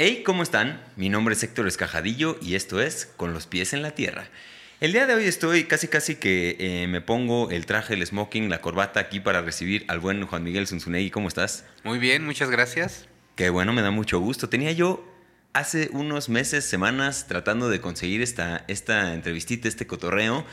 Hey, ¿cómo están? Mi nombre es Héctor Escajadillo y esto es Con los pies en la tierra. El día de hoy estoy casi casi que eh, me pongo el traje, el smoking, la corbata aquí para recibir al buen Juan Miguel Zunzunegui. ¿Cómo estás? Muy bien, muchas gracias. Qué bueno, me da mucho gusto. Tenía yo hace unos meses, semanas, tratando de conseguir esta, esta entrevistita, este cotorreo.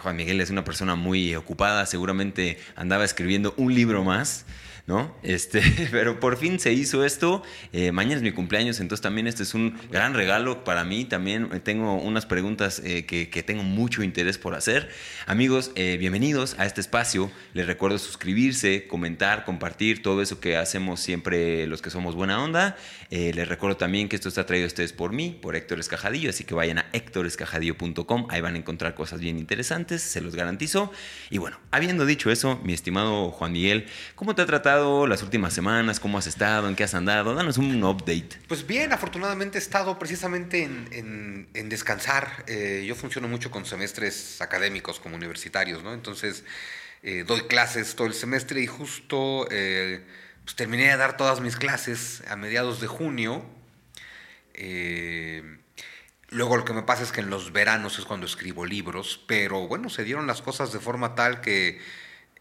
Juan Miguel es una persona muy ocupada, seguramente andaba escribiendo un libro más. ¿No? Este, pero por fin se hizo esto. Eh, mañana es mi cumpleaños, entonces también este es un gran regalo para mí. También tengo unas preguntas eh, que, tengo mucho interés por hacer. Amigos, eh, bienvenidos a este espacio. Les recuerdo suscribirse, comentar, compartir todo eso que hacemos siempre los que somos buena onda. Les recuerdo también que esto está traído a ustedes por mí, por Héctor Escajadillo, así que vayan a héctorescajadillo.com. Ahí van a encontrar cosas bien interesantes, se los garantizo. Y bueno, habiendo dicho eso, mi estimado Juan Miguel, ¿cómo te ha tratado? las últimas semanas? ¿Cómo has estado? ¿En qué has andado? Danos un update. Pues bien, afortunadamente he estado precisamente en, descansar. Eh, yo funciono mucho con semestres académicos como universitarios, ¿no? Entonces eh, doy clases todo el semestre y justo eh, pues terminé de dar todas mis clases a mediados de junio. Luego lo que me pasa es que en los veranos es cuando escribo libros, pero bueno, se dieron las cosas de forma tal que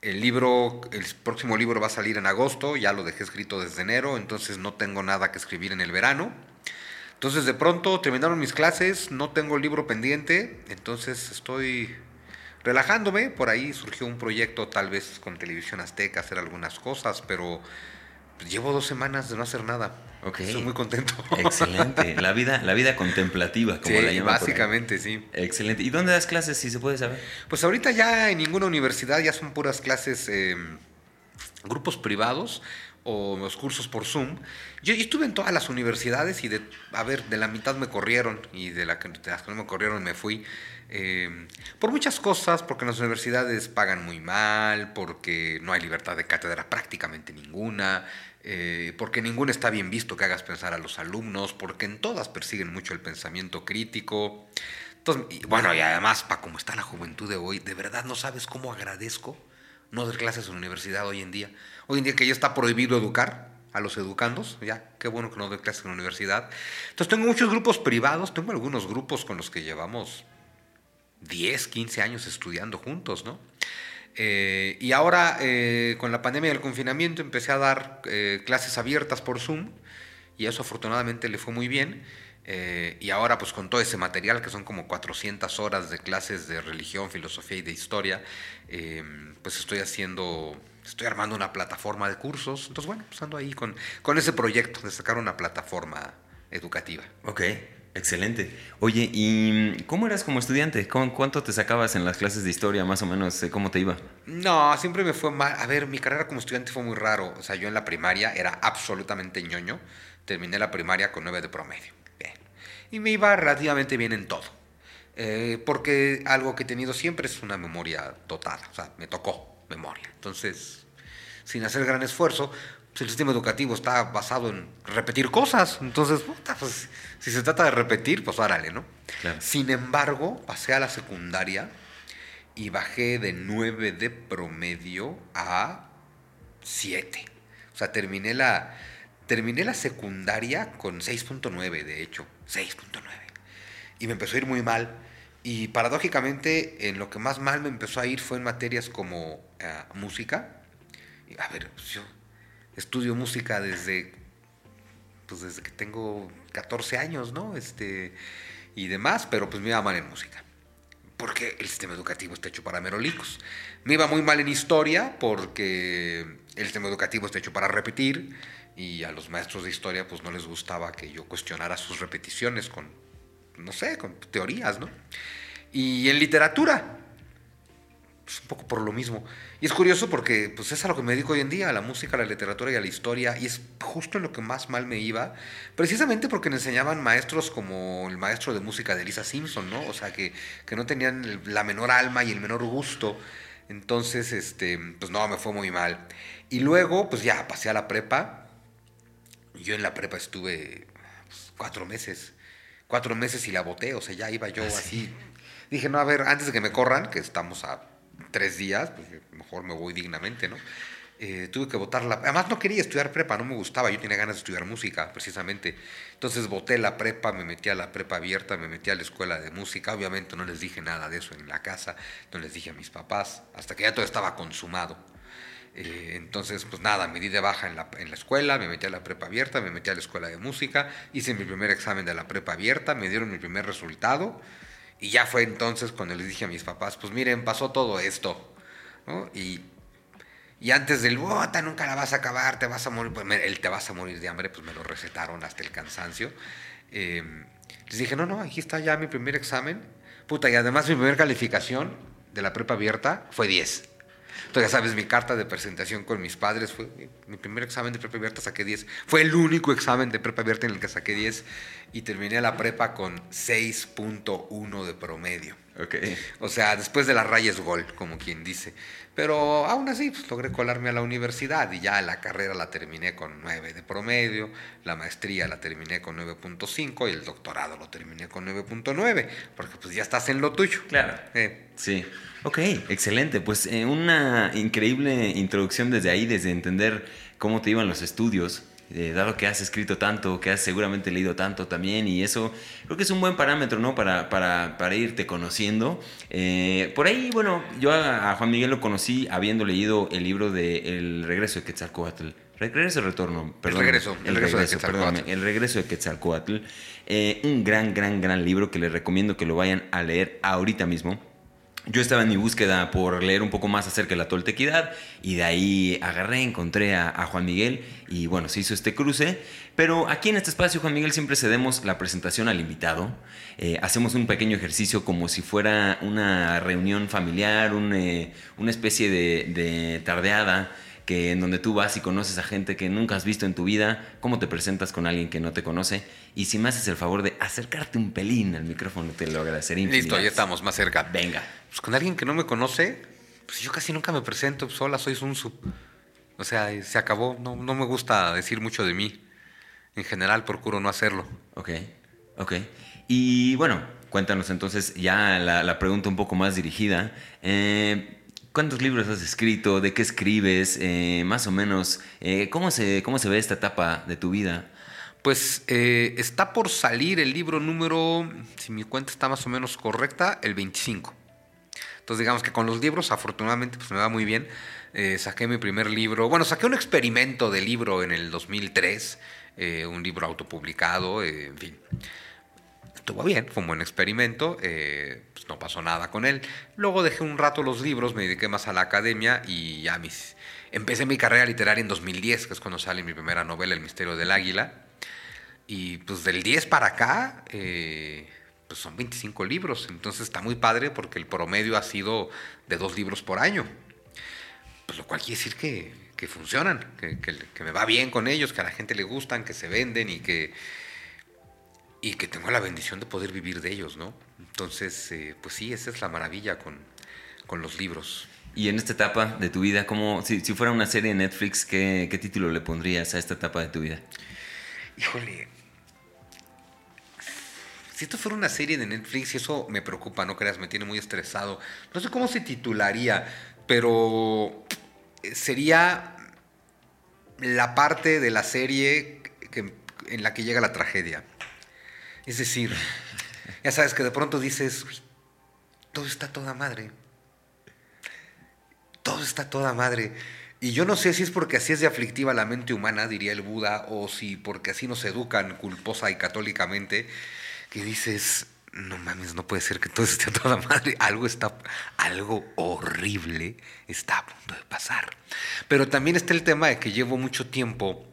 el libro, el próximo libro va a salir en agosto, ya lo dejé escrito desde enero, entonces no tengo nada que escribir en el verano. Entonces de pronto terminaron mis clases, no tengo el libro pendiente, entonces estoy relajándome. Por ahí surgió un proyecto tal vez con Televisión Azteca, hacer algunas cosas, pero llevo dos semanas de no hacer nada. Okay. Estoy muy contento. Excelente. La vida, la vida contemplativa, como la llaman. Básicamente, sí. Excelente. ¿Y dónde das clases, si se puede saber? Pues ahorita ya en ninguna universidad, ya son puras clases, em, grupos privados o los cursos por Zoom. Yo, estuve en todas las universidades y de, a ver, de la mitad me corrieron y de, la, de las que no me corrieron me fui. Em, por muchas cosas, porque las universidades pagan muy mal, porque no hay libertad de cátedra prácticamente ninguna, eh, porque ninguno está bien visto que hagas pensar a los alumnos, porque en todas persiguen mucho el pensamiento crítico. Entonces, bueno, y además, para cómo está la juventud de hoy, de verdad no sabes cómo agradezco no dar clases en la universidad hoy en día. Hoy en día que ya está prohibido educar a los educandos, ya, qué bueno que no doy clases en la universidad. Entonces tengo muchos grupos privados, tengo algunos grupos con los que llevamos 10, 15 años estudiando juntos, ¿no? Eh, y ahora, eh, con la pandemia del confinamiento, empecé a dar eh, clases abiertas por Zoom y eso afortunadamente le fue muy bien. y ahora, pues con todo ese material, que son como 400 horas de clases de religión, filosofía y de historia, pues estoy haciendo, estoy armando una plataforma de cursos. Entonces, bueno, pues ahí con, con ese proyecto de sacar una plataforma educativa. Ok. Excelente. Oye, ¿y cómo eras como estudiante? ¿Cuánto te sacabas en las clases de historia, más o menos? ¿Cómo te iba? No, siempre me fue mal. A ver, mi carrera como estudiante fue muy raro. O sea, yo en la primaria era absolutamente ñoño. Terminé la primaria con 9 de promedio. Bien. Y me iba relativamente bien en todo. Eh, porque algo que he tenido siempre es una memoria dotada. O sea, me tocó memoria. Entonces, sin hacer gran esfuerzo, pues, el sistema educativo está basado en repetir cosas. Entonces, pues, si se trata de repetir, pues árale, ¿no? Sin embargo, pasé a la secundaria y bajé de 9 de promedio a 7. O sea, terminé la, terminé la secundaria con 6.9, de hecho, 6.9. Y me empezó a ir muy mal. Y paradójicamente, en lo que más mal me empezó a ir fue en materias como eh, música. a ver, pues, yo estudio música desde, pues desde que tengo 14 años, ¿no? Este, y demás, pero pues me iba mal en música. Porque el sistema educativo está hecho para merolicos. Me iba muy mal en historia porque el sistema educativo está hecho para repetir y a los maestros de historia pues no les gustaba que yo cuestionara sus repeticiones con, no sé, con teorías, ¿no? Y en literatura, pues un poco por lo mismo. Y es curioso porque pues es a lo que me dedico hoy en día, a la música, a la literatura y a la historia, y es justo en lo que más mal me iba, precisamente porque me enseñaban maestros como el maestro de música de Lisa Simpson, ¿no? O sea, que, que no tenían la menor alma y el menor gusto. Entonces, este, pues no, me fue muy mal. Y luego, pues ya, pasé a la prepa. Yo en la prepa estuve pues, cuatro meses. Cuatro meses y la boté, o sea, ya iba yo ah, así. Dije, no, a ver, antes de que me corran, que estamos a tres días, pues mejor me voy dignamente, ¿no? eh, tuve que votar la... Además no quería estudiar prepa, no me gustaba, yo tenía ganas de estudiar música, precisamente. Entonces voté la prepa, me metí a la prepa abierta, me metí a la escuela de música. Obviamente no les dije nada de eso en la casa, no les dije a mis papás, hasta que ya todo estaba consumado. Eh, entonces, pues nada, me di de baja en la, en la, escuela, me metí a la prepa abierta, me metí a la escuela de música, hice mi primer examen de la prepa abierta, me dieron mi primer resultado y ya fue entonces cuando les dije a mis papás, pues miren, pasó todo esto. Y, y, antes del bota, nunca la vas a acabar, te vas a morir, pues, el te vas a morir de hambre, pues me lo recetaron hasta el cansancio. Eh, les dije, no, no, aquí está ya mi primer examen. Puta, y además mi primera calificación de la prepa abierta fue 10. Entonces, ya sabes, mi carta de presentación con mis padres fue mi primer examen de prepa abierta, saqué 10. Fue el único examen de prepa abierta en el que saqué 10 y terminé la prepa con 6.1 de promedio. Okay. O sea, después de la raya es gol, como quien dice. Pero aún así, pues, logré colarme a la universidad y ya la carrera la terminé con 9 de promedio, la maestría la terminé con 9.5 y el doctorado lo terminé con 9.9, porque pues ya estás en lo tuyo. Claro. Eh. Sí. Ok, excelente. Pues eh, una increíble introducción desde ahí, desde entender cómo te iban los estudios, eh, dado que has escrito tanto, que has seguramente leído tanto también, y eso creo que es un buen parámetro, ¿no? Para, para, para irte conociendo. Eh, por ahí, bueno, yo a, a, Juan Miguel lo conocí habiendo leído el libro de El regreso de Quetzalcoatl. Regreso o retorno, perdón. El regreso, el, el regreso, regreso de Quetzalcoatl. el regreso de Quetzalcoatl. Eh, un gran, gran, gran libro que les recomiendo que lo vayan a leer ahorita mismo. Yo estaba en mi búsqueda por leer un poco más acerca de la toltequidad y de ahí agarré, encontré a, Juan Miguel y bueno, se hizo este cruce. Pero aquí en este espacio, Juan Miguel, siempre cedemos la presentación al invitado. Eh, hacemos un pequeño ejercicio como si fuera una reunión familiar, eh, una especie de tardeada que en donde tú vas y conoces a gente que nunca has visto en tu vida, cómo te presentas con alguien que no te conoce. Y si me haces el favor de acercarte un pelín al micrófono, te lo agradecería. Listo, ya estamos más cerca. Venga. Pues con alguien que no me conoce, pues yo casi nunca me presento, pues hola, soy Sun Tzu. O sea, se acabó, no, no me gusta decir mucho de mí. En general procuro no hacerlo. Ok, ok. Y bueno, cuéntanos entonces ya la, la pregunta un poco más dirigida. Eh, ¿Cuántos libros has escrito? ¿De qué escribes? Eh, más o menos, eh, ¿cómo, se, ¿cómo se ve esta etapa de tu vida? Pues eh, está por salir el libro número, si mi cuenta está más o menos correcta, el 25. Entonces digamos que con los libros, afortunadamente, pues me va muy bien. Saqué mi primer libro, bueno, saqué un experimento de libro en el 2003, eh, un libro autopublicado, en fin. Estuvo bien, fue un buen experimento, eh, pues no pasó nada con él. Luego dejé un rato los libros, me dediqué más a la academia y ya mis... Empecé mi carrera literaria en 2010, que es cuando sale mi primera novela, El misterio del águila. Y pues del 10 para acá, eh, pues son 25 libros. Entonces está muy padre porque el promedio ha sido de dos libros por año. Pues lo cual quiere decir que, que funcionan, que, que, que, me va bien con ellos, que a la gente le gustan, que se venden y que, y que tengo la bendición de poder vivir de ellos, ¿no? Entonces, eh, pues sí, esa es la maravilla con, con los libros. Y en esta etapa de tu vida, como si, si fuera una serie de Netflix, ¿qué, ¿qué título le pondrías a esta etapa de tu vida? Híjole, si esto fuera una serie de Netflix, y eso me preocupa, no creas, me tiene muy estresado. No sé cómo se titularía, pero sería la parte de la serie que, en la que llega la tragedia. Es decir, ya sabes que de pronto dices, todo está toda madre. Todo está toda madre. Y yo no sé si es porque así es de aflictiva la mente humana, diría el Buda, o si porque así nos educan culposa y católicamente, que dices, no mames, no puede ser que todo esté toda madre. Algo está, algo horrible está a punto de pasar. Pero también está el tema de que llevo mucho tiempo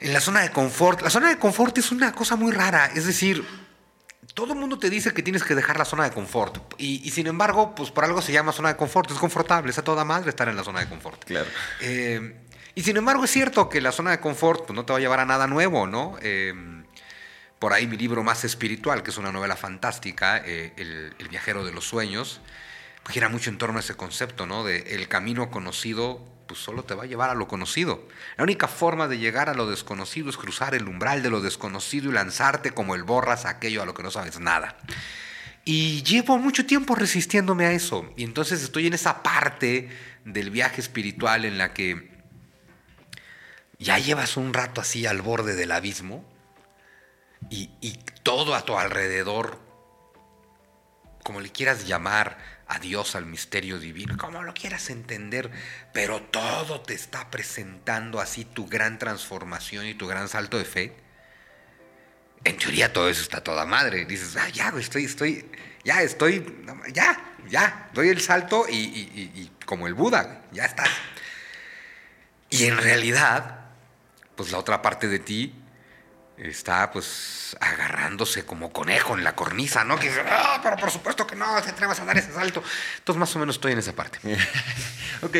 en la zona de confort. La zona de confort es una cosa muy rara. Es decir, todo el mundo te dice que tienes que dejar la zona de confort. Y, y, sin embargo, pues por algo se llama zona de confort. Es confortable, es a toda madre estar en la zona de confort. Claro. Eh, y sin embargo, es cierto que la zona de confort pues, no te va a llevar a nada nuevo, ¿no? Eh, por ahí mi libro más espiritual, que es una novela fantástica, eh, el, el, viajero de los sueños, gira mucho en torno a ese concepto, ¿no? De el camino conocido, pues solo te va a llevar a lo conocido. La única forma de llegar a lo desconocido es cruzar el umbral de lo desconocido y lanzarte como el borras a aquello a lo que no sabes nada. Y llevo mucho tiempo resistiéndome a eso. Y entonces estoy en esa parte del viaje espiritual en la que ya llevas un rato así al borde del abismo y, y todo a tu alrededor, como le quieras llamar, a Dios, al misterio divino, como lo quieras entender, pero todo te está presentando así tu gran transformación y tu gran salto de fe. En teoría todo eso está toda madre. Dices, ah, ya, estoy, estoy, ya estoy, ya, ya, doy el salto y, y como el Buda, ya estás. Y en realidad, pues la otra parte de ti está pues agarrándose como conejo en la cornisa, ¿no? Que dice, ah, pero por supuesto que no, te atrevas a dar ese salto. Entonces más o menos estoy en esa parte. ok,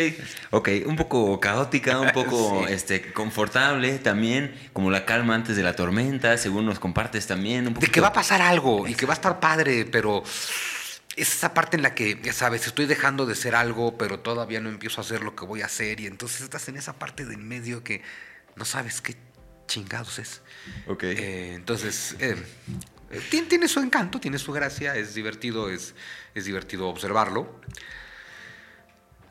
ok, un poco caótica, un poco este, confortable también, como la calma antes de la tormenta, según nos compartes también. Un De que va a pasar algo y que va a estar padre, pero es esa parte en la que, ya sabes, estoy dejando de ser algo, pero todavía no empiezo a hacer lo que voy a hacer y entonces estás en esa parte del medio que no sabes qué chingados es. Ok. Eh, entonces, eh, eh, tiene, tiene, su encanto, tiene su gracia, es divertido, es, es divertido observarlo.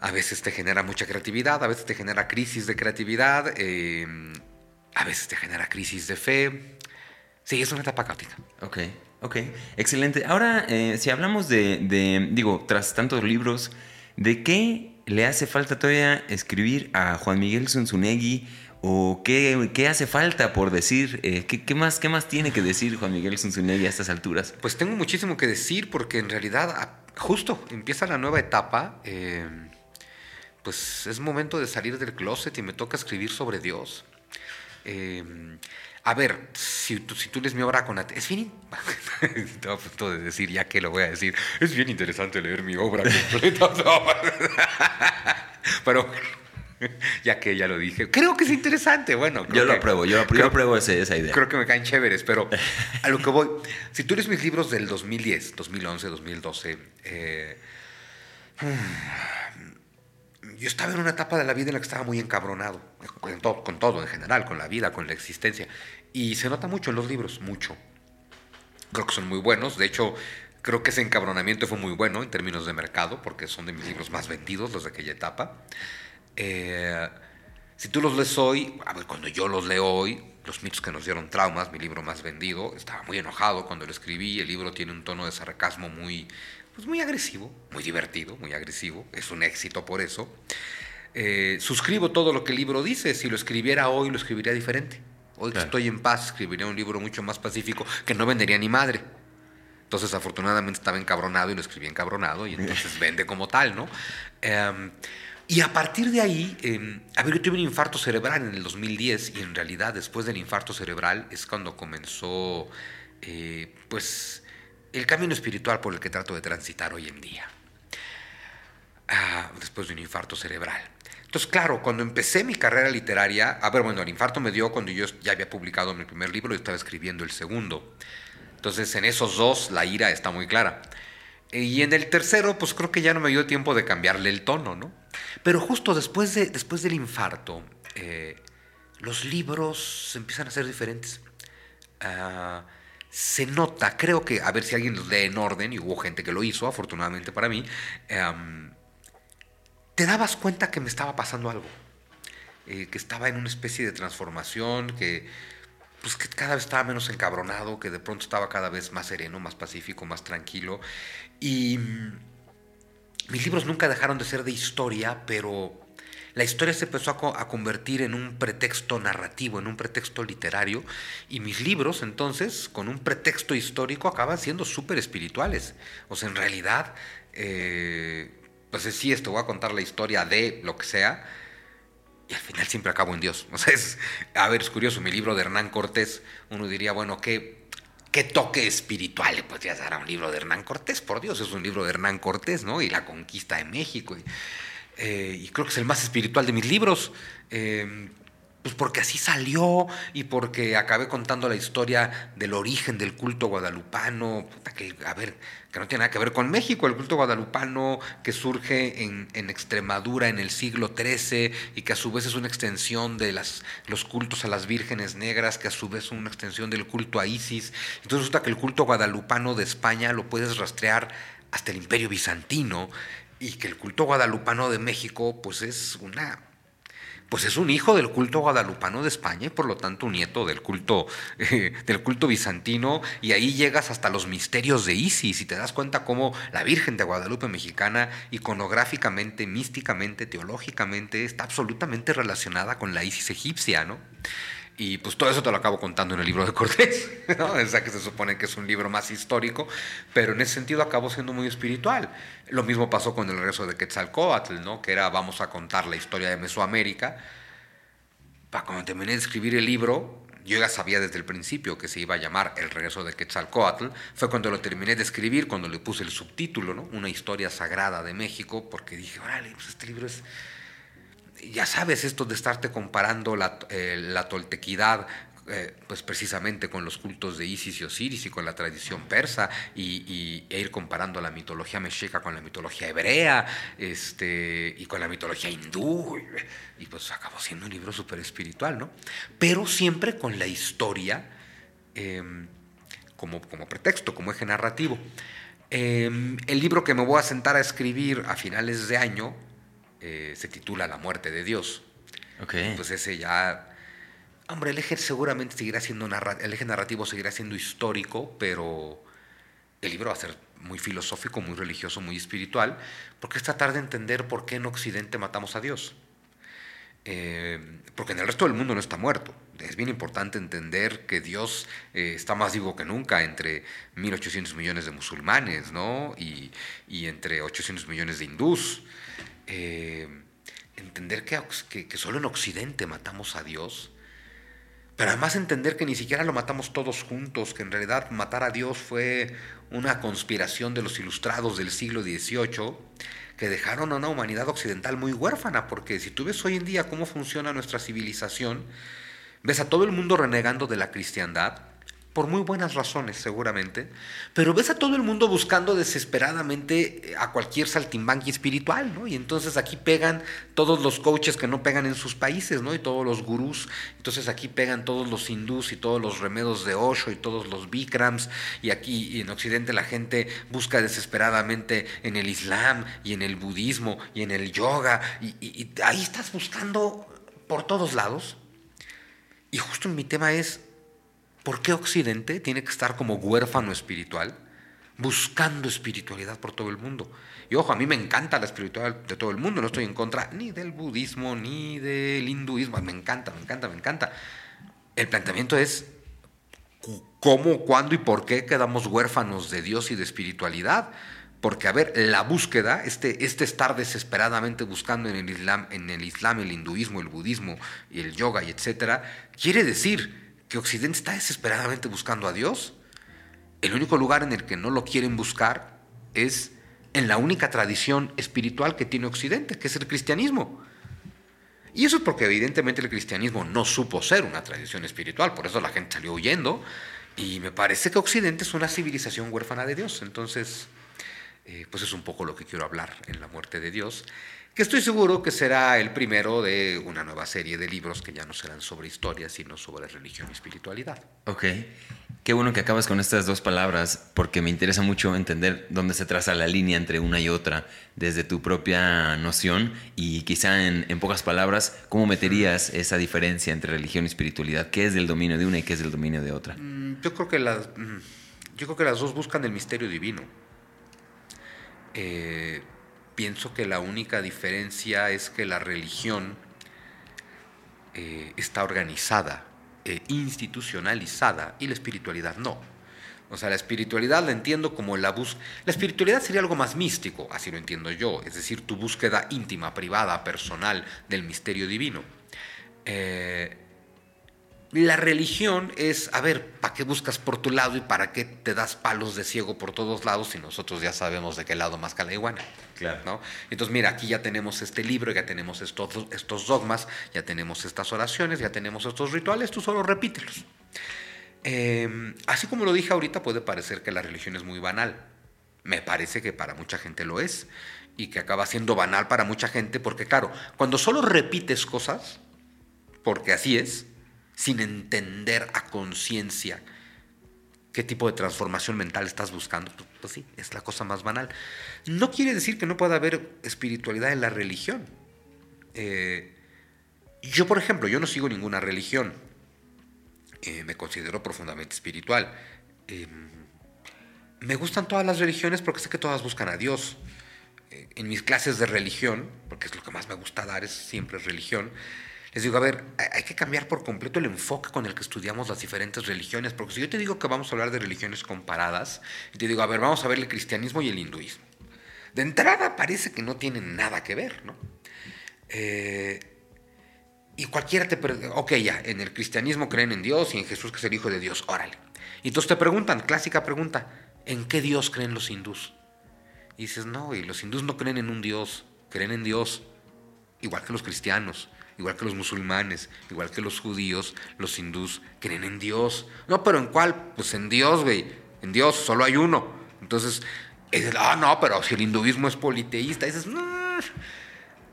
A veces te genera mucha creatividad, a veces te genera crisis de creatividad, a veces te genera crisis de fe. Sí, es una etapa caótica. Ok, ok, excelente. Ahora, si hablamos de, de, digo, tras tantos libros, ¿de qué le hace falta todavía escribir a Juan Miguel Zunzunegui? ¿O qué, qué, hace falta por decir? Eh, ¿qué, ¿qué, más, ¿Qué más tiene que decir Juan Miguel Zunzunegui a estas alturas? Pues tengo muchísimo que decir porque en realidad justo empieza la nueva etapa. Eh, pues es momento de salir del closet y me toca escribir sobre Dios. Eh, a ver, si tú, si tú lees mi obra con es bien. Estoy a punto de decir, ya que lo voy a decir, es bien interesante leer mi obra completa. Pero ya que ya lo dije. Creo que es interesante. Bueno, yo lo apruebo, yo, apruebo esa idea. Creo que me caen chéveres, pero a lo que voy. Si tú lees mis libros del 2010, 2011, 2012, yo estaba en una etapa de la vida en la que estaba muy encabronado, con todo, con todo en general, con la vida, con la existencia. Y se nota mucho en los libros, mucho. Creo que son muy buenos. De hecho, creo que ese encabronamiento fue muy bueno en términos de mercado, porque son de mis libros más vendidos, los de aquella etapa. Eh, si tú los lees hoy, a ver, cuando yo los leo hoy, Los mitos que nos dieron traumas, mi libro más vendido, estaba muy enojado cuando lo escribí, el libro tiene un tono de sarcasmo muy, pues muy agresivo, muy divertido, muy agresivo, es un éxito por eso. Eh, suscribo todo lo que el libro dice, si lo escribiera hoy lo escribiría diferente. Hoy que estoy en paz, escribiría un libro mucho más pacífico que no vendería ni madre. Entonces, afortunadamente estaba encabronado y lo escribí encabronado y entonces vende como tal, ¿no? Eh, y a partir de ahí, eh, a ver, yo tuve un infarto cerebral en el 2010 y en realidad después del infarto cerebral es cuando comenzó, eh, pues, el camino espiritual por el que trato de transitar hoy en día. Ah, después de un infarto cerebral. Entonces, claro, cuando empecé mi carrera literaria, a ver, bueno, el infarto me dio cuando yo ya había publicado mi primer libro y estaba escribiendo el segundo. Entonces, en esos dos, la ira está muy clara. Y en el tercero, pues creo que ya no me dio tiempo de cambiarle el tono, ¿no? Pero justo después, de, después del infarto, eh, los libros empiezan a ser diferentes. Ah, se nota, creo que, a ver si alguien los lee en orden, y hubo gente que lo hizo, afortunadamente para mí, em, te dabas cuenta que me estaba pasando algo, eh, que estaba en una especie de transformación, que, pues, que cada vez estaba menos encabronado, que de pronto estaba cada vez más sereno, más pacífico, más tranquilo. Y mis libros nunca dejaron de ser de historia, pero la historia se empezó a, convertir en un pretexto narrativo, en un pretexto literario, y mis libros entonces, con un pretexto histórico, acaban siendo súper espirituales. O sea, en realidad, eh, pues sí, esto voy a contar la historia de lo que sea, y al final siempre acabo en Dios. O sea, es, a ver, es curioso, mi libro de Hernán Cortés, uno diría, bueno, ¿qué, qué toque espiritual le podrías dar a un libro de Hernán Cortés. Por Dios, es un libro de Hernán Cortés, ¿no? Y la conquista de México. Y, eh, creo que es el más espiritual de mis libros. Eh, Pues porque así salió y porque acabé contando la historia del origen del culto guadalupano, que, a ver, que no tiene nada que ver con México, el culto guadalupano que surge en, Extremadura en el siglo XIII y que a su vez es una extensión de los cultos a las vírgenes negras, que a su vez es una extensión del culto a Isis. Entonces resulta que el culto guadalupano de España lo puedes rastrear hasta el imperio bizantino y que el culto guadalupano de México pues es una pues es un hijo del culto guadalupano de España y por lo tanto un nieto del culto, eh, del culto bizantino y ahí llegas hasta los misterios de Isis y te das cuenta cómo la Virgen de Guadalupe mexicana iconográficamente, místicamente, teológicamente está absolutamente relacionada con la Isis egipcia, ¿no? Y pues todo eso te lo acabo contando en el libro de Cortés, ¿no? O sea que se supone que es un libro más histórico, pero en ese sentido acabó siendo muy espiritual. Lo mismo pasó con el regreso de Quetzalcoatl, ¿no? Que era vamos a contar la historia de Mesoamérica. Para cuando terminé de escribir el libro, yo ya sabía desde el principio que se iba a llamar El regreso de Quetzalcoatl. Fue cuando lo terminé de escribir, cuando le puse el subtítulo, ¿no? Una historia sagrada de México, porque dije, órale, pues este libro es ya sabes esto de estarte comparando la, eh, toltequidad eh, pues precisamente con los cultos de Isis y Osiris y con la tradición persa y, e ir comparando la mitología mexica con la mitología hebrea este, y con la mitología hindú y, pues acabó siendo un libro súper espiritual, ¿no? Pero siempre con la historia em, como, como pretexto, como eje narrativo. Em, el libro que me voy a sentar a escribir a finales de año eh, se titula La muerte de Dios. Pues ese ya... Hombre, el eje seguramente seguirá siendo el eje narrativo seguirá siendo histórico, pero el libro va a ser muy filosófico, muy religioso, muy espiritual, porque es tratar de entender por qué en Occidente matamos a Dios. Eh, porque en el resto del mundo no está muerto. Es bien importante entender que Dios eh, está más vivo que nunca entre 1.800 millones de musulmanes ¿no? y, y entre 800 millones de hindús. Eh, entender que, que, solo en Occidente matamos a Dios, pero además entender que ni siquiera lo matamos todos juntos, que en realidad matar a Dios fue una conspiración de los ilustrados del siglo XVIII, que dejaron a una humanidad occidental muy huérfana, porque si tú ves hoy en día cómo funciona nuestra civilización, ves a todo el mundo renegando de la cristiandad, por muy buenas razones seguramente, pero ves a todo el mundo buscando desesperadamente eh, a cualquier saltimbanqui espiritual, ¿no? Y entonces aquí pegan todos los coaches que no pegan en sus países, ¿no? Y todos los gurús, entonces aquí pegan todos los hindús y todos los remedos de Osho y todos los Bikrams, y aquí en Occidente la gente busca desesperadamente en el Islam y en el budismo y en el yoga, y, y ahí estás buscando por todos lados. Y justo mi tema es, ¿Por qué Occidente tiene que estar como huérfano espiritual, buscando espiritualidad por todo el mundo? Y ojo, a mí me encanta la espiritualidad de todo el mundo, no estoy en contra ni del budismo ni del hinduismo, me encanta, me encanta, me encanta. El planteamiento es cómo, cuándo y por qué quedamos huérfanos de Dios y de espiritualidad. Porque, a ver, la búsqueda, este, este estar desesperadamente buscando en el Islam, en el Islam, el hinduismo, el budismo y el yoga y etcétera, quiere decir que Occidente está desesperadamente buscando a Dios, el único lugar en el que no lo quieren buscar es en la única tradición espiritual que tiene Occidente, que es el cristianismo. Y eso es porque evidentemente el cristianismo no supo ser una tradición espiritual, por eso la gente salió huyendo, y me parece que Occidente es una civilización huérfana de Dios. Entonces, eh, pues es un poco lo que quiero hablar en la muerte de Dios que estoy seguro que será el primero de una nueva serie de libros que ya no serán sobre historia, sino sobre religión y espiritualidad. Ok. Qué bueno que acabas con estas dos palabras, porque me interesa mucho entender dónde se traza la línea entre una y otra, desde tu propia noción, y quizá en, pocas palabras, ¿cómo meterías esa diferencia entre religión y espiritualidad? ¿Qué es del dominio de una y qué es del dominio de otra? Mm, yo creo que las, mm, yo creo que las dos buscan el misterio divino. Eh, pienso que la única diferencia es que la religión eh, está organizada, e institucionalizada y la espiritualidad no. O sea, la espiritualidad la entiendo como la búsqueda. La espiritualidad sería algo más místico, así lo entiendo yo, es decir, tu búsqueda íntima, privada, personal del misterio divino. Eh, La religión es, a ver, ¿para qué buscas por tu lado y para qué te das palos de ciego por todos lados si nosotros ya sabemos de qué lado más la iguana? Claro. ¿no? Entonces, mira, aquí ya tenemos este libro, ya tenemos estos, estos dogmas, ya tenemos estas oraciones, ya tenemos estos rituales, tú solo repítelos. Eh, así como lo dije ahorita, puede parecer que la religión es muy banal. Me parece que para mucha gente lo es y que acaba siendo banal para mucha gente porque, claro, cuando solo repites cosas, porque así es, sin entender a conciencia qué tipo de transformación mental estás buscando, pues, pues, sí, es la cosa más banal. No quiere decir que no pueda haber espiritualidad en la religión. Eh, yo, por ejemplo, yo no sigo ninguna religión. Eh, me considero profundamente espiritual. Eh, me gustan todas las religiones porque sé que todas buscan a Dios. en mis clases de religión, porque es lo que más me gusta dar, es siempre religión, les digo, a ver, hay que cambiar por completo el enfoque con el que estudiamos las diferentes religiones, porque si yo te digo que vamos a hablar de religiones comparadas, y te digo, a ver, vamos a ver el cristianismo y el hinduismo. De entrada parece que no tienen nada que ver, ¿no? Eh, y cualquiera te pregunta, ok, ya, en el cristianismo creen en Dios y en Jesús que es el Hijo de Dios, órale. Y entonces te preguntan, clásica pregunta, ¿en qué Dios creen los hindús? Y dices, no, y los hindús no creen en un Dios, creen en Dios, igual que los cristianos igual que los musulmanes, igual que los judíos, los hindús creen en Dios. No, pero ¿en cuál? Pues en Dios, güey. En Dios solo hay uno. Entonces, ah, no, pero si el hinduismo es politeísta, dices, no.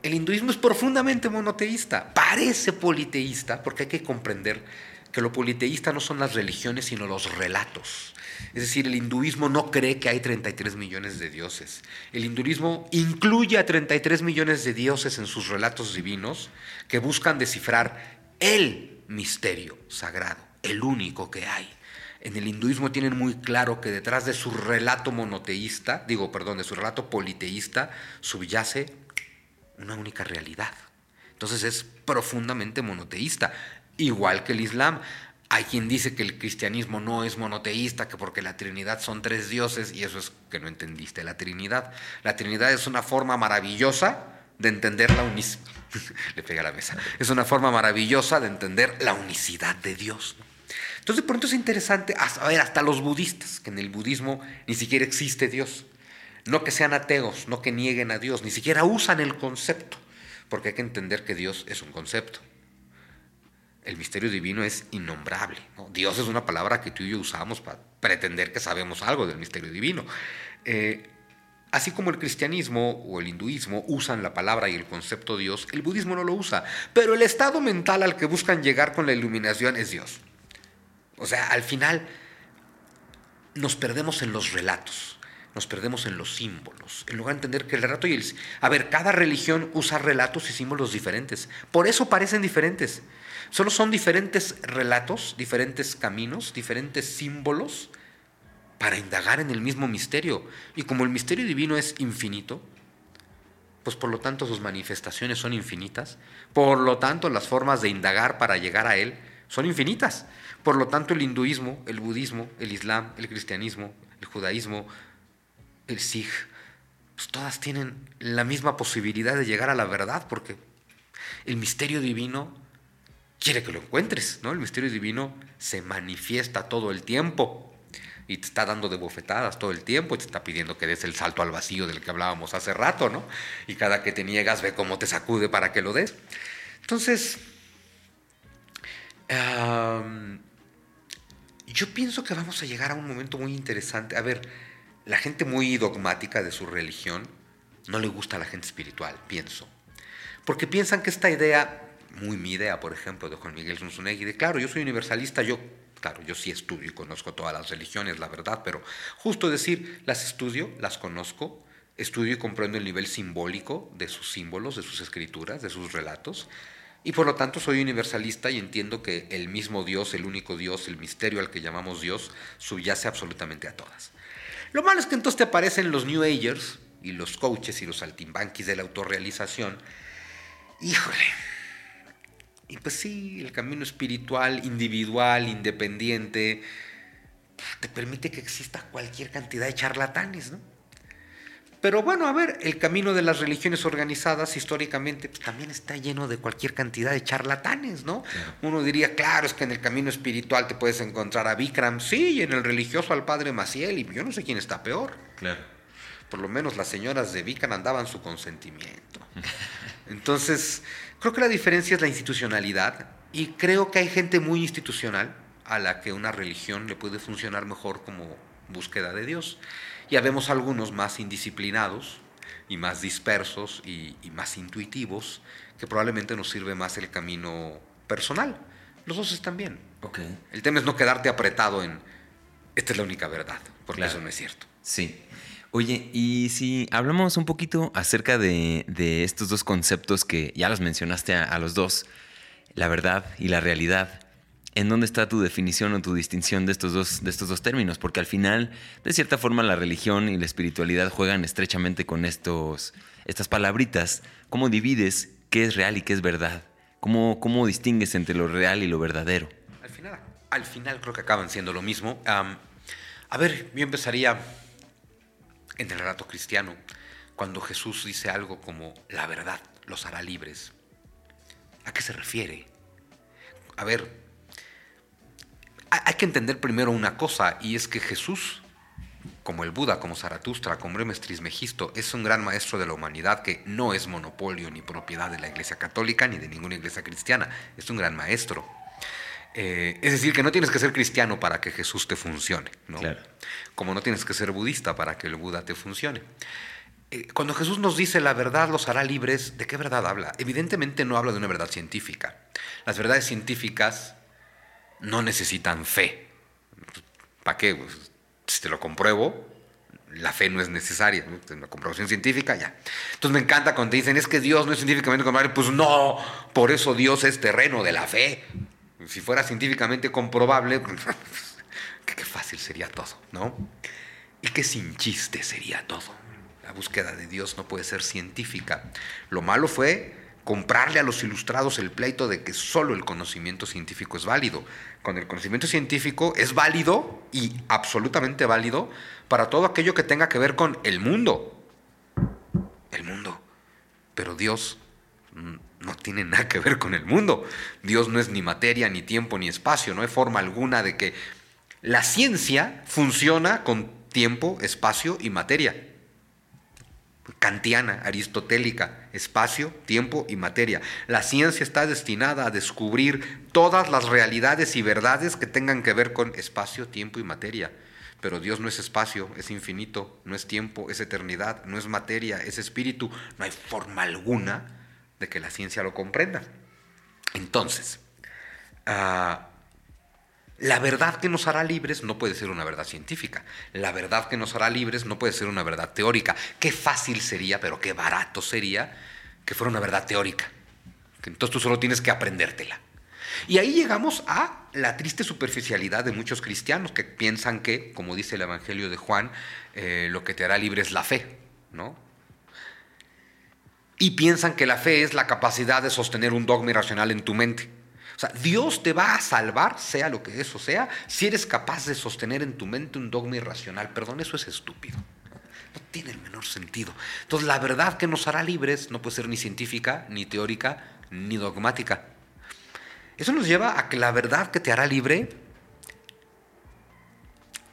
El hinduismo es profundamente monoteísta. Parece politeísta porque hay que comprender que lo politeísta no son las religiones, sino los relatos. Es decir, el hinduismo no cree que hay 33 millones de dioses. El hinduismo incluye a 33 millones de dioses en sus relatos divinos que buscan descifrar el misterio sagrado, el único que hay. En el hinduismo tienen muy claro que detrás de su relato monoteísta, digo, perdón, de su relato politeísta, subyace una única realidad. Entonces es profundamente monoteísta igual que el Islam. Hay quien dice que el cristianismo no es monoteísta, que porque la Trinidad son tres dioses, y eso es que no entendiste la Trinidad. La Trinidad es una forma maravillosa de entender la unicidad. Le pega la mesa. Es una forma maravillosa de entender la unicidad de Dios. Entonces, por pronto es interesante, a ver, hasta los budistas, que en el budismo ni siquiera existe Dios. No que sean ateos, no que nieguen a Dios, ni siquiera usan el concepto, porque hay que entender que Dios es un concepto el misterio divino es innombrable. Dios es una palabra que tú y yo usamos para pretender que sabemos algo del misterio divino. Eh, así como el cristianismo o el hinduismo usan la palabra y el concepto Dios, el budismo no lo usa. Pero el estado mental al que buscan llegar con la iluminación es Dios. O sea, al final nos perdemos en los relatos nos perdemos en los símbolos, en lugar de entender que el relato y el... A ver, cada religión usa relatos y símbolos diferentes. Por eso parecen diferentes. Solo son diferentes relatos, diferentes caminos, diferentes símbolos para indagar en el mismo misterio. Y como el misterio divino es infinito, pues por lo tanto sus manifestaciones son infinitas, por lo tanto las formas de indagar para llegar a él son infinitas. Por lo tanto el hinduismo, el budismo, el islam, el cristianismo, el judaísmo, el Sikh, pues todas tienen la misma posibilidad de llegar a la verdad, porque el misterio divino quiere que lo encuentres, ¿no? El misterio divino se manifiesta todo el tiempo y te está dando de bofetadas todo el tiempo y te está pidiendo que des el salto al vacío del que hablábamos hace rato, ¿no? Y cada que te niegas ve cómo te sacude para que lo des. Entonces, yo pienso que vamos a llegar a un momento muy interesante. A ver, la gente muy dogmática de su religión no le gusta a la gente espiritual, pienso. Porque piensan que esta idea, muy mi idea, por ejemplo, de Juan Miguel Zunzunegui, de claro, yo soy universalista, yo, claro, yo sí estudio y conozco todas las religiones, la verdad, pero justo decir, las estudio, las conozco, estudio y comprendo el nivel simbólico de sus símbolos, de sus escrituras, de sus relatos, y por lo tanto soy universalista y entiendo que el mismo Dios, el único Dios, el misterio al que llamamos Dios, subyace absolutamente a todas. Lo malo es que entonces te aparecen los New Agers y los coaches y los altimbanquis de la autorrealización. Híjole. Y pues sí, el camino espiritual, individual, independiente, te permite que exista cualquier cantidad de charlatanes, ¿no? Pero bueno, a ver, el camino de las religiones organizadas históricamente pues, también está lleno de cualquier cantidad de charlatanes, ¿no? Uno diría, claro, es que en el camino espiritual te puedes encontrar a Bikram, sí, y en el religioso al padre Maciel, y yo no sé quién está peor. Claro. Por lo menos las señoras de Bikram andaban su consentimiento. Entonces, creo que la diferencia es la institucionalidad, y creo que hay gente muy institucional a la que una religión le puede funcionar mejor como búsqueda de Dios. Ya vemos algunos más indisciplinados y más dispersos y, más intuitivos, que probablemente nos sirve más el camino personal. Los dos están bien. Okay. El tema es no quedarte apretado en, esta es la única verdad, porque eso no es cierto. Sí. Oye, y si hablamos un poquito acerca de, estos dos conceptos que ya los mencionaste a los dos, la verdad y la realidad. ¿En dónde está tu definición o tu distinción de estos, dos, de estos dos términos? Porque al final, de cierta forma, la religión y la espiritualidad juegan estrechamente con estos, estas palabritas. ¿Cómo divides qué es real y qué es verdad? ¿Cómo, cómo distingues entre lo real y lo verdadero? Al final, al final creo que acaban siendo lo mismo. a ver, yo empezaría en el relato cristiano, cuando Jesús dice algo como la verdad los hará libres. ¿A qué se refiere? A ver, hay que entender primero una cosa, y es que Jesús, como el Buda, como Zaratustra, como Bremes Trismegisto, es un gran maestro de la humanidad que no es monopolio ni propiedad de la Iglesia Católica ni de ninguna iglesia cristiana, es un gran maestro. Eh, es decir, que no tienes que ser cristiano para que Jesús te funcione, ¿no? como no tienes que ser budista para que el Buda te funcione. Eh, cuando Jesús nos dice la verdad los hará libres, ¿de qué verdad habla? Evidentemente no habla de una verdad científica. Las verdades científicas no necesitan fe. ¿Para qué? Pues, si te lo compruebo, la fe no es necesaria. La comprobación científica, ya. Entonces me encanta cuando te dicen, es que Dios no es científicamente comprobable. Pues no, por eso Dios es terreno de la fe. Si fuera científicamente comprobable, qué fácil sería todo, ¿no? Y qué sin chiste sería todo. La búsqueda de Dios no puede ser científica. Lo malo fue comprarle a los ilustrados el pleito de que solo el conocimiento científico es válido. Cuando el conocimiento científico es válido y absolutamente válido para todo aquello que tenga que ver con el mundo. El mundo. Pero Dios no tiene nada que ver con el mundo. Dios no es ni materia, ni tiempo, ni espacio. No hay forma alguna de que la ciencia funciona con tiempo, espacio y materia kantiana, aristotélica, espacio, tiempo y materia. La ciencia está destinada a descubrir todas las realidades y verdades que tengan que ver con espacio, tiempo y materia. Pero Dios no es espacio, es infinito, no es tiempo, es eternidad, no es materia, es espíritu. No hay forma alguna de que la ciencia lo comprenda. Entonces, ah, la verdad que nos hará libres no puede ser una verdad científica. La verdad que nos hará libres no puede ser una verdad teórica. Qué fácil sería, pero qué barato sería que fuera una verdad teórica. Entonces tú solo tienes que aprendértela. Y ahí llegamos a la triste superficialidad de muchos cristianos que piensan que, como dice el Evangelio de Juan, eh, lo que te hará libre es la fe, ¿no? Y piensan que la fe es la capacidad de sostener un dogma irracional en tu mente. O sea, Dios te va a salvar, sea lo que eso sea, si eres capaz de sostener en tu mente un dogma irracional. Perdón, eso es estúpido. No tiene el menor sentido. Entonces, la verdad que nos hará libres no puede ser ni científica, ni teórica, ni dogmática. Eso nos lleva a que la verdad que te hará libre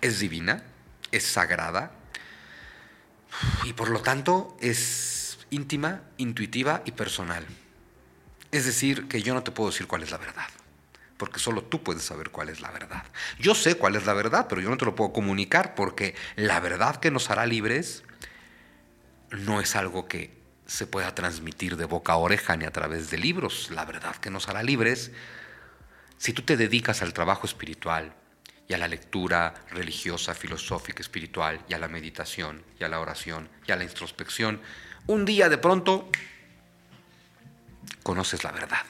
es divina, es sagrada y por lo tanto es íntima, intuitiva y personal. Es decir, que yo no te puedo decir cuál es la verdad, porque solo tú puedes saber cuál es la verdad. Yo sé cuál es la verdad, pero yo no te lo puedo comunicar, porque la verdad que nos hará libres no es algo que se pueda transmitir de boca a oreja ni a través de libros. La verdad que nos hará libres, si tú te dedicas al trabajo espiritual y a la lectura religiosa, filosófica, espiritual, y a la meditación, y a la oración, y a la introspección, un día de pronto conoces la verdad.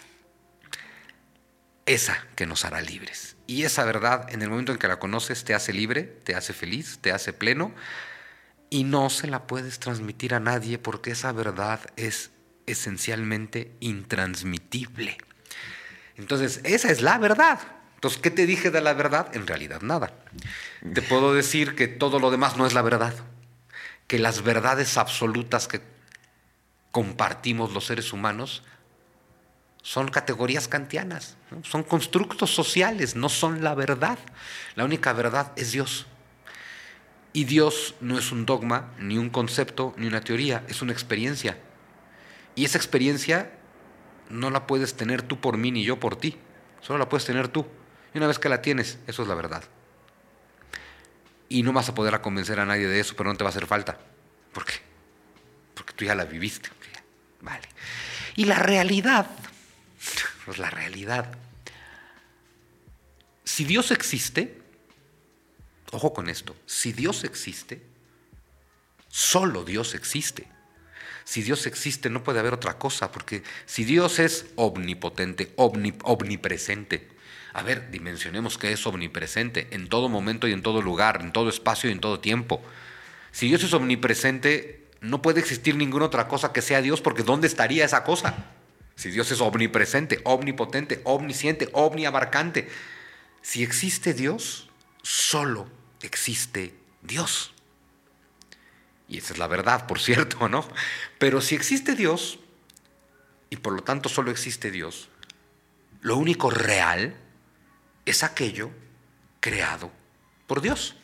Esa que nos hará libres. Y esa verdad, en el momento en que la conoces, te hace libre, te hace feliz, te hace pleno. Y no se la puedes transmitir a nadie porque esa verdad es esencialmente intransmitible. Entonces, esa es la verdad. Entonces, ¿qué te dije de la verdad? En realidad, nada. Te puedo decir que todo lo demás no es la verdad. que las verdades absolutas que compartimos los seres humanos son categorías kantianas, son constructos sociales, no son la verdad. La única verdad es Dios. Y Dios no es un dogma, ni un concepto, ni una teoría, es una experiencia. Y esa experiencia no la puedes tener tú por mí ni yo por ti, solo la puedes tener tú. Y una vez que la tienes, eso es la verdad. Y no vas a poder convencer a nadie de eso, pero no te va a hacer falta. ¿Por qué? Porque tú ya la viviste. Vale. Y la realidad, pues la realidad. Si Dios existe, ojo con esto, si Dios existe, solo Dios existe. Si Dios existe, no puede haber otra cosa, porque si Dios es omnipotente, omnipresente, a ver, dimensionemos que es omnipresente en todo momento y en todo lugar, en todo espacio y en todo tiempo. Si Dios es omnipresente, no puede existir ninguna otra cosa que sea Dios, porque ¿dónde estaría esa cosa? Si Dios es omnipresente, omnipotente, omnisciente, omniabarcante. Si existe Dios, solo existe Dios. Y esa es la verdad, por cierto, ¿no? Pero si existe Dios, y por lo tanto solo existe Dios, lo único real es aquello creado por Dios.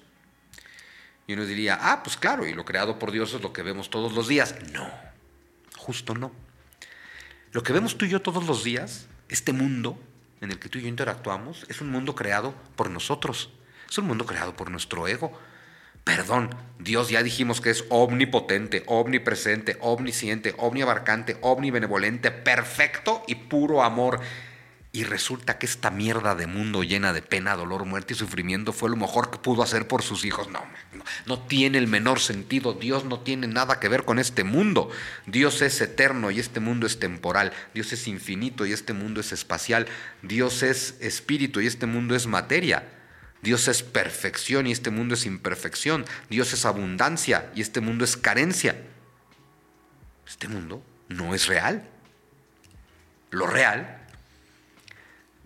Y uno diría, ah, pues claro, y lo creado por Dios es lo que vemos todos los días. No, justo no. Lo que vemos tú y yo todos los días, este mundo en el que tú y yo interactuamos, es un mundo creado por nosotros. Es un mundo creado por nuestro ego. Perdón, Dios ya dijimos que es omnipotente, omnipresente, omnisciente, omniabarcante, omnibenevolente, perfecto y puro amor. Y resulta que esta mierda de mundo llena de pena, dolor, muerte y sufrimiento fue lo mejor que pudo hacer por sus hijos. No, no, tiene el menor sentido. Dios no tiene nada que ver con este mundo. Dios es eterno y este mundo es temporal. Dios es infinito y este mundo es espacial. Dios es espíritu y este mundo es materia. Dios es perfección y este mundo es imperfección. Dios es abundancia y este mundo es carencia. Este mundo no es real. Lo real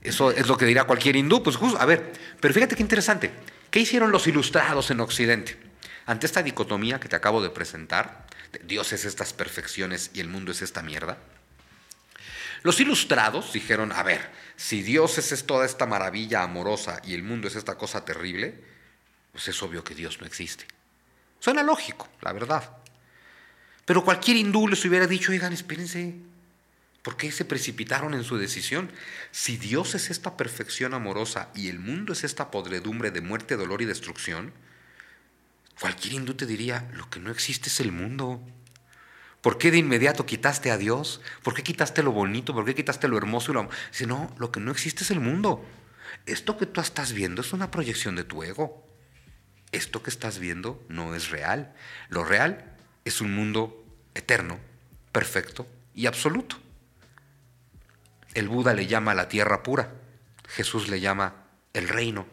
eso es lo que dirá cualquier hindú. Pues justo, a ver, pero fíjate qué interesante. ¿Qué hicieron los ilustrados en Occidente? Ante esta dicotomía que te acabo de presentar, Dios es estas perfecciones y el mundo es esta mierda. Los ilustrados dijeron, a ver, si Dios es toda esta maravilla amorosa y el mundo es esta cosa terrible, pues es obvio que Dios no existe. Suena lógico, la verdad. Pero cualquier hindú les hubiera dicho, oigan, espérense, ¿Por qué se precipitaron en su decisión? Si Dios es esta perfección amorosa y el mundo es esta podredumbre de muerte, dolor y destrucción, cualquier hindú te diría, lo que no existe es el mundo. ¿Por qué de inmediato quitaste a Dios? ¿Por qué quitaste lo bonito? ¿Por qué quitaste lo hermoso y lo... Si no, lo que no existe es el mundo. Esto que tú estás viendo es una proyección de tu ego. Esto que estás viendo no es real. Lo real es un mundo eterno, perfecto y absoluto. El Buda le llama la tierra pura, Jesús le llama el reino.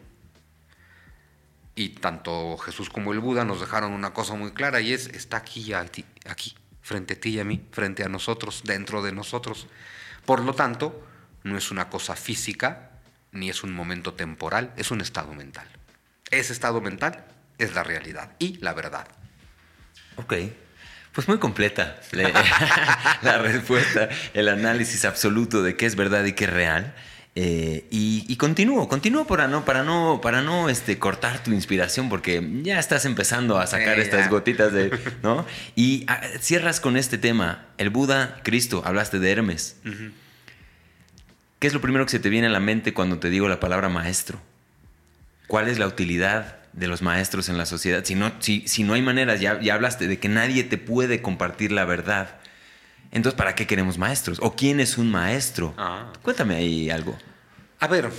Y tanto Jesús como el Buda nos dejaron una cosa muy clara y es, está aquí, aquí, frente a ti y a mí, frente a nosotros, dentro de nosotros. Por lo tanto, no es una cosa física, ni es un momento temporal, es un estado mental. Ese estado mental es la realidad y la verdad. Ok. Pues muy completa la, respuesta, el análisis absoluto de qué es verdad y qué es real. Eh, y, continúo, continúo para no, para no, para no este, cortar tu inspiración, porque ya estás empezando a sacar estas gotitas de. ¿no? Y ah, cierras con este tema: el Buda, Cristo, hablaste de Hermes. ¿Qué es lo primero que se te viene a la mente cuando te digo la palabra maestro? ¿Cuál es la utilidad de los maestros en la sociedad. Si no, si, si no hay maneras, ya, ya hablaste de que nadie te puede compartir la verdad. Entonces, ¿para qué queremos maestros? ¿O quién es un maestro? Ah. Cuéntame ahí algo. A ver,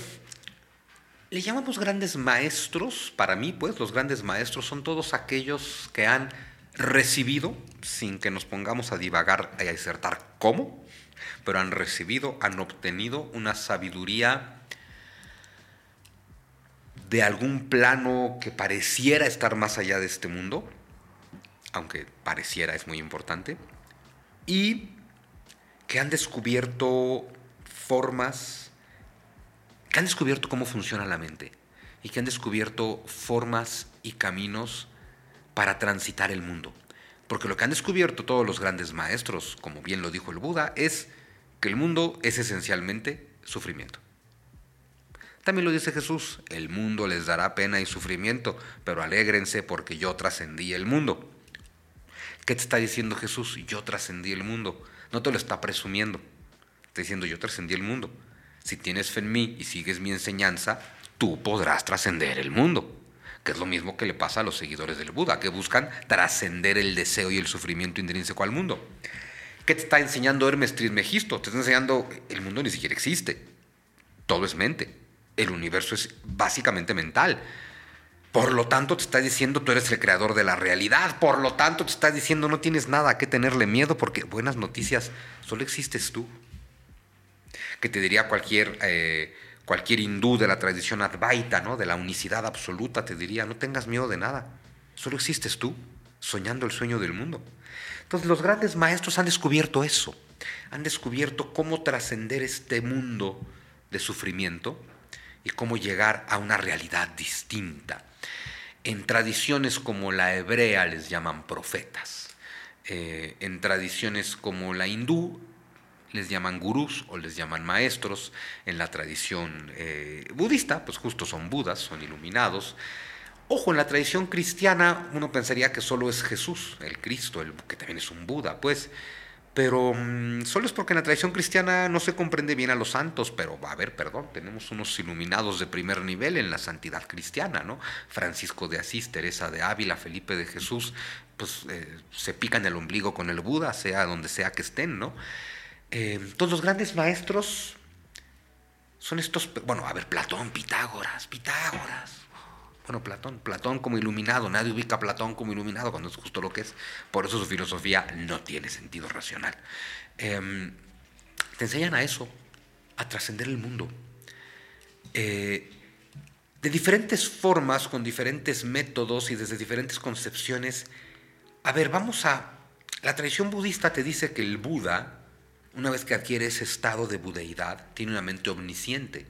le llamamos grandes maestros. Para mí, pues, los grandes maestros son todos aquellos que han recibido, sin que nos pongamos a divagar y a disertar cómo, pero han recibido, han obtenido una sabiduría de algún plano que pareciera estar más allá de este mundo, aunque pareciera es muy importante, y que han descubierto formas, que han descubierto cómo funciona la mente y que han descubierto formas y caminos para transitar el mundo. Porque lo que han descubierto todos los grandes maestros, como bien lo dijo el Buda, es que el mundo es esencialmente sufrimiento. También lo dice Jesús, el mundo les dará pena y sufrimiento, pero alégrense porque yo trascendí el mundo. ¿Qué te está diciendo Jesús? Yo trascendí el mundo. No te lo está presumiendo. Está diciendo yo trascendí el mundo. Si tienes fe en mí y sigues mi enseñanza, tú podrás trascender el mundo. Que es lo mismo que le pasa a los seguidores del Buda, que buscan trascender el deseo y el sufrimiento intrínseco al mundo. ¿Qué te está enseñando Hermes Trismegisto? Te está enseñando el mundo ni siquiera existe. Todo es mente. El universo es básicamente mental. Por lo tanto, te está diciendo tú eres el creador de la realidad. Por lo tanto, te está diciendo no tienes nada a qué tenerle miedo porque buenas noticias, solo existes tú. Que te diría cualquier, eh, cualquier hindú de la tradición advaita, ¿no? de la unicidad absoluta, te diría no tengas miedo de nada. Solo existes tú, soñando el sueño del mundo. Entonces los grandes maestros han descubierto eso, han descubierto cómo trascender este mundo de sufrimiento y cómo llegar a una realidad distinta. En tradiciones como la hebrea les llaman profetas, eh, en tradiciones como la hindú les llaman gurús o les llaman maestros, en la tradición eh, budista, pues justo son budas, son iluminados, Ojo, en la tradición cristiana uno pensaría que solo es Jesús, el Cristo, el, que también es un Buda, pues. Pero mm, solo es porque en la tradición cristiana no se comprende bien a los santos, pero va a ver, perdón, tenemos unos iluminados de primer nivel en la santidad cristiana, ¿no? Francisco de Asís, Teresa de Ávila, Felipe de Jesús, pues eh, se pican el ombligo con el Buda, sea donde sea que estén, ¿no? Eh, todos los grandes maestros son estos, bueno, a ver, Platón, Pitágoras, Pitágoras, bueno, Platón, Platón como iluminado, nadie ubica a Platón como iluminado cuando es justo lo que es, por eso su filosofía no tiene sentido racional. Em, te enseñan a eso, a trascender el mundo. Eh, de diferentes formas, con diferentes métodos y desde diferentes concepciones. A ver, vamos a... La tradición budista te dice que el Buda, una vez que adquiere ese estado de budeidad, tiene una mente omnisciente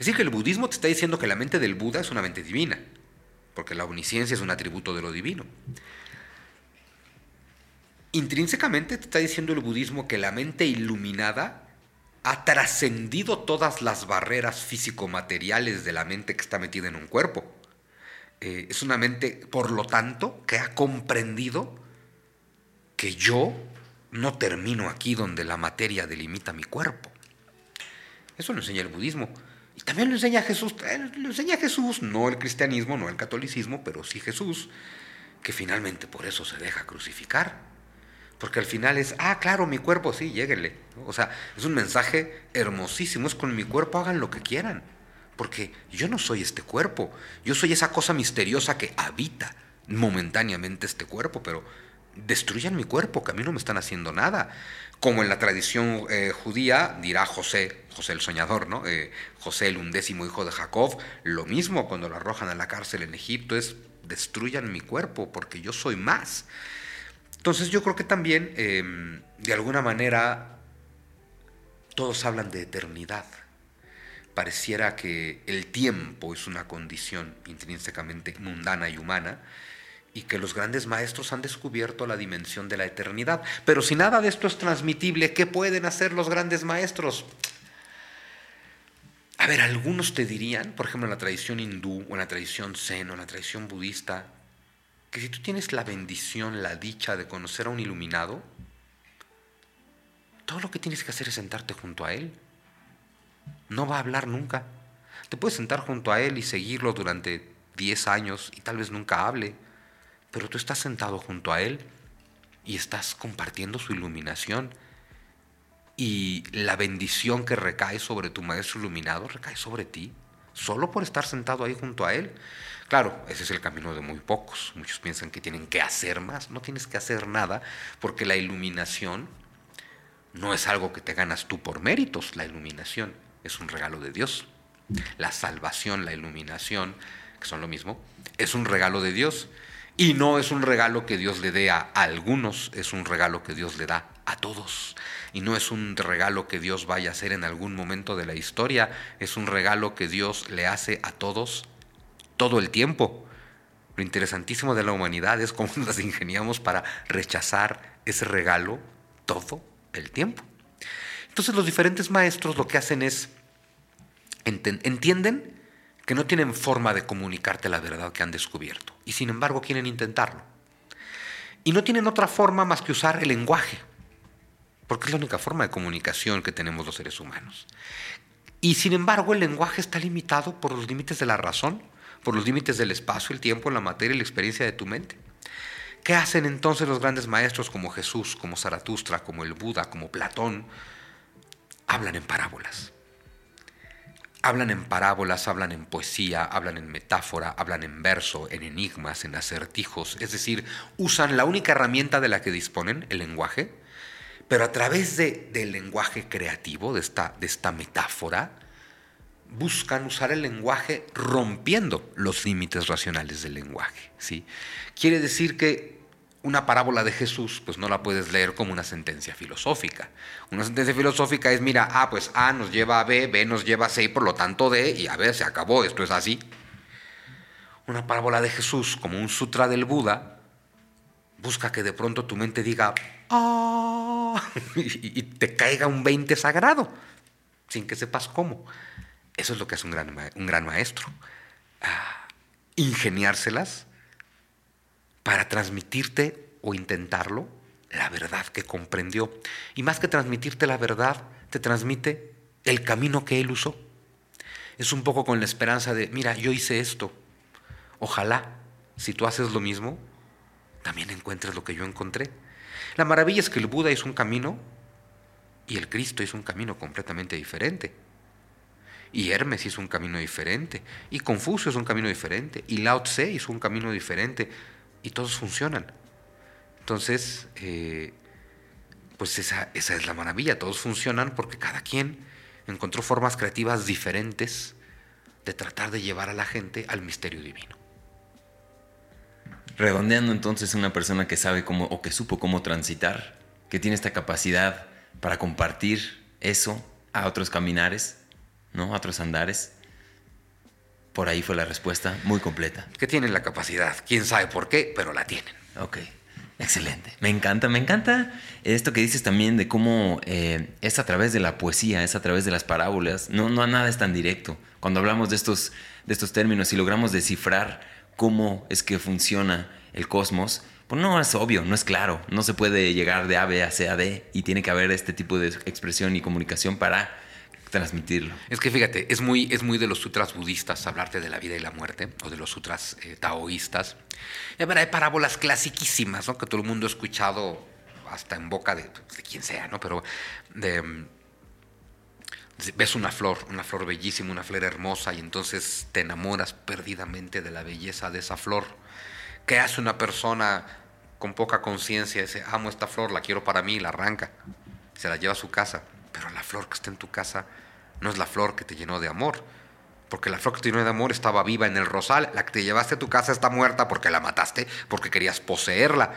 es decir, que el budismo te está diciendo que la mente del Buda es una mente divina, porque la omnisciencia es un atributo de lo divino. Intrínsecamente te está diciendo el budismo que la mente iluminada ha trascendido todas las barreras físico-materiales de la mente que está metida en un cuerpo. Eh, es una mente, por lo tanto, que ha comprendido que yo no termino aquí donde la materia delimita mi cuerpo. Eso lo enseña el budismo. También lo enseña Jesús, eh, lo enseña Jesús, no el cristianismo, no el catolicismo, pero sí Jesús, que finalmente por eso se deja crucificar. Porque al final es, ah, claro, mi cuerpo, sí, lléguenle. O sea, es un mensaje hermosísimo, es con mi cuerpo hagan lo que quieran. Porque yo no soy este cuerpo, yo soy esa cosa misteriosa que habita momentáneamente este cuerpo, pero destruyan mi cuerpo, que a mí no me están haciendo nada. Como en la tradición eh, judía, dirá José, José el soñador, ¿no? Eh, José el undécimo hijo de Jacob, lo mismo cuando lo arrojan a la cárcel en Egipto es destruyan mi cuerpo porque yo soy más. Entonces yo creo que también, em, de alguna manera, todos hablan de eternidad. Pareciera que el tiempo es una condición intrínsecamente mundana y humana, y que los grandes maestros han descubierto la dimensión de la eternidad. Pero si nada de esto es transmitible, ¿qué pueden hacer los grandes maestros? A ver, algunos te dirían, por ejemplo, en la tradición hindú o en la tradición zen o en la tradición budista, que si tú tienes la bendición, la dicha de conocer a un iluminado, todo lo que tienes que hacer es sentarte junto a él. No va a hablar nunca. Te puedes sentar junto a él y seguirlo durante 10 años y tal vez nunca hable pero tú estás sentado junto a Él y estás compartiendo su iluminación. Y la bendición que recae sobre tu maestro iluminado recae sobre ti, solo por estar sentado ahí junto a Él. Claro, ese es el camino de muy pocos. Muchos piensan que tienen que hacer más. No tienes que hacer nada porque la iluminación no es algo que te ganas tú por méritos. La iluminación es un regalo de Dios. La salvación, la iluminación, que son lo mismo, es un regalo de Dios. Y no es un regalo que Dios le dé a algunos, es un regalo que Dios le da a todos. Y no es un regalo que Dios vaya a hacer en algún momento de la historia, es un regalo que Dios le hace a todos todo el tiempo. Lo interesantísimo de la humanidad es cómo nos ingeniamos para rechazar ese regalo todo el tiempo. Entonces los diferentes maestros lo que hacen es, entienden que no tienen forma de comunicarte la verdad que han descubierto y sin embargo quieren intentarlo. Y no tienen otra forma más que usar el lenguaje, porque es la única forma de comunicación que tenemos los seres humanos. Y sin embargo el lenguaje está limitado por los límites de la razón, por los límites del espacio, el tiempo, la materia y la experiencia de tu mente. ¿Qué hacen entonces los grandes maestros como Jesús, como Zaratustra, como el Buda, como Platón? Hablan en parábolas. Hablan en parábolas, hablan en poesía, hablan en metáfora, hablan en verso, en enigmas, en acertijos. Es decir, usan la única herramienta de la que disponen, el lenguaje, pero a través de, del lenguaje creativo, de esta, de esta metáfora, buscan usar el lenguaje rompiendo los límites racionales del lenguaje. ¿sí? Quiere decir que una parábola de Jesús, pues no la puedes leer como una sentencia filosófica. Una sentencia filosófica es, mira, ah, pues A nos lleva a B, B nos lleva a C, y por lo tanto D, y a ver, se acabó, esto es así. Una parábola de Jesús, como un sutra del Buda, busca que de pronto tu mente diga, ah, y te caiga un 20 sagrado, sin que sepas cómo. Eso es lo que hace un gran, un gran maestro. Ah, ingeniárselas para transmitirte o intentarlo la verdad que comprendió. Y más que transmitirte la verdad, te transmite el camino que él usó. Es un poco con la esperanza de, mira, yo hice esto. Ojalá, si tú haces lo mismo, también encuentres lo que yo encontré. La maravilla es que el Buda es un camino y el Cristo es un camino completamente diferente. Y Hermes hizo un camino diferente. Y Confucio es un camino diferente. Y Lao Tse hizo un camino diferente y todos funcionan. Entonces, eh, pues esa, esa es la maravilla, todos funcionan porque cada quien encontró formas creativas diferentes de tratar de llevar a la gente al misterio divino. Redondeando entonces una persona que sabe cómo o que supo cómo transitar, que tiene esta capacidad para compartir eso a otros caminares, ¿no? A otros andares. Por ahí fue la respuesta muy completa. Que tienen la capacidad, quién sabe por qué, pero la tienen. Ok, excelente. Me encanta, me encanta esto que dices también de cómo eh, es a través de la poesía, es a través de las parábolas. No, no nada es tan directo. Cuando hablamos de estos, de estos términos y logramos descifrar cómo es que funciona el cosmos, pues no es obvio, no es claro. No se puede llegar de A, B a C a D y tiene que haber este tipo de expresión y comunicación para transmitirlo. Es que fíjate, es muy, es muy de los sutras budistas hablarte de la vida y la muerte, o de los sutras eh, taoístas. Y hay parábolas clasiquísimas, ¿no? Que todo el mundo ha escuchado hasta en boca de, de quien sea, ¿no? Pero de, ves una flor, una flor bellísima, una flor hermosa, y entonces te enamoras perdidamente de la belleza de esa flor. ¿Qué hace una persona con poca conciencia? Dice, amo esta flor, la quiero para mí, la arranca, se la lleva a su casa pero la flor que está en tu casa no es la flor que te llenó de amor. Porque la flor que te llenó de amor estaba viva en el rosal. La que te llevaste a tu casa está muerta porque la mataste, porque querías poseerla.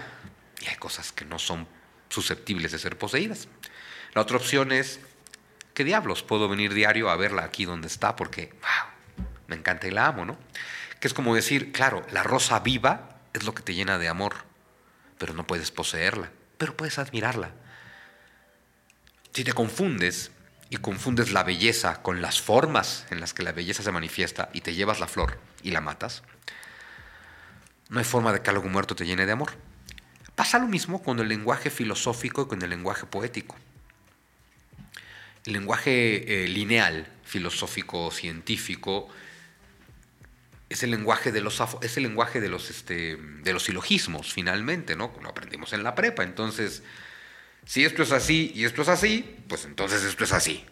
Y hay cosas que no son susceptibles de ser poseídas. La otra opción es, ¿qué diablos? Puedo venir diario a verla aquí donde está porque me encanta y la amo, ¿no? Que es como decir, claro, la rosa viva es lo que te llena de amor, pero no puedes poseerla, pero puedes admirarla. Si te confundes y confundes la belleza con las formas en las que la belleza se manifiesta y te llevas la flor y la matas, no hay forma de que algo muerto te llene de amor. Pasa lo mismo con el lenguaje filosófico y con el lenguaje poético. El lenguaje eh, lineal, filosófico, científico, es el lenguaje de los es el lenguaje de los este, de los silogismos finalmente, ¿no? Lo aprendimos en la prepa, entonces si esto es así y esto es así, pues entonces esto es así.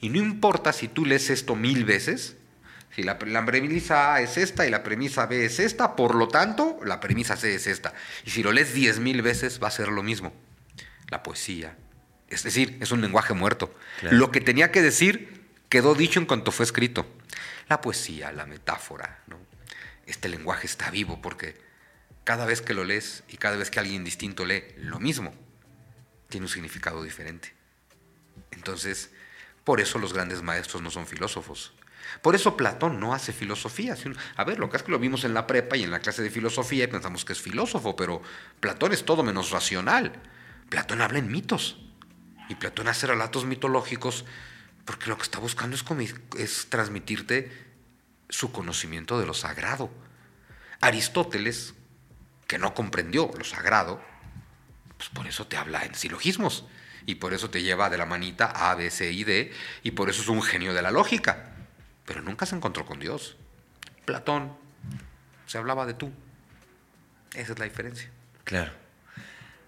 Y no importa si tú lees esto mil veces, si la, premisa A es esta y la premisa B es esta, por lo tanto, la premisa C es esta. Y si lo lees diez mil veces, va a ser lo mismo. La poesía. Es decir, es un lenguaje muerto. Lo que tenía que decir quedó dicho en cuanto fue escrito. La poesía, la metáfora, ¿no? Este lenguaje está vivo porque cada vez que lo lees y cada vez que alguien distinto lee lo mismo, tiene un significado diferente. Entonces, por eso los grandes maestros no son filósofos. Por eso Platón no hace filosofía. A ver, lo que es que lo vimos en la prepa y en la clase de filosofía y pensamos que es filósofo, pero Platón es todo menos racional. Platón habla en mitos. Y Platón hace relatos mitológicos porque lo que está buscando es, es transmitirte su conocimiento de lo sagrado. Aristóteles, que no comprendió lo sagrado, pues por eso te habla en silogismos. Y por eso te lleva de la manita A, B, C y D. Y por eso es un genio de la lógica. Pero nunca se encontró con Dios. Platón se hablaba de tú. Esa es la diferencia. Claro.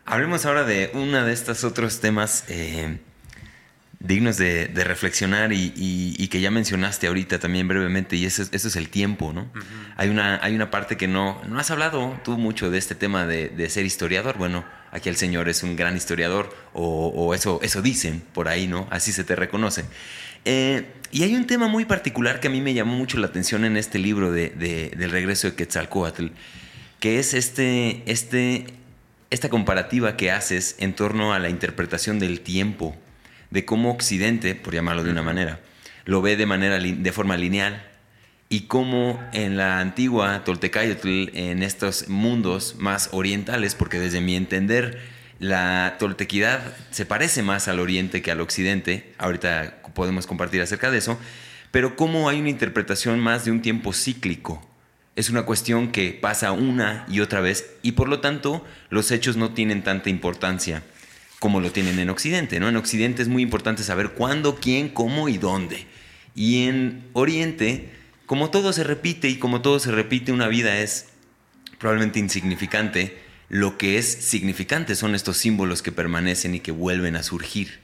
Hablemos ahora de uno de estos otros temas eh, dignos de, reflexionar y, que ya mencionaste ahorita también brevemente, y eso, es el tiempo, ¿no? hay, una, hay una parte que no, no has hablado tú mucho de este tema de, ser historiador. Bueno, aquí el señor es un gran historiador, o, eso, eso dicen por ahí, ¿no? Así se te reconoce. Eh, y hay un tema muy particular que a mí me llamó mucho la atención en este libro de, del regreso de Quetzalcoatl, que es este, este, esta comparativa que haces en torno a la interpretación del tiempo de cómo Occidente, por llamarlo de una manera, lo ve de, manera, de forma lineal y cómo en la antigua Toltecayotl, en estos mundos más orientales, porque desde mi entender la toltequidad se parece más al oriente que al occidente, ahorita podemos compartir acerca de eso, pero cómo hay una interpretación más de un tiempo cíclico. Es una cuestión que pasa una y otra vez y por lo tanto los hechos no tienen tanta importancia como lo tienen en Occidente. ¿no? En Occidente es muy importante saber cuándo, quién, cómo y dónde. Y en Oriente, como todo se repite y como todo se repite, una vida es probablemente insignificante. Lo que es significante son estos símbolos que permanecen y que vuelven a surgir.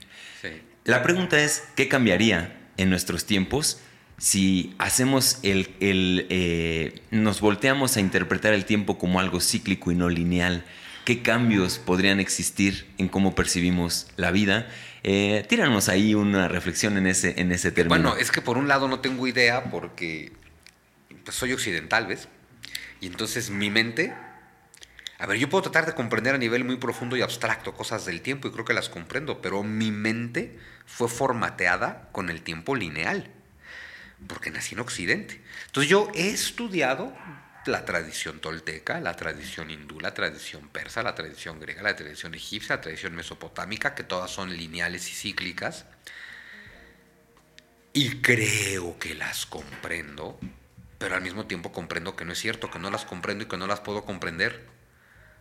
La pregunta es, ¿qué cambiaría en nuestros tiempos si hacemos el, eh, nos volteamos a interpretar el tiempo como algo cíclico y no lineal? qué cambios podrían existir en cómo percibimos la vida. Eh, tíranos ahí una reflexión en ese, en ese término. Bueno, es que por un lado no tengo idea porque pues, soy occidental, ¿ves? Y entonces mi mente... A ver, yo puedo tratar de comprender a nivel muy profundo y abstracto cosas del tiempo y creo que las comprendo, pero mi mente fue formateada con el tiempo lineal, porque nací en Occidente. Entonces yo he estudiado la tradición tolteca, la tradición hindú, la tradición persa, la tradición griega, la tradición egipcia, la tradición mesopotámica, que todas son lineales y cíclicas. Y creo que las comprendo, pero al mismo tiempo comprendo que no es cierto, que no las comprendo y que no las puedo comprender.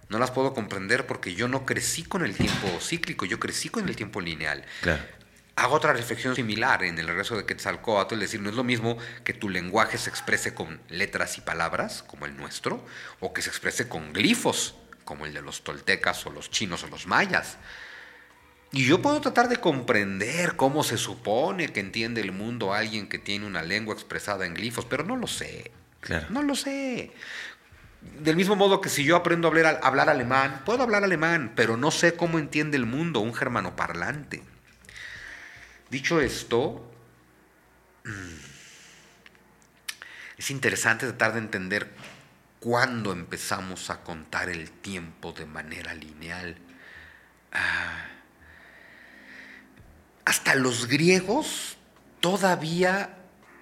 No las puedo comprender porque yo no crecí con el tiempo cíclico, yo crecí con el tiempo lineal. Claro hago otra reflexión similar en el regreso de Quetzalcóatl, es decir, no es lo mismo que tu lenguaje se exprese con letras y palabras, como el nuestro, o que se exprese con glifos, como el de los toltecas o los chinos o los mayas. Y yo puedo tratar de comprender cómo se supone que entiende el mundo alguien que tiene una lengua expresada en glifos, pero no lo sé. Claro. No lo sé. Del mismo modo que si yo aprendo a hablar, hablar alemán, puedo hablar alemán, pero no sé cómo entiende el mundo un germanoparlante. Dicho esto, mm, es interesante tratar de entender cuándo empezamos a contar el tiempo de manera lineal. Ah, hasta los griegos todavía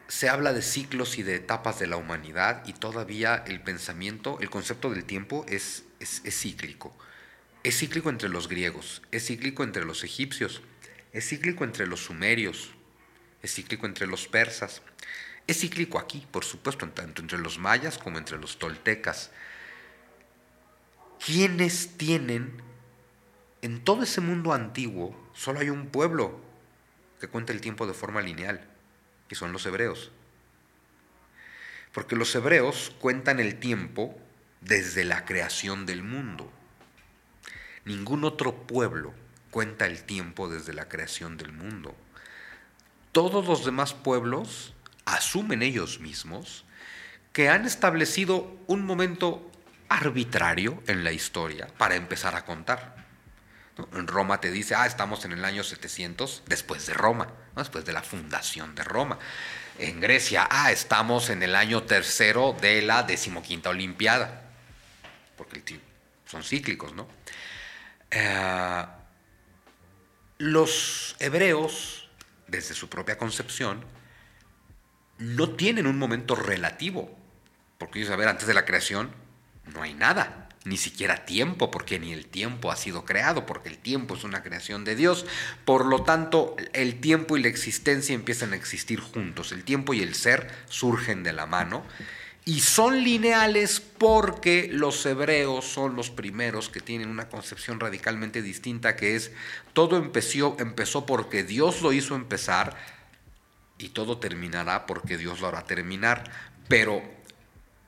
se habla de ciclos y de etapas de la humanidad y todavía el pensamiento, el concepto del tiempo es, es cíclico. Es cíclico entre los griegos, es cíclico entre los egipcios, es cíclico entre los sumerios, es cíclico entre los persas, es cíclico aquí, por supuesto, tanto entre los mayas como entre los toltecas. ¿Quiénes tienen en todo ese mundo antiguo? Solo hay un pueblo que cuenta el tiempo de forma lineal, y son los hebreos. Porque los hebreos cuentan el tiempo desde la creación del mundo. Ningún otro pueblo cuenta el tiempo desde la creación del mundo. Todos los demás pueblos asumen ellos mismos que han establecido un momento arbitrario en la historia para empezar a contar. En Roma te dice, ah, estamos en el año 700 después de Roma, después de la fundación de Roma. En Grecia, ah, estamos en el año tercero de la decimoquinta Olimpiada, porque son cíclicos, ¿no? Eh, los hebreos, desde su propia concepción, no tienen un momento relativo. Porque ellos, a ver, antes de la creación no hay nada, ni siquiera tiempo, porque ni el tiempo ha sido creado, porque el tiempo es una creación de Dios. Por lo tanto, el tiempo y la existencia empiezan a existir juntos. El tiempo y el ser surgen de la mano. Y son lineales porque los hebreos son los primeros que tienen una concepción radicalmente distinta, que es todo empezó, empezó porque Dios lo hizo empezar y todo terminará porque Dios lo hará terminar. Pero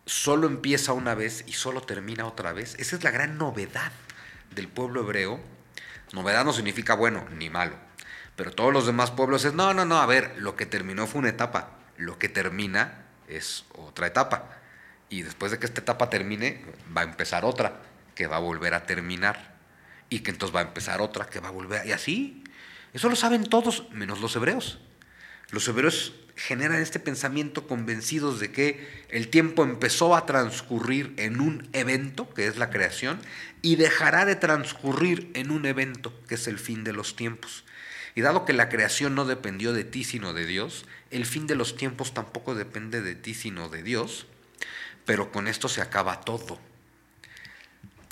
solo empieza una vez y solo termina otra vez. Esa es la gran novedad del pueblo hebreo. Novedad no significa bueno ni malo. Pero todos los demás pueblos es, no, no, no, a ver, lo que terminó fue una etapa. Lo que termina es otra etapa. Y después de que esta etapa termine, va a empezar otra, que va a volver a terminar. Y que entonces va a empezar otra, que va a volver. Y así. Eso lo saben todos, menos los hebreos. Los hebreos generan este pensamiento convencidos de que el tiempo empezó a transcurrir en un evento, que es la creación, y dejará de transcurrir en un evento, que es el fin de los tiempos. Y dado que la creación no dependió de ti sino de Dios, el fin de los tiempos tampoco depende de ti sino de Dios, pero con esto se acaba todo.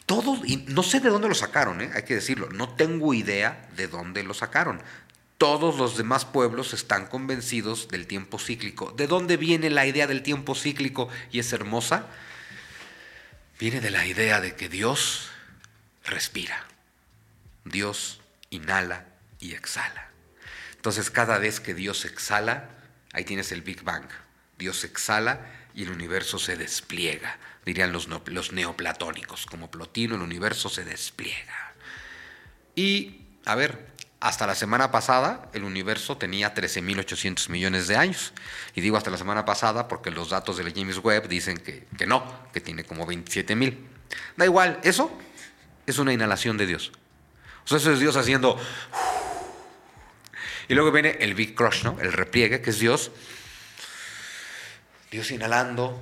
Todo, y no sé de dónde lo sacaron, ¿eh? hay que decirlo, no tengo idea de dónde lo sacaron. Todos los demás pueblos están convencidos del tiempo cíclico. ¿De dónde viene la idea del tiempo cíclico y es hermosa? Viene de la idea de que Dios respira. Dios inhala y exhala. Entonces cada vez que Dios exhala, ahí tienes el Big Bang. Dios exhala y el universo se despliega, dirían los, neoplatónicos. Como Plotino, el universo se despliega. Y, a ver, hasta la semana pasada el universo tenía 13.800 millones de años. Y digo hasta la semana pasada porque los datos de la James Webb dicen que, que no, que tiene como 27.000. Da igual, eso es una inhalación de Dios. O sea, eso es Dios haciendo... Y luego viene el Big Crush, ¿no? El repliegue, que es Dios. Dios inhalando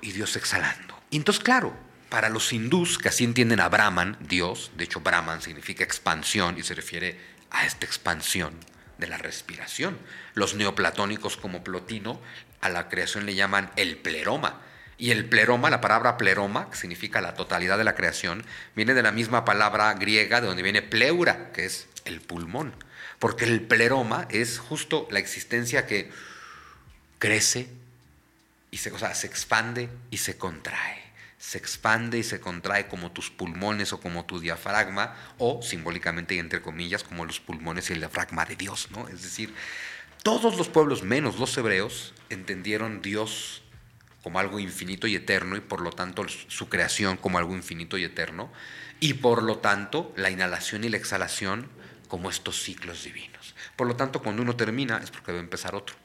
y Dios exhalando. Entonces, claro, para los hindús, que así entienden a Brahman, Dios, de hecho Brahman significa expansión y se refiere a esta expansión de la respiración. Los neoplatónicos como Plotino a la creación le llaman el pleroma. Y el pleroma, la palabra pleroma, que significa la totalidad de la creación, viene de la misma palabra griega de donde viene pleura, que es el pulmón. Porque el pleroma es justo la existencia que crece y se, se expande y se contrae se expande y se contrae como tus pulmones o como tu diafragma, o simbólicamente y entre comillas, como los pulmones y el diafragma de Dios, ¿no? Es decir, todos los pueblos, menos los hebreos, entendieron Dios como algo infinito y eterno, y por lo tanto su creación como algo infinito y eterno, y por lo tanto la inhalación y la exhalación como estos ciclos divinos. Por lo tanto, cuando uno termina es porque debe empezar otro.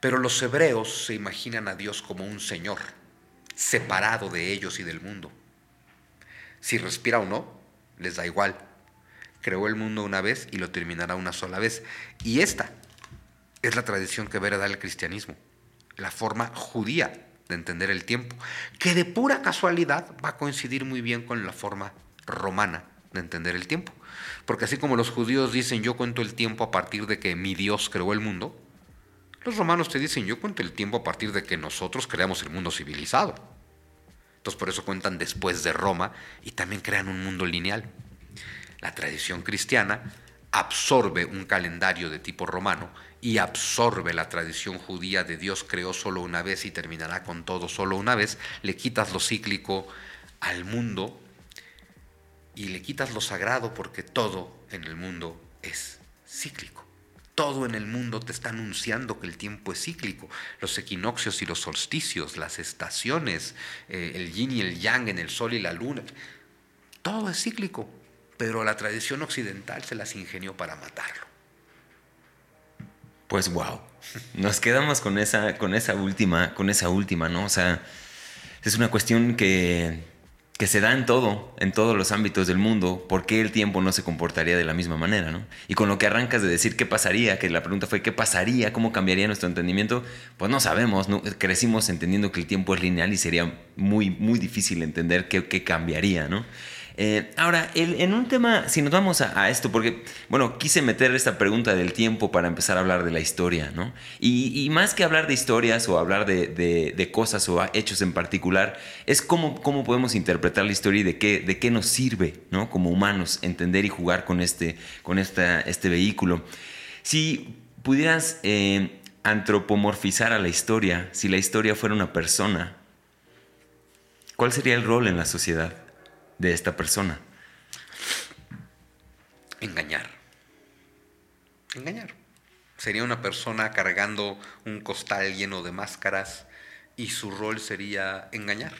Pero los hebreos se imaginan a Dios como un Señor, separado de ellos y del mundo. Si respira o no, les da igual. Creó el mundo una vez y lo terminará una sola vez. Y esta es la tradición que verá el cristianismo, la forma judía de entender el tiempo, que de pura casualidad va a coincidir muy bien con la forma romana de entender el tiempo. Porque así como los judíos dicen yo cuento el tiempo a partir de que mi Dios creó el mundo, los romanos te dicen, yo cuento el tiempo a partir de que nosotros creamos el mundo civilizado. Entonces por eso cuentan después de Roma y también crean un mundo lineal. La tradición cristiana absorbe un calendario de tipo romano y absorbe la tradición judía de Dios creó solo una vez y terminará con todo solo una vez, le quitas lo cíclico al mundo y le quitas lo sagrado porque todo en el mundo es cíclico. Todo en el mundo te está anunciando que el tiempo es cíclico. Los equinoccios y los solsticios, las estaciones, eh, el yin y el yang en el sol y la luna. Todo es cíclico, pero la tradición occidental se las ingenió para matarlo. Pues wow. Nos quedamos con esa, con esa última, con esa última, ¿no? O sea, es una cuestión que que se da en todo, en todos los ámbitos del mundo, ¿por qué el tiempo no se comportaría de la misma manera? ¿no? Y con lo que arrancas de decir qué pasaría, que la pregunta fue qué pasaría, cómo cambiaría nuestro entendimiento, pues no sabemos, ¿no? crecimos entendiendo que el tiempo es lineal y sería muy, muy difícil entender qué, qué cambiaría. ¿no? Eh, ahora, en un tema, si nos vamos a, esto, porque, bueno, quise meter esta pregunta del tiempo para empezar a hablar de la historia, ¿no? Y, más que hablar de historias o hablar de, cosas o hechos en particular, es cómo, podemos interpretar la historia y de qué, nos sirve, ¿no? Como humanos, entender y jugar con este, este vehículo. Si pudieras eh, antropomorfizar a la historia, si la historia fuera una persona, ¿cuál sería el rol en la sociedad de esta persona? Engañar. Engañar. Sería una persona cargando un costal lleno de máscaras y su rol sería engañar,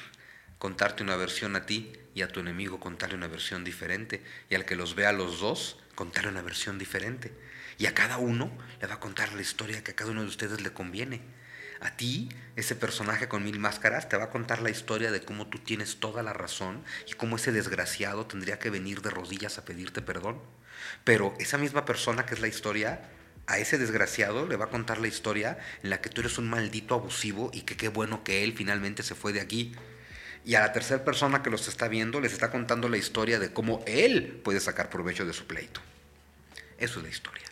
contarte una versión a ti y a tu enemigo contarle una versión diferente y al que los vea a los dos contarle una versión diferente y a cada uno le va a contar la historia que a cada uno de ustedes le conviene. A ti, ese personaje con mil máscaras, te va a contar la historia de cómo tú tienes toda la razón y cómo ese desgraciado tendría que venir de rodillas a pedirte perdón. Pero esa misma persona que es la historia, a ese desgraciado le va a contar la historia en la que tú eres un maldito abusivo y que qué bueno que él finalmente se fue de aquí. Y a la tercera persona que los está viendo les está contando la historia de cómo él puede sacar provecho de su pleito. Eso es la historia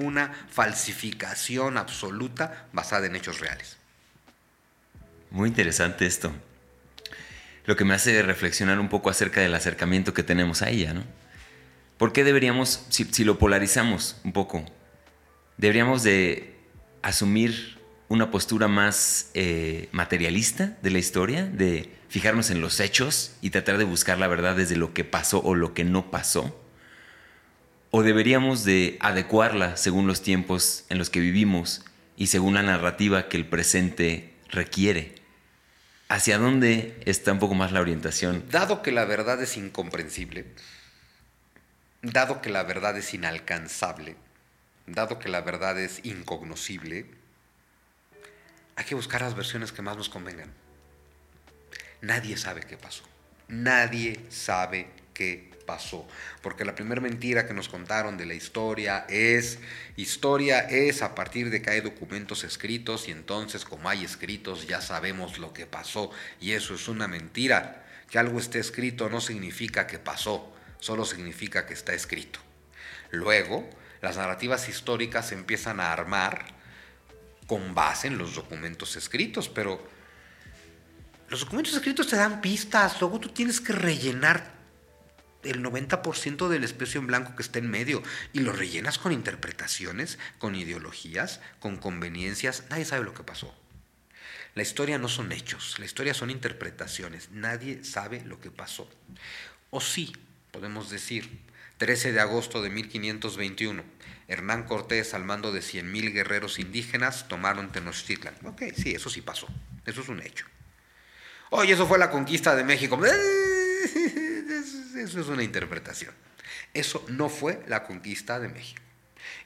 una falsificación absoluta basada en hechos reales. Muy interesante esto. Lo que me hace reflexionar un poco acerca del acercamiento que tenemos a ella, ¿no? ¿Por qué deberíamos, si, lo polarizamos un poco, deberíamos de asumir una postura más eh, materialista de la historia, de fijarnos en los hechos y tratar de buscar la verdad desde lo que pasó o lo que no pasó? ¿O deberíamos de adecuarla según los tiempos en los que vivimos y según la narrativa que el presente requiere? ¿Hacia dónde está un poco más la orientación? Dado que la verdad es incomprensible, dado que la verdad es inalcanzable, dado que la verdad es incognoscible, hay que buscar las versiones que más nos convengan. Nadie sabe qué pasó. Nadie sabe qué pasó. Porque la primera mentira que nos contaron de la historia es, historia es a partir de que hay documentos escritos y entonces como hay escritos ya sabemos lo que pasó. Y eso es una mentira. Que algo esté escrito no significa que pasó, solo significa que está escrito. Luego, las narrativas históricas se empiezan a armar con base en los documentos escritos, pero los documentos escritos te dan pistas, luego tú tienes que rellenar el 90% del espacio en blanco que está en medio y lo rellenas con interpretaciones, con ideologías, con conveniencias, nadie sabe lo que pasó. La historia no son hechos, la historia son interpretaciones, nadie sabe lo que pasó. O sí, podemos decir, 13 de agosto de 1521, Hernán Cortés al mando de 100.000 guerreros indígenas tomaron Tenochtitlan. Ok, sí, eso sí pasó, eso es un hecho. Oye, eso fue la conquista de México. Eso es una interpretación. Eso no fue la conquista de México.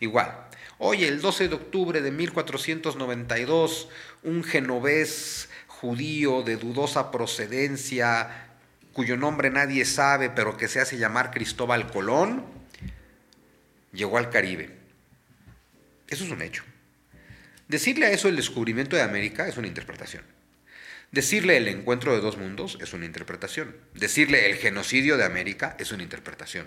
Igual, hoy el 12 de octubre de 1492, un genovés judío de dudosa procedencia, cuyo nombre nadie sabe, pero que se hace llamar Cristóbal Colón, llegó al Caribe. Eso es un hecho. Decirle a eso el descubrimiento de América es una interpretación. Decirle el encuentro de dos mundos es una interpretación. Decirle el genocidio de América es una interpretación.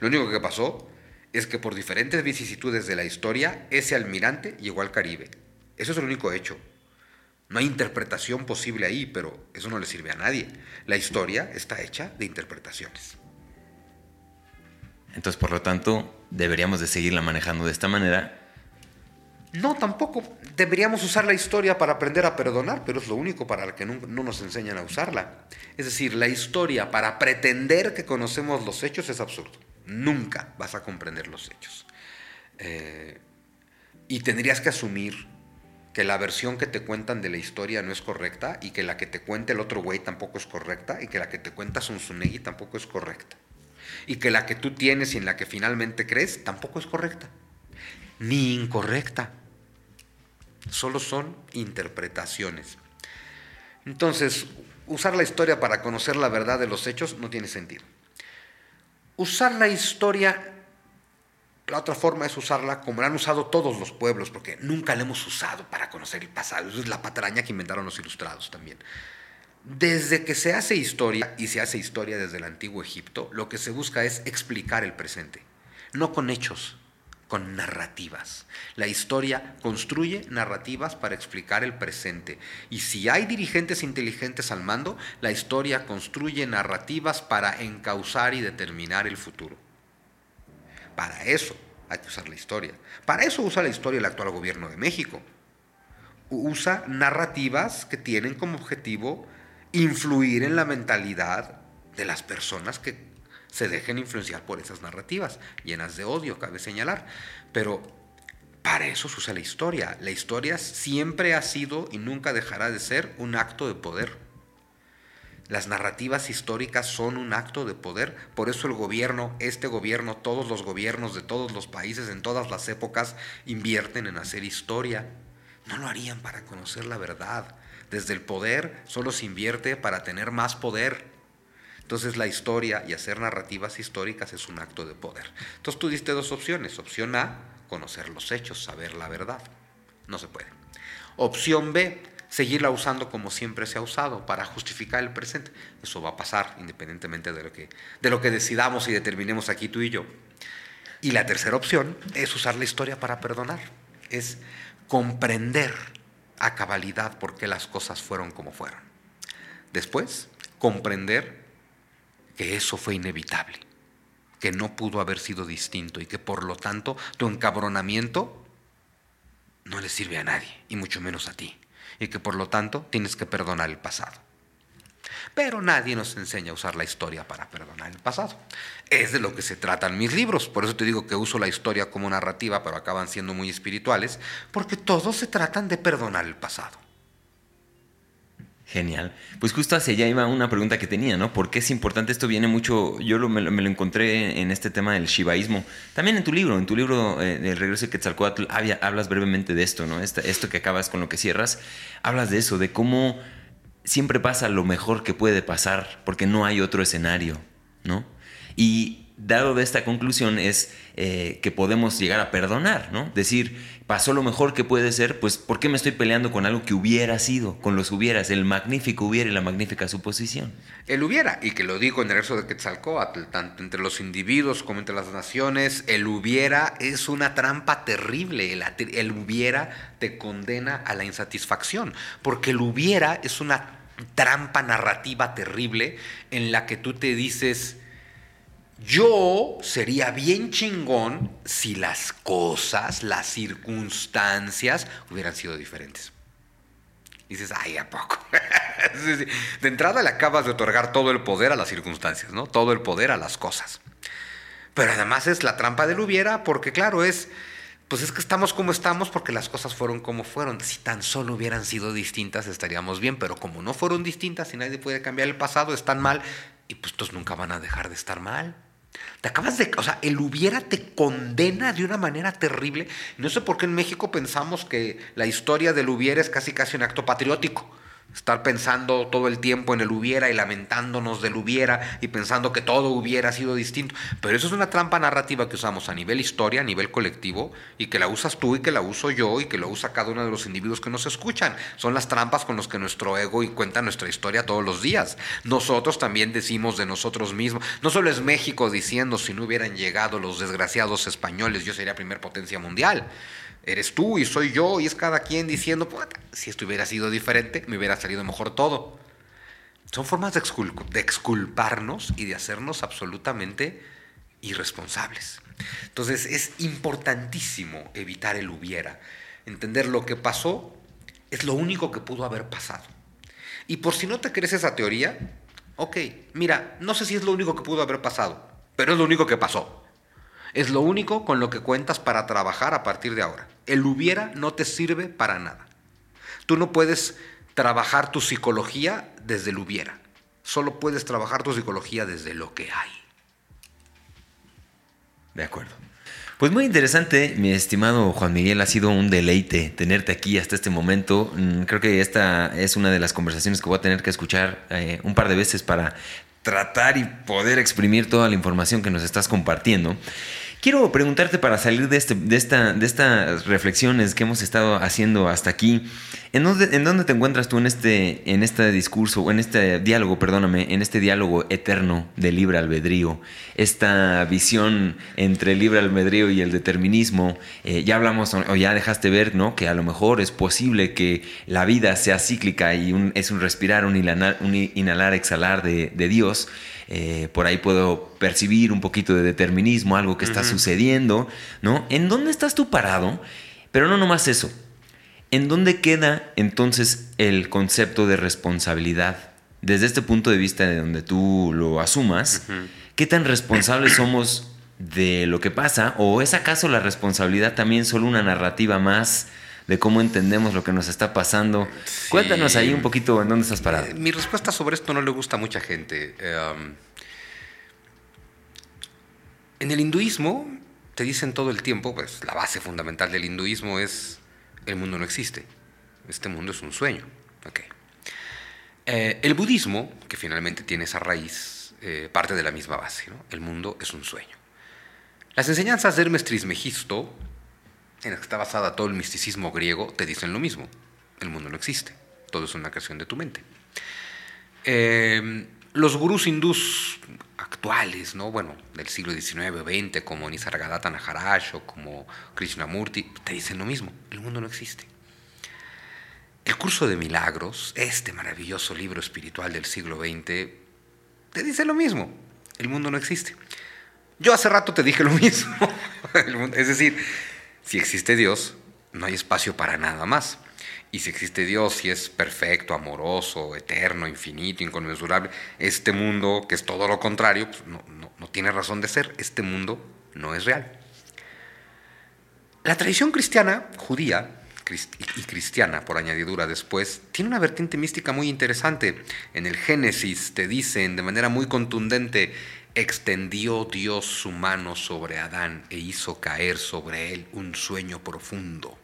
Lo único que pasó es que por diferentes vicisitudes de la historia, ese almirante llegó al Caribe. Eso es el único hecho. No hay interpretación posible ahí, pero eso no le sirve a nadie. La historia está hecha de interpretaciones. Entonces, por lo tanto, deberíamos de seguirla manejando de esta manera no, tampoco. Deberíamos usar la historia para aprender a perdonar, pero es lo único para el que no, nos enseñan a usarla. Es decir, la historia para pretender que conocemos los hechos es absurdo. Nunca vas a comprender los hechos. Eh, y tendrías que asumir que la versión que te cuentan de la historia no es correcta y que la que te cuenta el otro güey tampoco es correcta y que la que te cuenta Sunsunegi tampoco es correcta. Y que la que tú tienes y en la que finalmente crees tampoco es correcta. Ni incorrecta solo son interpretaciones. Entonces, usar la historia para conocer la verdad de los hechos no tiene sentido. Usar la historia, la otra forma es usarla como la han usado todos los pueblos, porque nunca la hemos usado para conocer el pasado. Eso es la patraña que inventaron los ilustrados también. Desde que se hace historia, y se hace historia desde el antiguo Egipto, lo que se busca es explicar el presente, no con hechos, con narrativas. La historia construye narrativas para explicar el presente. Y si hay dirigentes inteligentes al mando, la historia construye narrativas para encauzar y determinar el futuro. Para eso hay que usar la historia. Para eso usa la historia el actual gobierno de México. Usa narrativas que tienen como objetivo influir en la mentalidad de las personas que se dejen influenciar por esas narrativas, llenas de odio, cabe señalar. Pero para eso se usa la historia. La historia siempre ha sido y nunca dejará de ser un acto de poder. Las narrativas históricas son un acto de poder, por eso el gobierno, este gobierno, todos los gobiernos de todos los países en todas las épocas invierten en hacer historia. No lo harían para conocer la verdad. Desde el poder solo se invierte para tener más poder. Entonces la historia y hacer narrativas históricas es un acto de poder. Entonces tú diste dos opciones. Opción A, conocer los hechos, saber la verdad. No se puede. Opción B, seguirla usando como siempre se ha usado para justificar el presente. Eso va a pasar independientemente de lo que, de lo que decidamos y determinemos aquí tú y yo. Y la tercera opción es usar la historia para perdonar, es comprender a cabalidad por qué las cosas fueron como fueron. Después, comprender que eso fue inevitable, que no pudo haber sido distinto y que por lo tanto tu encabronamiento no le sirve a nadie, y mucho menos a ti y que por lo tanto tienes que perdonar el pasado. Pero nadie nos enseña a usar la historia para perdonar el pasado. Es de lo que se tratan mis libros. Por eso te digo que uso la historia como narrativa, pero acaban siendo muy espirituales, porque todos se tratan de perdonar el pasado. Genial. Pues justo hacia allá iba una pregunta que tenía, ¿no? ¿Por qué es importante? Esto viene mucho, yo me, lo, encontré en este tema del shivaísmo. También en tu libro, en tu libro eh, El regreso de Quetzalcoatl, hablas brevemente de esto, ¿no? esto que acabas con lo que cierras, hablas de eso, de cómo siempre pasa lo mejor que puede pasar, porque no hay otro escenario, ¿no? Y dado de esta conclusión es eh, que podemos llegar a perdonar, ¿no? Decir, pasó lo mejor que puede ser, pues ¿por qué me estoy peleando con algo que hubiera sido, con los hubieras, el magnífico hubiera y la magnífica suposición? El hubiera, y que lo digo en el verso de Quetzalcóatl, tanto entre los individuos como entre las naciones, el hubiera es una trampa terrible, el, el hubiera te condena a la insatisfacción, porque el hubiera es una trampa narrativa terrible en la que tú te dices, yo sería bien chingón si las cosas, las circunstancias hubieran sido diferentes. dices, ay, ¿a poco? de entrada le acabas de otorgar todo el poder a las circunstancias, ¿no? Todo el poder a las cosas. Pero además es la trampa del hubiera, porque claro, es, pues es que estamos como estamos porque las cosas fueron como fueron. Si tan solo hubieran sido distintas estaríamos bien, pero como no fueron distintas y nadie puede cambiar el pasado, están mal y pues estos nunca van a dejar de estar mal. Te acabas de, o sea, el hubiera te condena de una manera terrible. No sé por qué en México pensamos que la historia del hubiera es casi casi un acto patriótico estar pensando todo el tiempo en el hubiera y lamentándonos del hubiera y pensando que todo hubiera sido distinto. Pero eso es una trampa narrativa que usamos a nivel historia, a nivel colectivo, y que la usas tú y que la uso yo y que lo usa cada uno de los individuos que nos escuchan. Son las trampas con las que nuestro ego cuenta nuestra historia todos los días. Nosotros también decimos de nosotros mismos. No solo es México diciendo si no hubieran llegado los desgraciados españoles, yo sería primer potencia mundial eres tú y soy yo y es cada quien diciendo, si esto hubiera sido diferente, me hubiera salido mejor todo. Son formas de, exculparnos y de hacernos absolutamente irresponsables. Entonces es importantísimo evitar el hubiera. Entender lo que pasó es lo único que pudo haber pasado. Y por si no te crees esa teoría, ok, mira, no sé si es lo único que pudo haber pasado, pero es lo único que pasó. Es lo único con lo que cuentas para trabajar a partir de ahora. El hubiera no te sirve para nada. Tú no puedes trabajar tu psicología desde el hubiera. Solo puedes trabajar tu psicología desde lo que hay. De acuerdo. Pues muy interesante, mi estimado Juan Miguel, ha sido un deleite tenerte aquí hasta este momento. Mm, creo que esta es una de las conversaciones que voy a tener que escuchar eh, un par de veces para tratar y poder exprimir toda la información que nos estás compartiendo. Quiero preguntarte para salir de, este, de, esta, de estas reflexiones que hemos estado haciendo hasta aquí, ¿en dónde, te encuentras tú en este, en este discurso, o en este diálogo, perdóname, en este diálogo eterno de libre albedrío? Esta visión entre el libre albedrío y el determinismo, eh, ya hablamos o ya dejaste ver, ¿no? Que a lo mejor es posible que la vida sea cíclica y un, es un respirar, un un inhalar exhalar de, de Dios. Eh, por ahí puedo percibir un poquito de determinismo, algo que está sucediendo, ¿no? ¿En dónde estás tú parado? Pero no nomás eso. ¿En dónde queda entonces el concepto de responsabilidad? Desde este punto de vista de donde tú lo asumas, ¿qué tan responsables somos de lo que pasa? ¿O es acaso la responsabilidad también solo una narrativa más de cómo entendemos lo que nos está pasando. Cuéntanos ahí un poquito en dónde estás parado. Eh, mi respuesta sobre esto no le gusta a mucha gente. Em, en el hinduismo te dicen todo el tiempo, pues la base fundamental del hinduismo es el mundo no existe, este mundo es un sueño. Eh, el budismo, que finalmente tiene esa raíz, eh, parte de la misma base, el mundo es un sueño. Las enseñanzas de Hermes Trismegisto en la que está basada todo el misticismo griego, te dicen lo mismo. El mundo no existe. Todo es una creación de tu mente. Em, los gurús hindús actuales, ¿no? bueno, del siglo XIX o XX, como Nisargadatta Naharaj o como Krishnamurti, te dicen lo mismo. El mundo no existe. El curso de milagros, este maravilloso libro espiritual del siglo XX, te dice lo mismo. El mundo no existe. Yo hace rato te dije lo mismo. es decir, si existe Dios, no hay espacio para nada más. Y si existe Dios, si es perfecto, amoroso, eterno, infinito, inconmensurable, este mundo, que es todo lo contrario, pues no, no tiene razón de ser. Este mundo no es real. La tradición cristiana, judía, y cristiana, por añadidura después, tiene una vertiente mística muy interesante. En el Génesis te dicen de manera muy contundente, extendió Dios su mano sobre Adán e hizo caer sobre él un sueño profundo.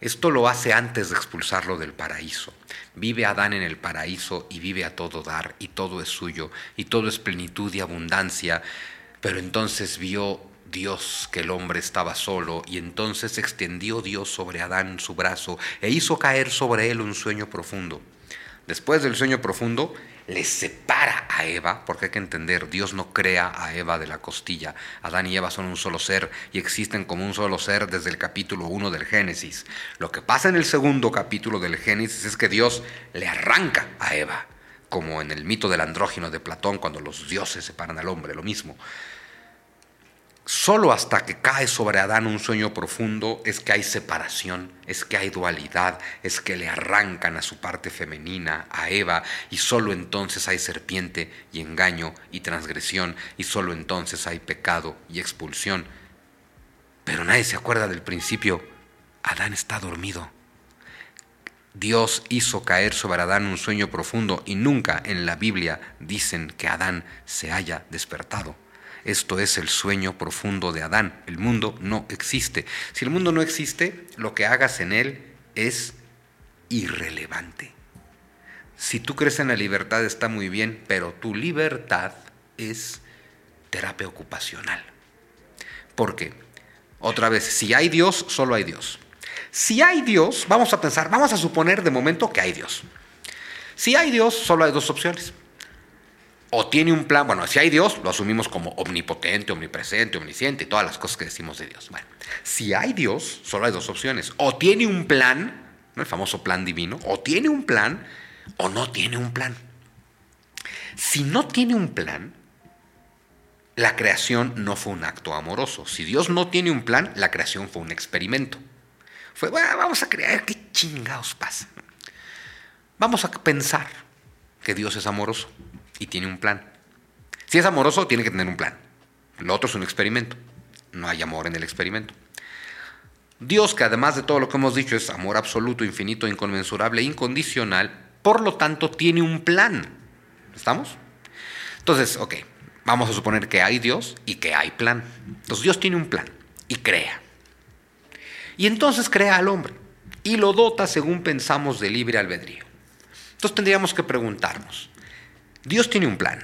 Esto lo hace antes de expulsarlo del paraíso. Vive Adán en el paraíso y vive a todo dar y todo es suyo y todo es plenitud y abundancia. Pero entonces vio Dios que el hombre estaba solo y entonces extendió Dios sobre Adán su brazo e hizo caer sobre él un sueño profundo. Después del sueño profundo, le separa a Eva, porque hay que entender, Dios no crea a Eva de la costilla. Adán y Eva son un solo ser y existen como un solo ser desde el capítulo 1 del Génesis. Lo que pasa en el segundo capítulo del Génesis es que Dios le arranca a Eva, como en el mito del andrógino de Platón, cuando los dioses separan al hombre, lo mismo. Solo hasta que cae sobre Adán un sueño profundo es que hay separación, es que hay dualidad, es que le arrancan a su parte femenina, a Eva, y solo entonces hay serpiente y engaño y transgresión, y solo entonces hay pecado y expulsión. Pero nadie se acuerda del principio. Adán está dormido. Dios hizo caer sobre Adán un sueño profundo y nunca en la Biblia dicen que Adán se haya despertado. Esto es el sueño profundo de Adán. El mundo no existe. Si el mundo no existe, lo que hagas en él es irrelevante. Si tú crees en la libertad está muy bien, pero tu libertad es terapia ocupacional. ¿Por qué? Otra vez, si hay Dios, solo hay Dios. Si hay Dios, vamos a pensar, vamos a suponer de momento que hay Dios. Si hay Dios, solo hay dos opciones o tiene un plan, bueno, si hay Dios, lo asumimos como omnipotente, omnipresente, omnisciente todas las cosas que decimos de Dios. Bueno, si hay Dios, solo hay dos opciones. O tiene un plan, el famoso plan divino, o tiene un plan, o no tiene un plan. Si no tiene un plan, la creación no fue un acto amoroso. Si Dios no tiene un plan, la creación fue un experimento. Fue, bueno, vamos a crear, ¿qué chingados pasa? Vamos a pensar que Dios es amoroso y tiene un plan. Si es amoroso, tiene que tener un plan. Lo otro es un experimento. No hay amor en el experimento. Dios, que además de todo lo que hemos dicho es amor absoluto, infinito, inconmensurable, incondicional, por lo tanto tiene un plan. ¿Estamos? Entonces, ok, vamos a suponer que hay Dios y que hay plan. Entonces Dios tiene un plan y crea. Y entonces crea al hombre y lo dota según pensamos de libre albedrío. Entonces tendríamos que preguntarnos, Dios tiene un plan.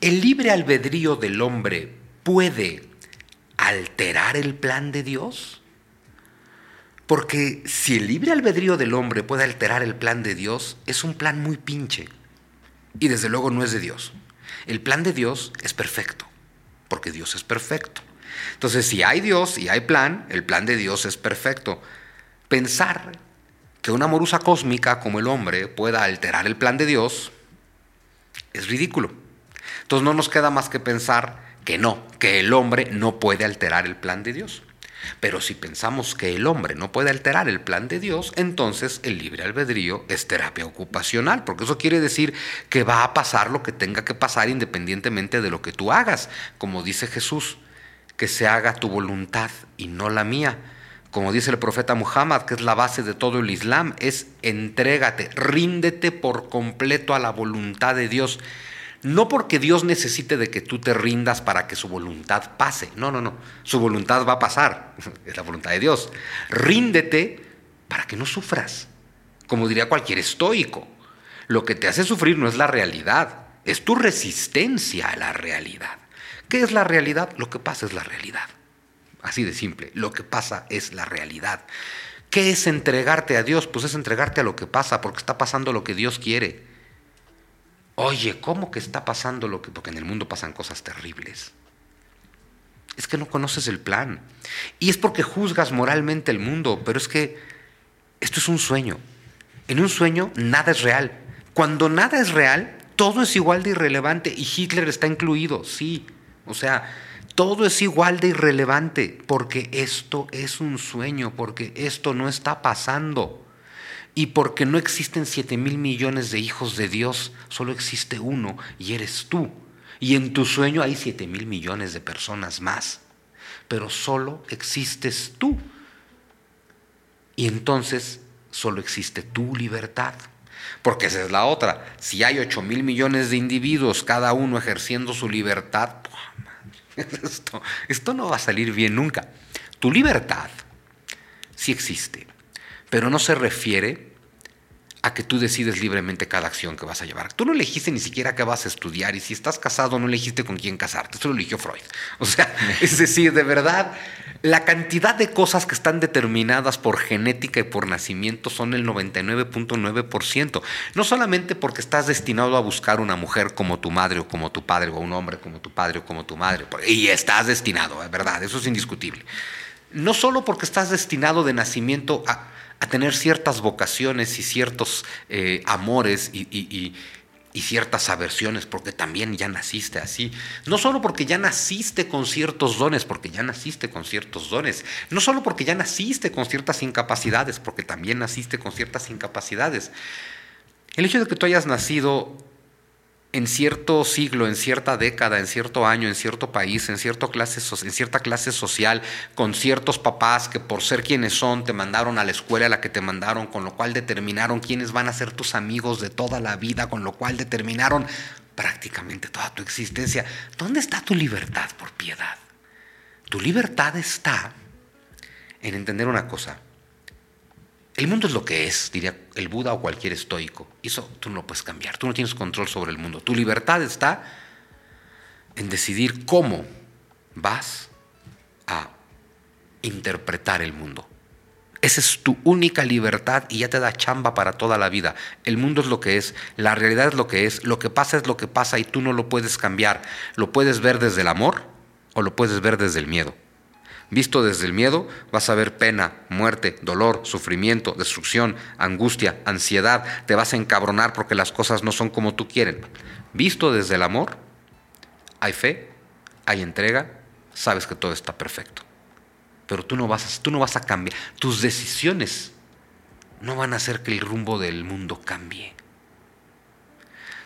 El libre albedrío del hombre puede alterar el plan de Dios? Porque si el libre albedrío del hombre puede alterar el plan de Dios, es un plan muy pinche. Y desde luego no es de Dios. El plan de Dios es perfecto, porque Dios es perfecto. Entonces, si hay Dios y hay plan, el plan de Dios es perfecto. Pensar que una morusa cósmica como el hombre pueda alterar el plan de Dios es ridículo. Entonces no nos queda más que pensar que no, que el hombre no puede alterar el plan de Dios. Pero si pensamos que el hombre no puede alterar el plan de Dios, entonces el libre albedrío es terapia ocupacional, porque eso quiere decir que va a pasar lo que tenga que pasar independientemente de lo que tú hagas, como dice Jesús, que se haga tu voluntad y no la mía. Como dice el profeta Muhammad, que es la base de todo el Islam, es entrégate, ríndete por completo a la voluntad de Dios. No porque Dios necesite de que tú te rindas para que su voluntad pase. No, no, no. Su voluntad va a pasar. Es la voluntad de Dios. Ríndete para que no sufras. Como diría cualquier estoico. Lo que te hace sufrir no es la realidad, es tu resistencia a la realidad. ¿Qué es la realidad? Lo que pasa es la realidad. Así de simple. Lo que pasa es la realidad. ¿Qué es entregarte a Dios? Pues es entregarte a lo que pasa, porque está pasando lo que Dios quiere. Oye, ¿cómo que está pasando lo que... Porque en el mundo pasan cosas terribles. Es que no conoces el plan. Y es porque juzgas moralmente el mundo, pero es que esto es un sueño. En un sueño nada es real. Cuando nada es real, todo es igual de irrelevante y Hitler está incluido, sí. O sea, todo es igual de irrelevante porque esto es un sueño, porque esto no está pasando. Y porque no existen 7 mil millones de hijos de Dios, solo existe uno y eres tú. Y en tu sueño hay 7 mil millones de personas más. Pero solo existes tú. Y entonces solo existe tu libertad. Porque esa es la otra. Si hay 8 mil millones de individuos, cada uno ejerciendo su libertad, esto, esto no va a salir bien nunca. Tu libertad sí existe pero no se refiere a que tú decides libremente cada acción que vas a llevar. Tú no elegiste ni siquiera qué vas a estudiar y si estás casado no elegiste con quién casarte, eso lo eligió Freud. O sea, es decir, de verdad, la cantidad de cosas que están determinadas por genética y por nacimiento son el 99.9%. No solamente porque estás destinado a buscar una mujer como tu madre o como tu padre o un hombre como tu padre o como tu madre, y estás destinado, es verdad, eso es indiscutible. No solo porque estás destinado de nacimiento a a tener ciertas vocaciones y ciertos eh, amores y, y, ciertas aversiones, porque también ya naciste así. No solo porque ya naciste con ciertos dones, porque ya naciste con ciertos dones. No solo porque ya naciste con ciertas incapacidades, porque también naciste con ciertas incapacidades. El hecho de que tú hayas nacido en cierto siglo, en cierta década, en cierto año, en cierto país, en, cierto clase, en cierta clase social, con ciertos papás que por ser quienes son te mandaron a la escuela a la que te mandaron, con lo cual determinaron quiénes van a ser tus amigos de toda la vida, con lo cual determinaron prácticamente toda tu existencia. ¿Dónde está tu libertad por piedad? Tu libertad está en entender una cosa. El mundo es lo que es, diría el Buda o cualquier estoico. Eso tú no lo puedes cambiar. Tú no tienes control sobre el mundo. Tu libertad está en decidir cómo vas a interpretar el mundo. Esa es tu única libertad y ya te da chamba para toda la vida. El mundo es lo que es, la realidad es lo que es, lo que pasa es lo que pasa y tú no lo puedes cambiar. Lo puedes ver desde el amor o lo puedes ver desde el miedo. Visto desde el miedo, vas a ver pena, muerte, dolor, sufrimiento, destrucción, angustia, ansiedad. Te vas a encabronar porque las cosas no son como tú quieres. Visto desde el amor, hay fe, hay entrega, sabes que todo está perfecto. Pero tú no vas a, tú no vas a cambiar. Tus decisiones no van a hacer que el rumbo del mundo cambie.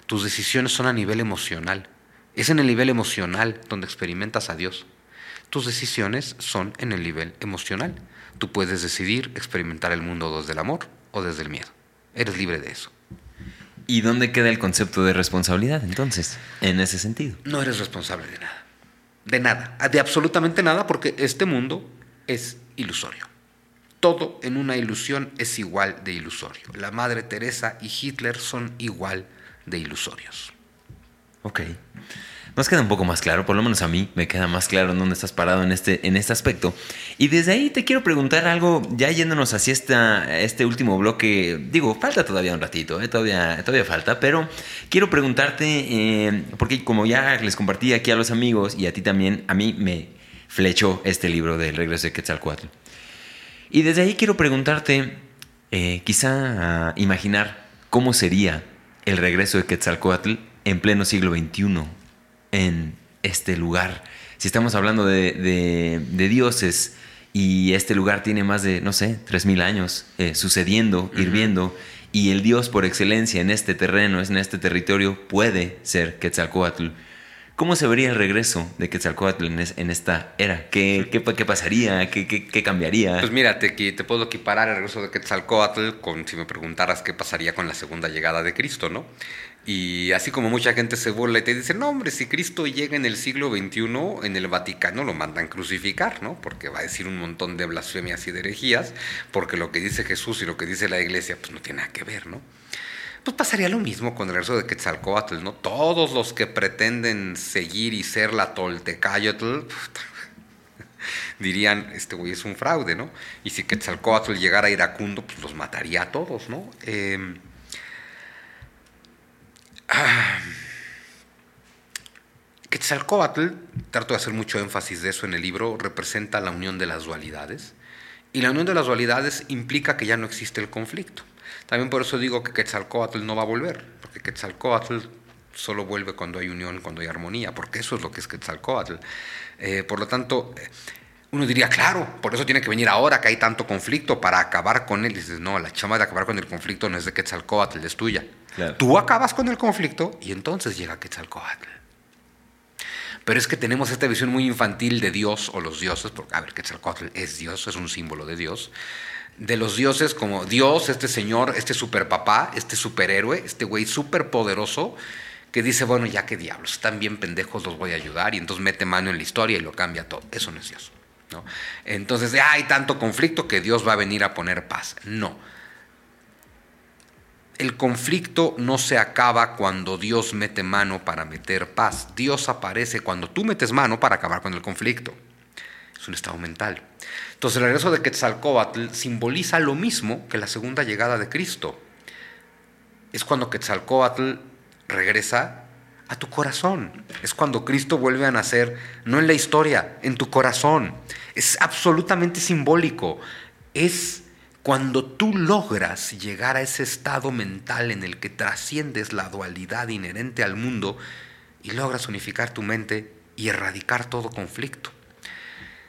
Tus decisiones son a nivel emocional. Es en el nivel emocional donde experimentas a Dios. Tus decisiones son en el nivel emocional. Tú puedes decidir experimentar el mundo desde el amor o desde el miedo. Eres libre de eso. ¿Y dónde queda el concepto de responsabilidad entonces, en ese sentido? No eres responsable de nada. De nada. De absolutamente nada porque este mundo es ilusorio. Todo en una ilusión es igual de ilusorio. La Madre Teresa y Hitler son igual de ilusorios. Ok. Nos queda un poco más claro, por lo menos a mí me queda más claro en dónde estás parado en este, en este aspecto. Y desde ahí te quiero preguntar algo, ya yéndonos hacia esta, este último bloque, digo, falta todavía un ratito, ¿eh? todavía, todavía falta, pero quiero preguntarte, eh, porque como ya les compartí aquí a los amigos y a ti también, a mí me flechó este libro del regreso de Quetzalcoatl. Y desde ahí quiero preguntarte, eh, quizá imaginar cómo sería el regreso de Quetzalcoatl en pleno siglo XXI en este lugar. Si estamos hablando de, dioses y este lugar tiene más de, no sé, 3.000 años eh, sucediendo, hirviendo, y el dios por excelencia en este terreno, en este territorio, puede ser Quetzalcoatl. ¿Cómo se vería el regreso de Quetzalcoatl en, esta era? ¿Qué, qué, pasaría? ¿Qué, ¿Qué, cambiaría? Pues mira, te, te, puedo equiparar el regreso de Quetzalcoatl con si me preguntaras qué pasaría con la segunda llegada de Cristo, ¿no? Y así como mucha gente se burla y te dice, no hombre, si Cristo llega en el siglo XXI, en el Vaticano lo mandan crucificar, ¿no? Porque va a decir un montón de blasfemias y de herejías, porque lo que dice Jesús y lo que dice la iglesia, pues no tiene nada que ver, ¿no? Pues pasaría lo mismo con el regreso de Quetzalcoatl, ¿no? Todos los que pretenden seguir y ser la Toltecayotl, dirían, este güey es un fraude, ¿no? Y si Quetzalcoatl llegara iracundo, pues los mataría a todos, ¿no? Eh, Quetzalcoatl, trato de hacer mucho énfasis de eso en el libro, representa la unión de las dualidades. Y la unión de las dualidades implica que ya no existe el conflicto. También por eso digo que Quetzalcoatl no va a volver, porque Quetzalcoatl solo vuelve cuando hay unión, cuando hay armonía, porque eso es lo que es Quetzalcoatl. Eh, por lo tanto, uno diría, claro, por eso tiene que venir ahora que hay tanto conflicto para acabar con él. Y dices, no, la chama de acabar con el conflicto no es de Quetzalcoatl, es tuya. Tú acabas con el conflicto y entonces llega Quetzalcoatl. Pero es que tenemos esta visión muy infantil de Dios o los dioses, porque, a ver, Quetzalcoatl es Dios, es un símbolo de Dios. De los dioses como Dios, este señor, este superpapá, este superhéroe, este güey superpoderoso, que dice, bueno, ya que diablos, están bien pendejos, los voy a ayudar, y entonces mete mano en la historia y lo cambia todo. Eso no es Dios. Entonces, hay tanto conflicto que Dios va a venir a poner paz. No el conflicto no se acaba cuando Dios mete mano para meter paz. Dios aparece cuando tú metes mano para acabar con el conflicto. Es un estado mental. Entonces el regreso de Quetzalcoatl simboliza lo mismo que la segunda llegada de Cristo. Es cuando Quetzalcoatl regresa a tu corazón. Es cuando Cristo vuelve a nacer, no en la historia, en tu corazón. Es absolutamente simbólico. Es cuando tú logras llegar a ese estado mental en el que trasciendes la dualidad inherente al mundo y logras unificar tu mente y erradicar todo conflicto.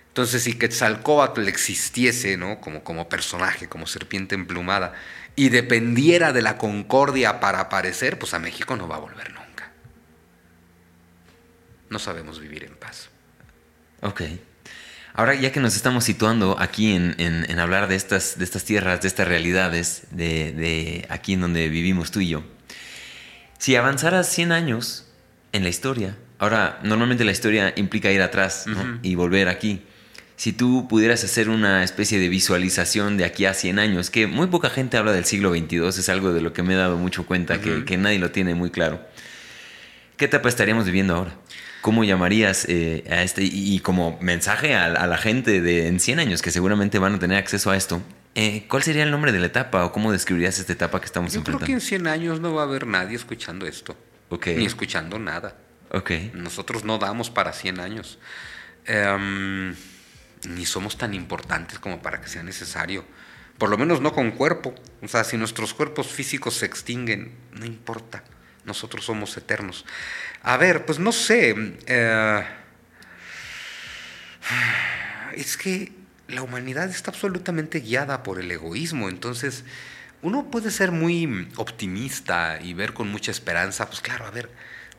Entonces, si Quetzalcóatl existiese, ¿no? Como, como personaje, como serpiente emplumada, y dependiera de la concordia para aparecer, pues a México no va a volver nunca. No sabemos vivir en paz. Ok. Ahora, ya que nos estamos situando aquí en, hablar de estas, de estas tierras, de estas realidades, de, aquí en donde vivimos tú y yo, si avanzaras 100 años en la historia, ahora normalmente la historia implica ir atrás y volver aquí. Si tú pudieras hacer una especie de visualización de aquí a 100 años, que muy poca gente habla del siglo XXII, es algo de lo que me he dado mucho cuenta, que, que nadie lo tiene muy claro. ¿Qué etapa estaríamos viviendo ahora? ¿Cómo llamarías eh, a este? Y, como mensaje a, la gente de en 100 años que seguramente van a tener acceso a esto, eh, ¿cuál sería el nombre de la etapa o cómo describirías esta etapa que estamos Yo creo que en 100 años no va a haber nadie escuchando esto. Ni escuchando nada. Okay. Nosotros no damos para 100 años. Em, ni somos tan importantes como para que sea necesario. Por lo menos no con cuerpo. O sea, si nuestros cuerpos físicos se extinguen, no importa. Nosotros somos eternos. A ver, pues no sé. Eh, es que la humanidad está absolutamente guiada por el egoísmo. Entonces, uno puede ser muy optimista y ver con mucha esperanza, pues claro, a ver,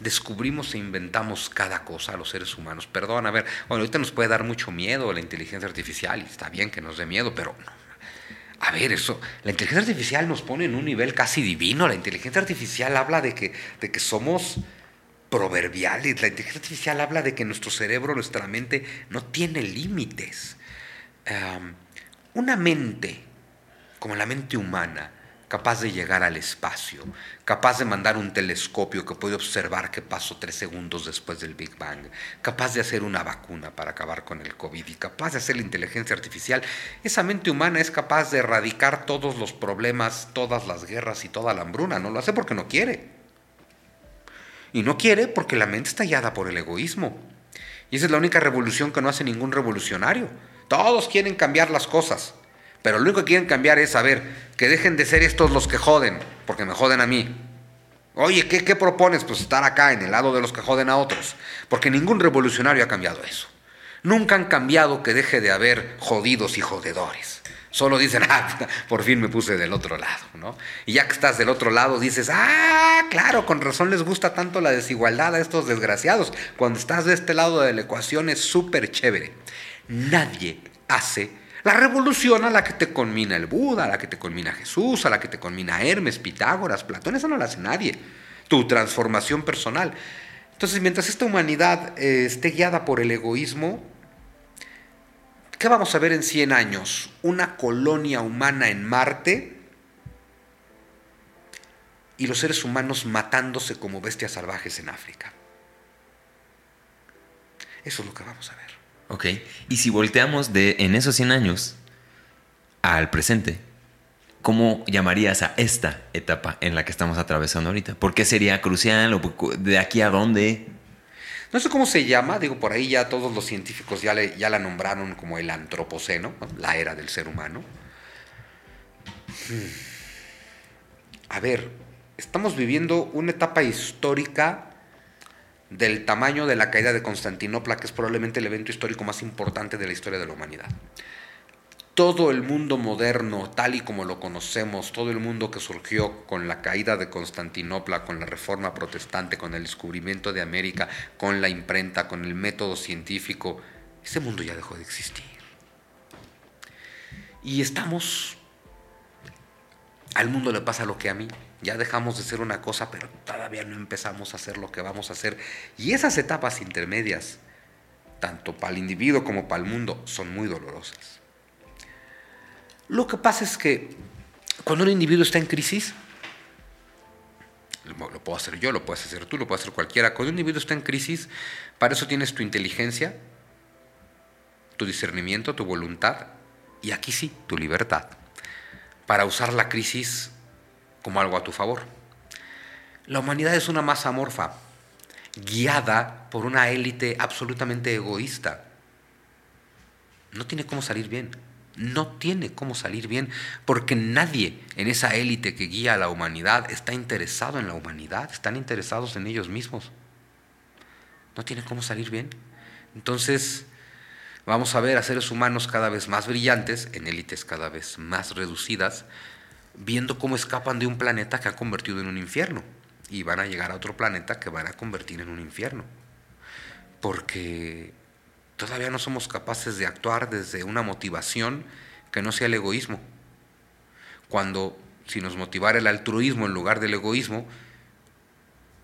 descubrimos e inventamos cada cosa a los seres humanos. Perdón, a ver, bueno, ahorita nos puede dar mucho miedo la inteligencia artificial y está bien que nos dé miedo, pero a ver, eso, la inteligencia artificial nos pone en un nivel casi divino. La inteligencia artificial habla de que, de que somos proverbiales. La inteligencia artificial habla de que nuestro cerebro, nuestra mente, no tiene límites. una mente, como la mente humana, capaz de llegar al espacio, capaz de mandar un telescopio que puede observar qué pasó tres segundos después del Big Bang, capaz de hacer una vacuna para acabar con el COVID y capaz de hacer la inteligencia artificial, esa mente humana es capaz de erradicar todos los problemas, todas las guerras y toda la hambruna. No lo hace porque no quiere. Y no quiere porque la mente está hallada por el egoísmo. Y esa es la única revolución que no hace ningún revolucionario. Todos quieren cambiar las cosas. Pero lo único que quieren cambiar es saber que dejen de ser estos los que joden, porque me joden a mí. Oye, ¿qué, ¿qué, propones? Pues estar acá en el lado de los que joden a otros. Porque ningún revolucionario ha cambiado eso. Nunca han cambiado que deje de haber jodidos y jodedores. Solo dicen, ah, por fin me puse del otro lado, ¿no? Y ya que estás del otro lado dices, ah, claro, con razón les gusta tanto la desigualdad a estos desgraciados. Cuando estás de este lado de la ecuación es súper chévere. Nadie hace la revolución a la que te conmina el Buda, a la que te conmina Jesús, a la que te conmina Hermes, Pitágoras, Platón, eso no la hace nadie. Tu transformación personal. Entonces, mientras esta humanidad eh, esté guiada por el egoísmo, ¿qué vamos a ver en 100 años? Una colonia humana en Marte y los seres humanos matándose como bestias salvajes en África. Eso es lo que vamos a ver. Ok. Y si volteamos de en esos 100 años al presente, ¿cómo llamarías a esta etapa en la que estamos atravesando ahorita? ¿Por qué sería crucial? ¿O de aquí a dónde? No sé cómo se llama, digo, por ahí ya todos los científicos ya, le, ya la nombraron como el antropoceno, la era del ser humano. A ver, estamos viviendo una etapa histórica del tamaño de la caída de Constantinopla, que es probablemente el evento histórico más importante de la historia de la humanidad. Todo el mundo moderno, tal y como lo conocemos, todo el mundo que surgió con la caída de Constantinopla, con la reforma protestante, con el descubrimiento de América, con la imprenta, con el método científico, ese mundo ya dejó de existir. Y estamos, al mundo le pasa lo que a mí, ya dejamos de ser una cosa, pero todavía no empezamos a hacer lo que vamos a hacer. Y esas etapas intermedias, tanto para el individuo como para el mundo, son muy dolorosas. Lo que pasa es que cuando un individuo está en crisis, lo puedo hacer yo, lo puedes hacer tú, lo puede hacer cualquiera. Cuando un individuo está en crisis, para eso tienes tu inteligencia, tu discernimiento, tu voluntad y aquí sí, tu libertad, para usar la crisis como algo a tu favor. La humanidad es una masa amorfa, guiada por una élite absolutamente egoísta. No tiene cómo salir bien. No tiene cómo salir bien porque nadie en esa élite que guía a la humanidad está interesado en la humanidad, están interesados en ellos mismos. No tiene cómo salir bien. Entonces, vamos a ver a seres humanos cada vez más brillantes, en élites cada vez más reducidas, viendo cómo escapan de un planeta que ha convertido en un infierno y van a llegar a otro planeta que van a convertir en un infierno. Porque todavía no somos capaces de actuar desde una motivación que no sea el egoísmo. Cuando si nos motivara el altruismo en lugar del egoísmo,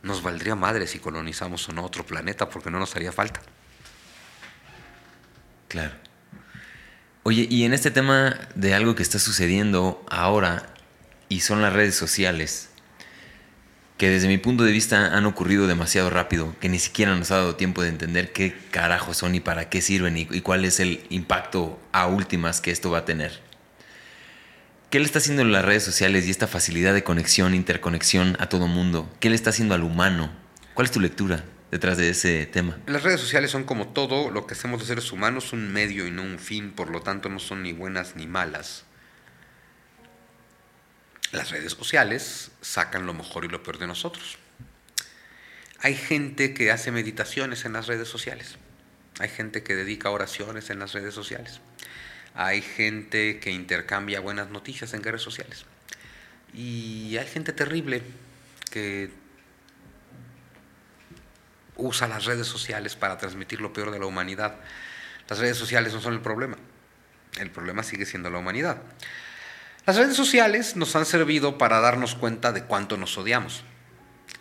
nos valdría madre si colonizamos o no otro planeta porque no nos haría falta. Claro. Oye, y en este tema de algo que está sucediendo ahora y son las redes sociales, que desde mi punto de vista han ocurrido demasiado rápido, que ni siquiera nos ha dado tiempo de entender qué carajos son y para qué sirven y, cuál es el impacto a últimas que esto va a tener. ¿Qué le está haciendo las redes sociales y esta facilidad de conexión, interconexión a todo mundo? ¿Qué le está haciendo al humano? ¿Cuál es tu lectura detrás de ese tema? Las redes sociales son como todo lo que hacemos los seres humanos, un medio y no un fin, por lo tanto no son ni buenas ni malas las redes sociales sacan lo mejor y lo peor de nosotros. Hay gente que hace meditaciones en las redes sociales. Hay gente que dedica oraciones en las redes sociales. Hay gente que intercambia buenas noticias en redes sociales. Y hay gente terrible que usa las redes sociales para transmitir lo peor de la humanidad. Las redes sociales no son el problema. El problema sigue siendo la humanidad. Las redes sociales nos han servido para darnos cuenta de cuánto nos odiamos.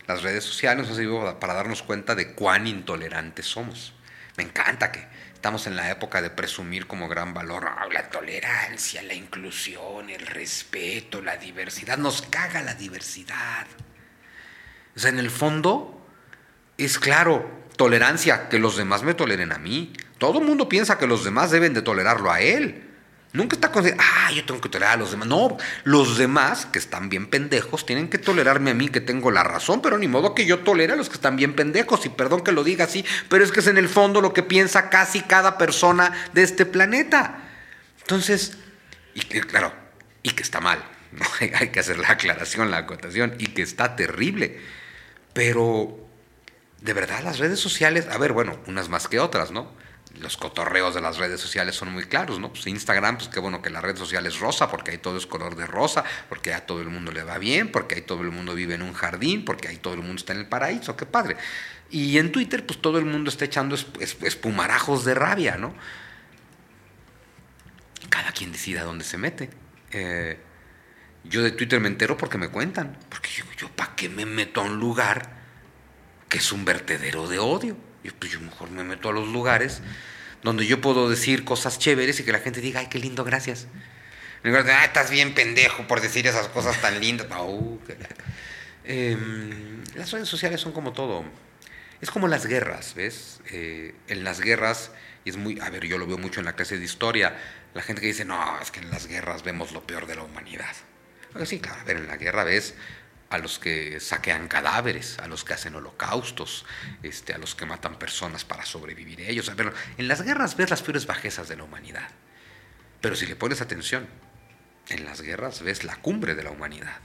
Las redes sociales nos han servido para darnos cuenta de cuán intolerantes somos. Me encanta que estamos en la época de presumir como gran valor la tolerancia, la inclusión, el respeto, la diversidad. Nos caga la diversidad. O sea, en el fondo es claro, tolerancia, que los demás me toleren a mí. Todo el mundo piensa que los demás deben de tolerarlo a él. Nunca está con, ah, yo tengo que tolerar a los demás. No, los demás, que están bien pendejos, tienen que tolerarme a mí, que tengo la razón, pero ni modo que yo tolere a los que están bien pendejos. Y perdón que lo diga así, pero es que es en el fondo lo que piensa casi cada persona de este planeta. Entonces, y que, claro, y que está mal. Hay que hacer la aclaración, la acotación, y que está terrible. Pero, de verdad, las redes sociales, a ver, bueno, unas más que otras, ¿no? Los cotorreos de las redes sociales son muy claros, ¿no? Pues Instagram, pues qué bueno que la red social es rosa, porque ahí todo es color de rosa, porque a todo el mundo le va bien, porque ahí todo el mundo vive en un jardín, porque ahí todo el mundo está en el paraíso, qué padre. Y en Twitter, pues todo el mundo está echando espumarajos de rabia, ¿no? Cada quien decida dónde se mete. Eh, yo de Twitter me entero porque me cuentan, porque yo, yo ¿para qué me meto a un lugar que es un vertedero de odio? Yo, pues yo mejor me meto a los lugares donde yo puedo decir cosas chéveres y que la gente diga, ay, qué lindo, gracias. En lugar de, ah, estás bien pendejo por decir esas cosas tan lindas. Em, las redes sociales son como todo. Es como las guerras, ¿ves? Eh, en las guerras, y es muy, a ver, yo lo veo mucho en la clase de historia, la gente que dice, no, es que en las guerras vemos lo peor de la humanidad. sí, claro, a ver, en la guerra ves a los que saquean cadáveres, a los que hacen holocaustos, este, a los que matan personas para sobrevivir ellos. en las guerras ves las peores bajezas de la humanidad. Pero si le pones atención, en las guerras ves la cumbre de la humanidad.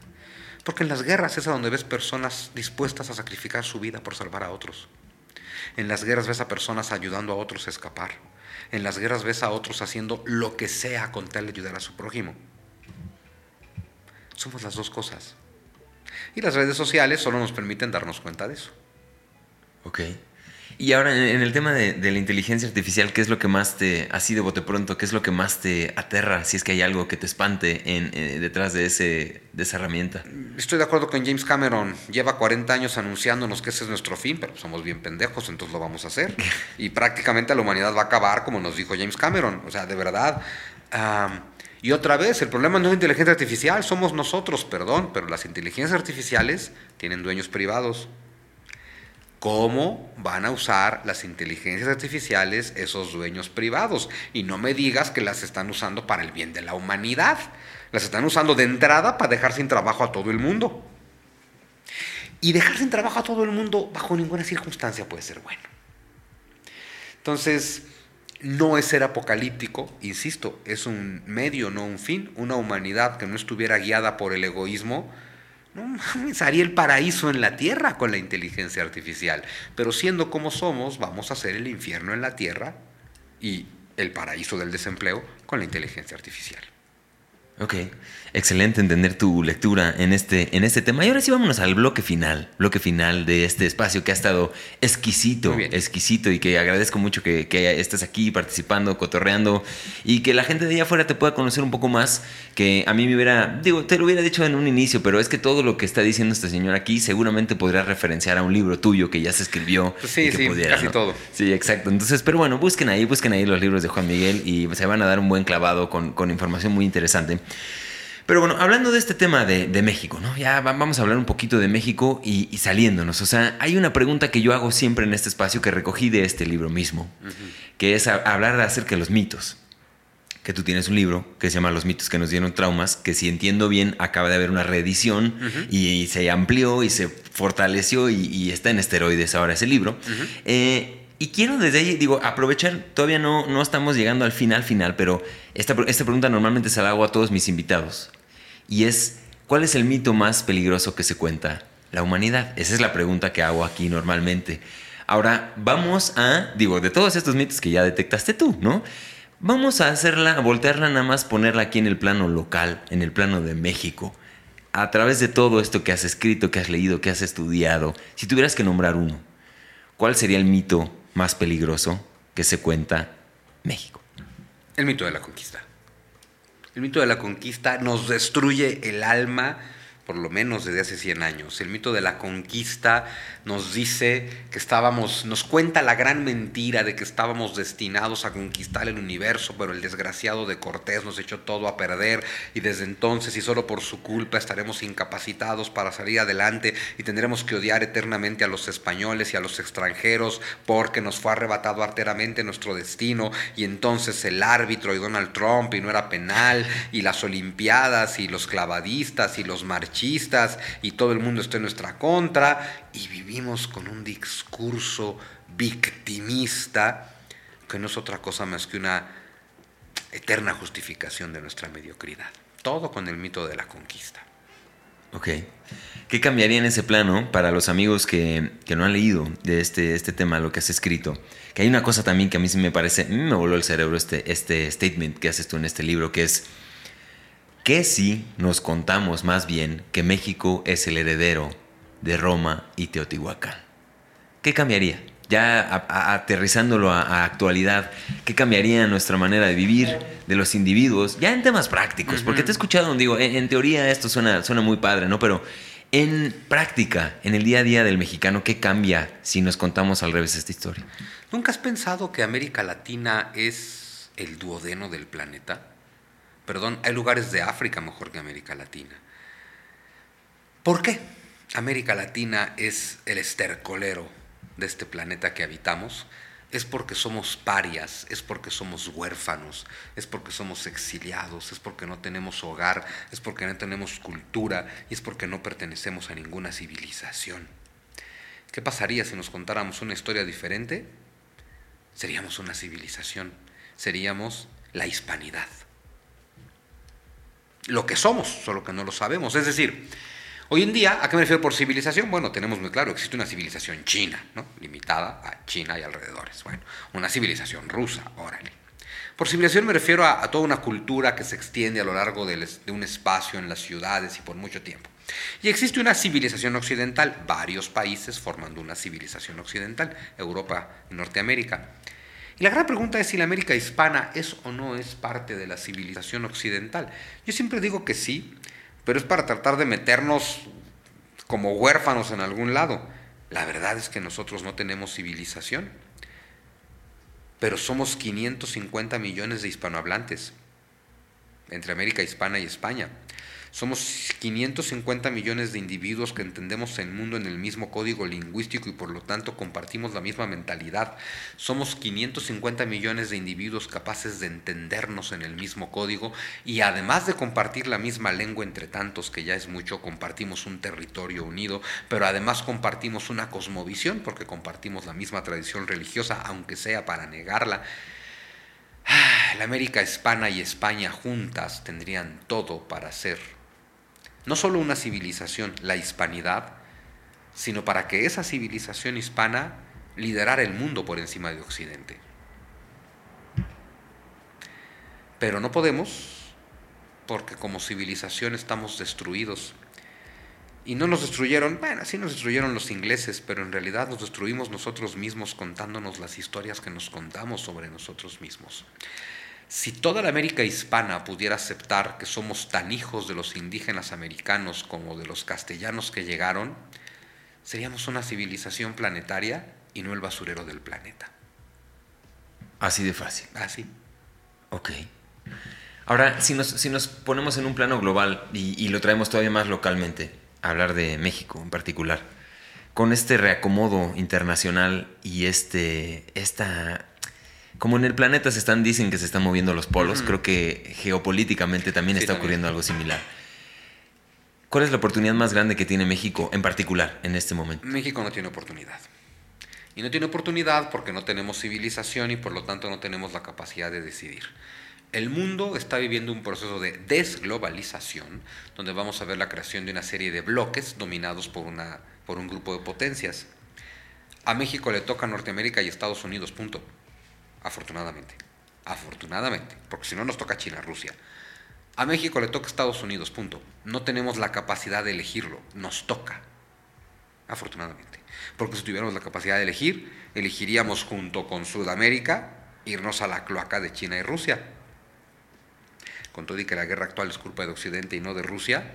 Porque en las guerras es a donde ves personas dispuestas a sacrificar su vida por salvar a otros. En las guerras ves a personas ayudando a otros a escapar. En las guerras ves a otros haciendo lo que sea con tal de ayudar a su prójimo. Somos las dos cosas. Y las redes sociales solo nos permiten darnos cuenta de eso. Ok. Y ahora, en el tema de, la inteligencia artificial, ¿qué es lo que más te, así de bote pronto, qué es lo que más te aterra, si es que hay algo que te espante en, eh, detrás de, ese, de esa herramienta? Estoy de acuerdo con James Cameron. Lleva 40 años anunciándonos que ese es nuestro fin, pero somos bien pendejos, entonces lo vamos a hacer. Y prácticamente la humanidad va a acabar, como nos dijo James Cameron. O sea, de verdad. Y otra vez, el problema no es inteligencia artificial, somos nosotros, perdón, pero las inteligencias artificiales tienen dueños privados. ¿Cómo van a usar las inteligencias artificiales esos dueños privados? Y no me digas que las están usando para el bien de la humanidad. Las están usando de entrada para dejar sin trabajo a todo el mundo. Y dejar sin trabajo a todo el mundo bajo ninguna circunstancia puede ser bueno. Entonces, no es ser apocalíptico, insisto, es un medio, no un fin. Una humanidad que no estuviera guiada por el egoísmo, no haría el paraíso en la tierra con la inteligencia artificial. Pero siendo como somos, vamos a hacer el infierno en la tierra y el paraíso del desempleo con la inteligencia artificial. Ok, excelente entender tu lectura en este, en este tema. Y ahora sí vámonos al bloque final, bloque final de este espacio que ha estado exquisito, exquisito y que agradezco mucho que, que, estés aquí participando, cotorreando y que la gente de allá afuera te pueda conocer un poco más, que a mí me hubiera, digo, te lo hubiera dicho en un inicio, pero es que todo lo que está diciendo este señor aquí seguramente podría referenciar a un libro tuyo que ya se escribió. Pues sí, sí, casi todo. Sí, exacto. Entonces, pero bueno, busquen ahí, busquen ahí los libros de Juan Miguel y se van a dar un buen clavado con, con información muy interesante. Pero bueno, hablando de este tema de, México, ¿no? Ya vamos a hablar un poquito de México y, saliéndonos. O sea, hay una pregunta que yo hago siempre en este espacio que recogí de este libro mismo, que es hablar acerca de los mitos. Que tú tienes un libro que se llama Los mitos que nos dieron traumas, que si entiendo bien acaba de haber una reedición y, se amplió y se fortaleció y, está en esteroides ahora ese libro. Eh, y quiero desde ahí, digo, aprovechar, todavía no, no estamos llegando al final final, pero esta, esta pregunta normalmente se la hago a todos mis invitados. Y es, ¿cuál es el mito más peligroso que se cuenta? La humanidad. Esa es la pregunta que hago aquí normalmente. Ahora, vamos a, digo, de todos estos mitos que ya detectaste tú, ¿no? Vamos a hacerla, a voltearla nada más, ponerla aquí en el plano local, en el plano de México. A través de todo esto que has escrito, que has leído, que has estudiado, si tuvieras que nombrar uno, ¿cuál sería el mito más peligroso que se cuenta México? El mito de la conquista. El mito de la conquista nos destruye el alma por lo menos desde hace 100 años. El mito de la conquista nos dice que estábamos, nos cuenta la gran mentira de que estábamos destinados a conquistar el universo, pero el desgraciado de Cortés nos echó todo a perder y desde entonces y solo por su culpa estaremos incapacitados para salir adelante y tendremos que odiar eternamente a los españoles y a los extranjeros porque nos fue arrebatado arteramente nuestro destino y entonces el árbitro y Donald Trump y no era penal y las olimpiadas y los clavadistas y los marchistas y todo el mundo está en nuestra contra y vivimos con un discurso victimista que no es otra cosa más que una eterna justificación de nuestra mediocridad. Todo con el mito de la conquista. Ok. ¿Qué cambiaría en ese plano para los amigos que, no han leído de este, este tema, lo que has escrito? Que hay una cosa también que a mí sí me parece, me voló el cerebro este, este statement que haces tú en este libro, que es ¿Qué si nos contamos más bien que México es el heredero de Roma y Teotihuacán? ¿Qué cambiaría? Ya aterrizándolo a, actualidad, ¿qué cambiaría nuestra manera de vivir de los individuos? Ya en temas prácticos, porque te he escuchado, digo, en, teoría esto suena, suena muy padre, ¿no? Pero en práctica, en el día a día del mexicano, ¿qué cambia si nos contamos al revés esta historia? ¿Nunca has pensado que América Latina es el duodeno del planeta? Perdón, hay lugares de África mejor que América Latina. ¿Por qué? América Latina es el estercolero de este planeta que habitamos. Es porque somos parias, es porque somos huérfanos, es porque somos exiliados, es porque no tenemos hogar, es porque no tenemos cultura y es porque no pertenecemos a ninguna civilización. ¿Qué pasaría si nos contáramos una historia diferente? Seríamos una civilización, seríamos la hispanidad lo que somos, solo que no lo sabemos. Es decir, hoy en día, ¿a qué me refiero por civilización? Bueno, tenemos muy claro, existe una civilización china, limitada a China y alrededores. Bueno, una civilización rusa, órale. Por civilización me refiero a, toda una cultura que se extiende a lo largo de, de un espacio en las ciudades y por mucho tiempo. Y existe una civilización occidental, varios países formando una civilización occidental, Europa y Norteamérica. La gran pregunta es si la América hispana es o no es parte de la civilización occidental. Yo siempre digo que sí, pero es para tratar de meternos como huérfanos en algún lado. La verdad es que nosotros no tenemos civilización, pero somos 550 millones de hispanohablantes entre América hispana y España. Somos 550 millones de individuos que entendemos el mundo en el mismo código lingüístico y por lo tanto compartimos la misma mentalidad. Somos 550 millones de individuos capaces de entendernos en el mismo código y además de compartir la misma lengua entre tantos, que ya es mucho, compartimos un territorio unido, pero además compartimos una cosmovisión porque compartimos la misma tradición religiosa, aunque sea para negarla. Ah, la América hispana y España juntas tendrían todo para ser no solo una civilización, la hispanidad, sino para que esa civilización hispana liderara el mundo por encima de Occidente. Pero no podemos porque como civilización estamos destruidos. Y no nos destruyeron, bueno, sí nos destruyeron los ingleses, pero en realidad nos destruimos nosotros mismos contándonos las historias que nos contamos sobre nosotros mismos. Si toda la América hispana pudiera aceptar que somos tan hijos de los indígenas americanos como de los castellanos que llegaron, seríamos una civilización planetaria y no el basurero del planeta. Así de fácil. Así. Ok. Ahora, si nos, si nos ponemos en un plano global y, y lo traemos todavía más localmente, a hablar de México en particular, con este reacomodo internacional y este, esta como en el planeta se están, dicen que se están moviendo los polos, creo que geopolíticamente también está ocurriendo algo similar. ¿Cuál es la oportunidad más grande que tiene México en particular en este momento? México no tiene oportunidad. Y no tiene oportunidad porque no tenemos civilización y por lo tanto no tenemos la capacidad de decidir. El mundo está viviendo un proceso de desglobalización, donde vamos a ver la creación de una serie de bloques dominados por, una, por un grupo de potencias. A México le toca Norteamérica y Estados Unidos, punto afortunadamente. Afortunadamente, porque si no nos toca China, Rusia. A México le toca Estados Unidos, punto. No tenemos la capacidad de elegirlo, nos toca. Afortunadamente. Porque si tuviéramos la capacidad de elegir, elegiríamos junto con Sudamérica irnos a la cloaca de China y Rusia. Con todo y que la guerra actual es culpa de Occidente y no de Rusia,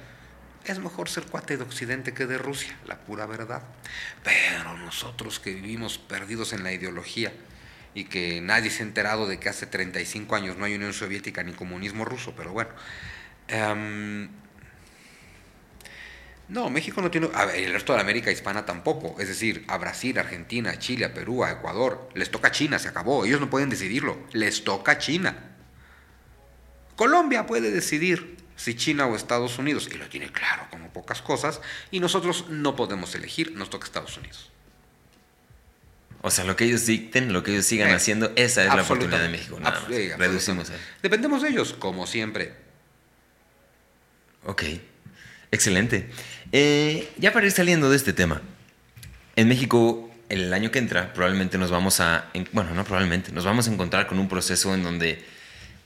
es mejor ser cuate de Occidente que de Rusia, la pura verdad. Pero nosotros que vivimos perdidos en la ideología y que nadie se ha enterado de que hace 35 años no hay Unión Soviética ni comunismo ruso, pero bueno. Em, no, México no tiene... A ver, el resto de la América hispana tampoco. Es decir, a Brasil, Argentina, Chile, a Perú, a Ecuador. Les toca China, se acabó. Ellos no pueden decidirlo. Les toca China. Colombia puede decidir si China o Estados Unidos, y lo tiene claro como pocas cosas, y nosotros no podemos elegir, nos toca Estados Unidos. O sea, lo que ellos dicten, lo que ellos sigan Eh, haciendo, esa es la oportunidad de. México. Nada más. eh, Reducimos ahí. Dependemos de ellos, como siempre. Ok, excelente. Eh, ya para ir saliendo de este tema, en México el año que entra probablemente nos vamos a, en- bueno, no probablemente, nos vamos a encontrar con un proceso en donde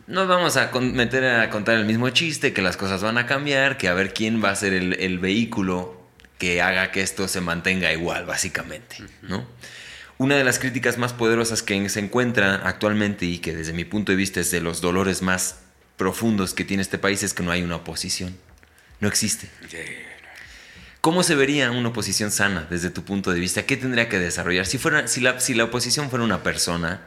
nos vamos a meter a contar el mismo chiste, que las cosas van a cambiar, que a ver quién va a ser el, el vehículo que haga que esto se mantenga igual, básicamente, ¿no? Una de las críticas más poderosas que se encuentra actualmente y que desde mi punto de vista es de los dolores más profundos que tiene este país es que no hay una oposición. No existe. ¿Cómo se vería una oposición sana desde tu punto de vista? ¿Qué tendría que desarrollar? Si, fuera, si, la, si la oposición fuera una persona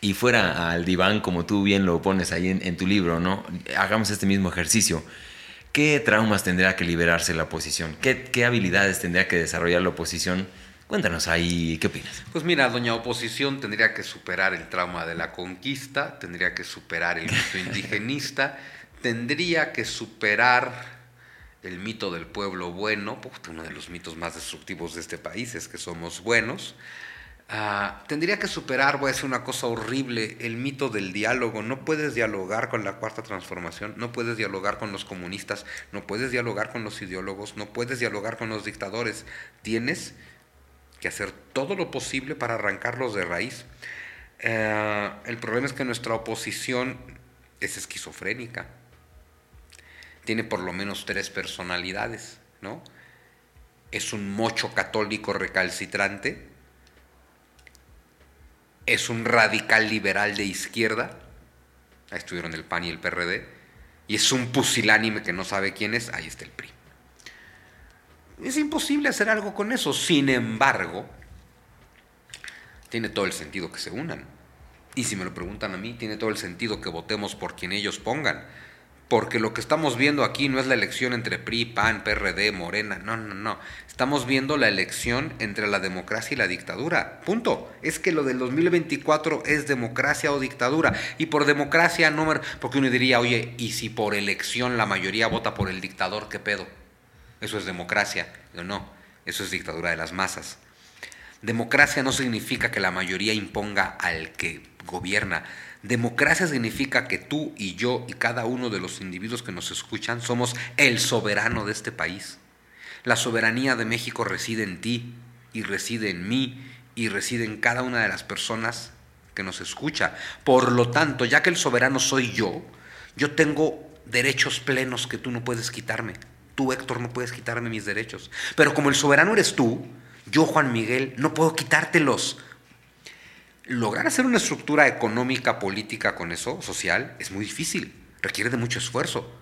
y fuera al diván, como tú bien lo pones ahí en, en tu libro, ¿no? Hagamos este mismo ejercicio. ¿Qué traumas tendría que liberarse la oposición? ¿Qué, qué habilidades tendría que desarrollar la oposición? Cuéntanos ahí, ¿qué opinas? Pues mira, doña oposición tendría que superar el trauma de la conquista, tendría que superar el mito indigenista, tendría que superar el mito del pueblo bueno, porque uno de los mitos más destructivos de este país es que somos buenos. Ah, tendría que superar, voy a decir una cosa horrible, el mito del diálogo. No puedes dialogar con la cuarta transformación, no puedes dialogar con los comunistas, no puedes dialogar con los ideólogos, no puedes dialogar con los dictadores. Tienes que hacer todo lo posible para arrancarlos de raíz. Eh, el problema es que nuestra oposición es esquizofrénica. Tiene por lo menos tres personalidades, ¿no? Es un mocho católico recalcitrante, es un radical liberal de izquierda, ahí estuvieron el PAN y el PRD, y es un pusilánime que no sabe quién es, ahí está el PRI. Es imposible hacer algo con eso. Sin embargo, tiene todo el sentido que se unan. Y si me lo preguntan a mí, tiene todo el sentido que votemos por quien ellos pongan. Porque lo que estamos viendo aquí no es la elección entre PRI, PAN, PRD, Morena. No, no, no. Estamos viendo la elección entre la democracia y la dictadura. Punto. Es que lo del 2024 es democracia o dictadura. Y por democracia no me... Porque uno diría, oye, ¿y si por elección la mayoría vota por el dictador, qué pedo? Eso es democracia. No, no. Eso es dictadura de las masas. Democracia no significa que la mayoría imponga al que gobierna. Democracia significa que tú y yo y cada uno de los individuos que nos escuchan somos el soberano de este país. La soberanía de México reside en ti y reside en mí y reside en cada una de las personas que nos escucha. Por lo tanto, ya que el soberano soy yo, yo tengo derechos plenos que tú no puedes quitarme. Tú, Héctor, no puedes quitarme mis derechos. Pero como el soberano eres tú, yo, Juan Miguel, no puedo quitártelos. Lograr hacer una estructura económica, política con eso, social, es muy difícil, requiere de mucho esfuerzo.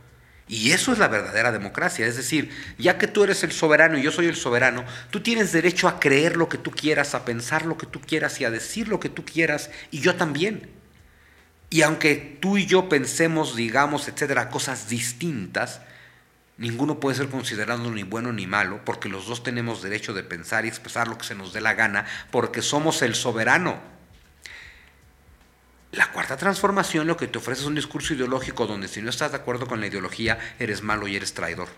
Y eso es la verdadera democracia, es decir, ya que tú eres el soberano y yo soy el soberano, tú tienes derecho a creer lo que tú quieras, a pensar lo que tú quieras y a decir lo que tú quieras, y yo también. Y aunque tú y yo pensemos, digamos, etcétera, cosas distintas, ninguno puede ser considerado ni bueno ni malo, porque los dos tenemos derecho de pensar y expresar lo que se nos dé la gana, porque somos el soberano. La cuarta transformación lo que te ofrece es un discurso ideológico donde si no estás de acuerdo con la ideología, eres malo y eres traidor.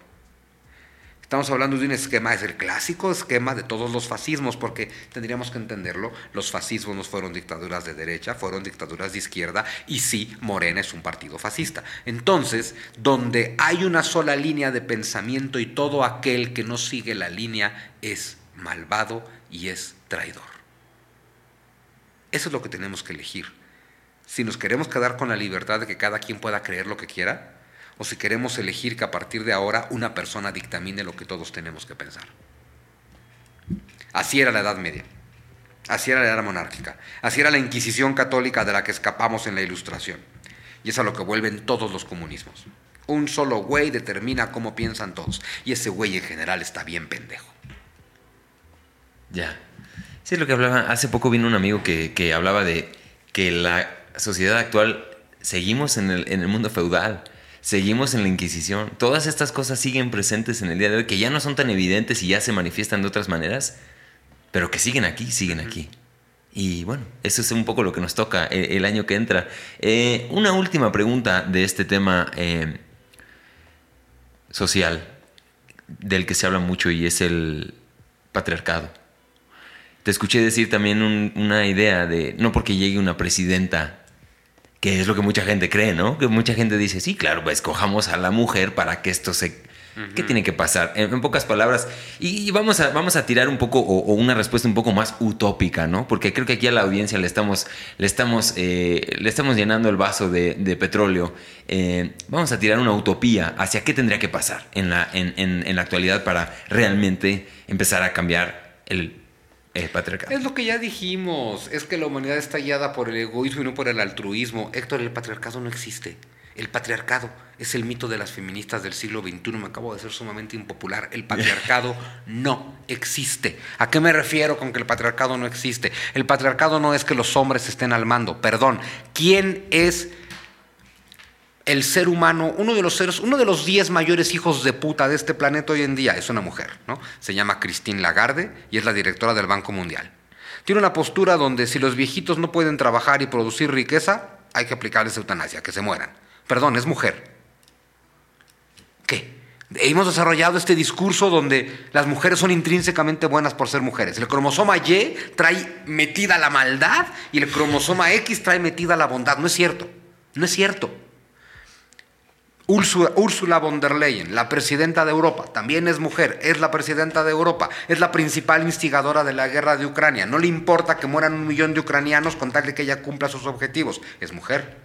Estamos hablando de un esquema, es el clásico esquema de todos los fascismos, porque tendríamos que entenderlo, los fascismos no fueron dictaduras de derecha, fueron dictaduras de izquierda, y sí, Morena es un partido fascista. Entonces, donde hay una sola línea de pensamiento y todo aquel que no sigue la línea es malvado y es traidor. Eso es lo que tenemos que elegir. Si nos queremos quedar con la libertad de que cada quien pueda creer lo que quiera, o si queremos elegir que a partir de ahora una persona dictamine lo que todos tenemos que pensar. Así era la Edad Media, así era la era monárquica, así era la Inquisición católica de la que escapamos en la Ilustración, y es a lo que vuelven todos los comunismos. Un solo güey determina cómo piensan todos. Y ese güey en general está bien pendejo. Ya. Sí, es lo que hablaba. Hace poco vino un amigo que, que hablaba de que la sociedad actual seguimos en el, en el mundo feudal. Seguimos en la Inquisición. Todas estas cosas siguen presentes en el día de hoy, que ya no son tan evidentes y ya se manifiestan de otras maneras, pero que siguen aquí, siguen aquí. Y bueno, eso es un poco lo que nos toca el, el año que entra. Eh, una última pregunta de este tema eh, social, del que se habla mucho y es el patriarcado. Te escuché decir también un- una idea de, no porque llegue una presidenta, que es lo que mucha gente cree, ¿no? Que mucha gente dice, sí, claro, pues escojamos a la mujer para que esto se... ¿Qué tiene que pasar? En, en pocas palabras, y, y vamos, a, vamos a tirar un poco, o, o una respuesta un poco más utópica, ¿no? Porque creo que aquí a la audiencia le estamos, le estamos, eh, le estamos llenando el vaso de, de petróleo. Eh, vamos a tirar una utopía hacia qué tendría que pasar en la, en, en- en la actualidad para realmente empezar a cambiar el, el patriarcado. Es lo que ya dijimos. Es que la humanidad está guiada por el egoísmo y no por el altruismo. Héctor, el patriarcado no existe. El patriarcado es el mito de las feministas del siglo XXI. Me acabo de ser sumamente impopular. El patriarcado no existe. ¿A qué me refiero con que el patriarcado no existe? El patriarcado no es que los hombres estén al mando. Perdón. ¿Quién es el ser humano, uno de los seres, uno de los 10 mayores hijos de puta de este planeta hoy en día es una mujer, ¿no? Se llama Christine Lagarde y es la directora del Banco Mundial. Tiene una postura donde si los viejitos no pueden trabajar y producir riqueza, hay que aplicarles eutanasia, que se mueran. Perdón, es mujer. ¿Qué? Hemos desarrollado este discurso donde las mujeres son intrínsecamente buenas por ser mujeres. El cromosoma Y trae metida la maldad y el cromosoma X trae metida la bondad. No es cierto. No es cierto. Úrsula, von der Leyen, la presidenta de Europa, también es mujer, es la presidenta de Europa, es la principal instigadora de la guerra de Ucrania. No le importa que mueran un millón de ucranianos con tal de que ella cumpla sus objetivos. Es mujer.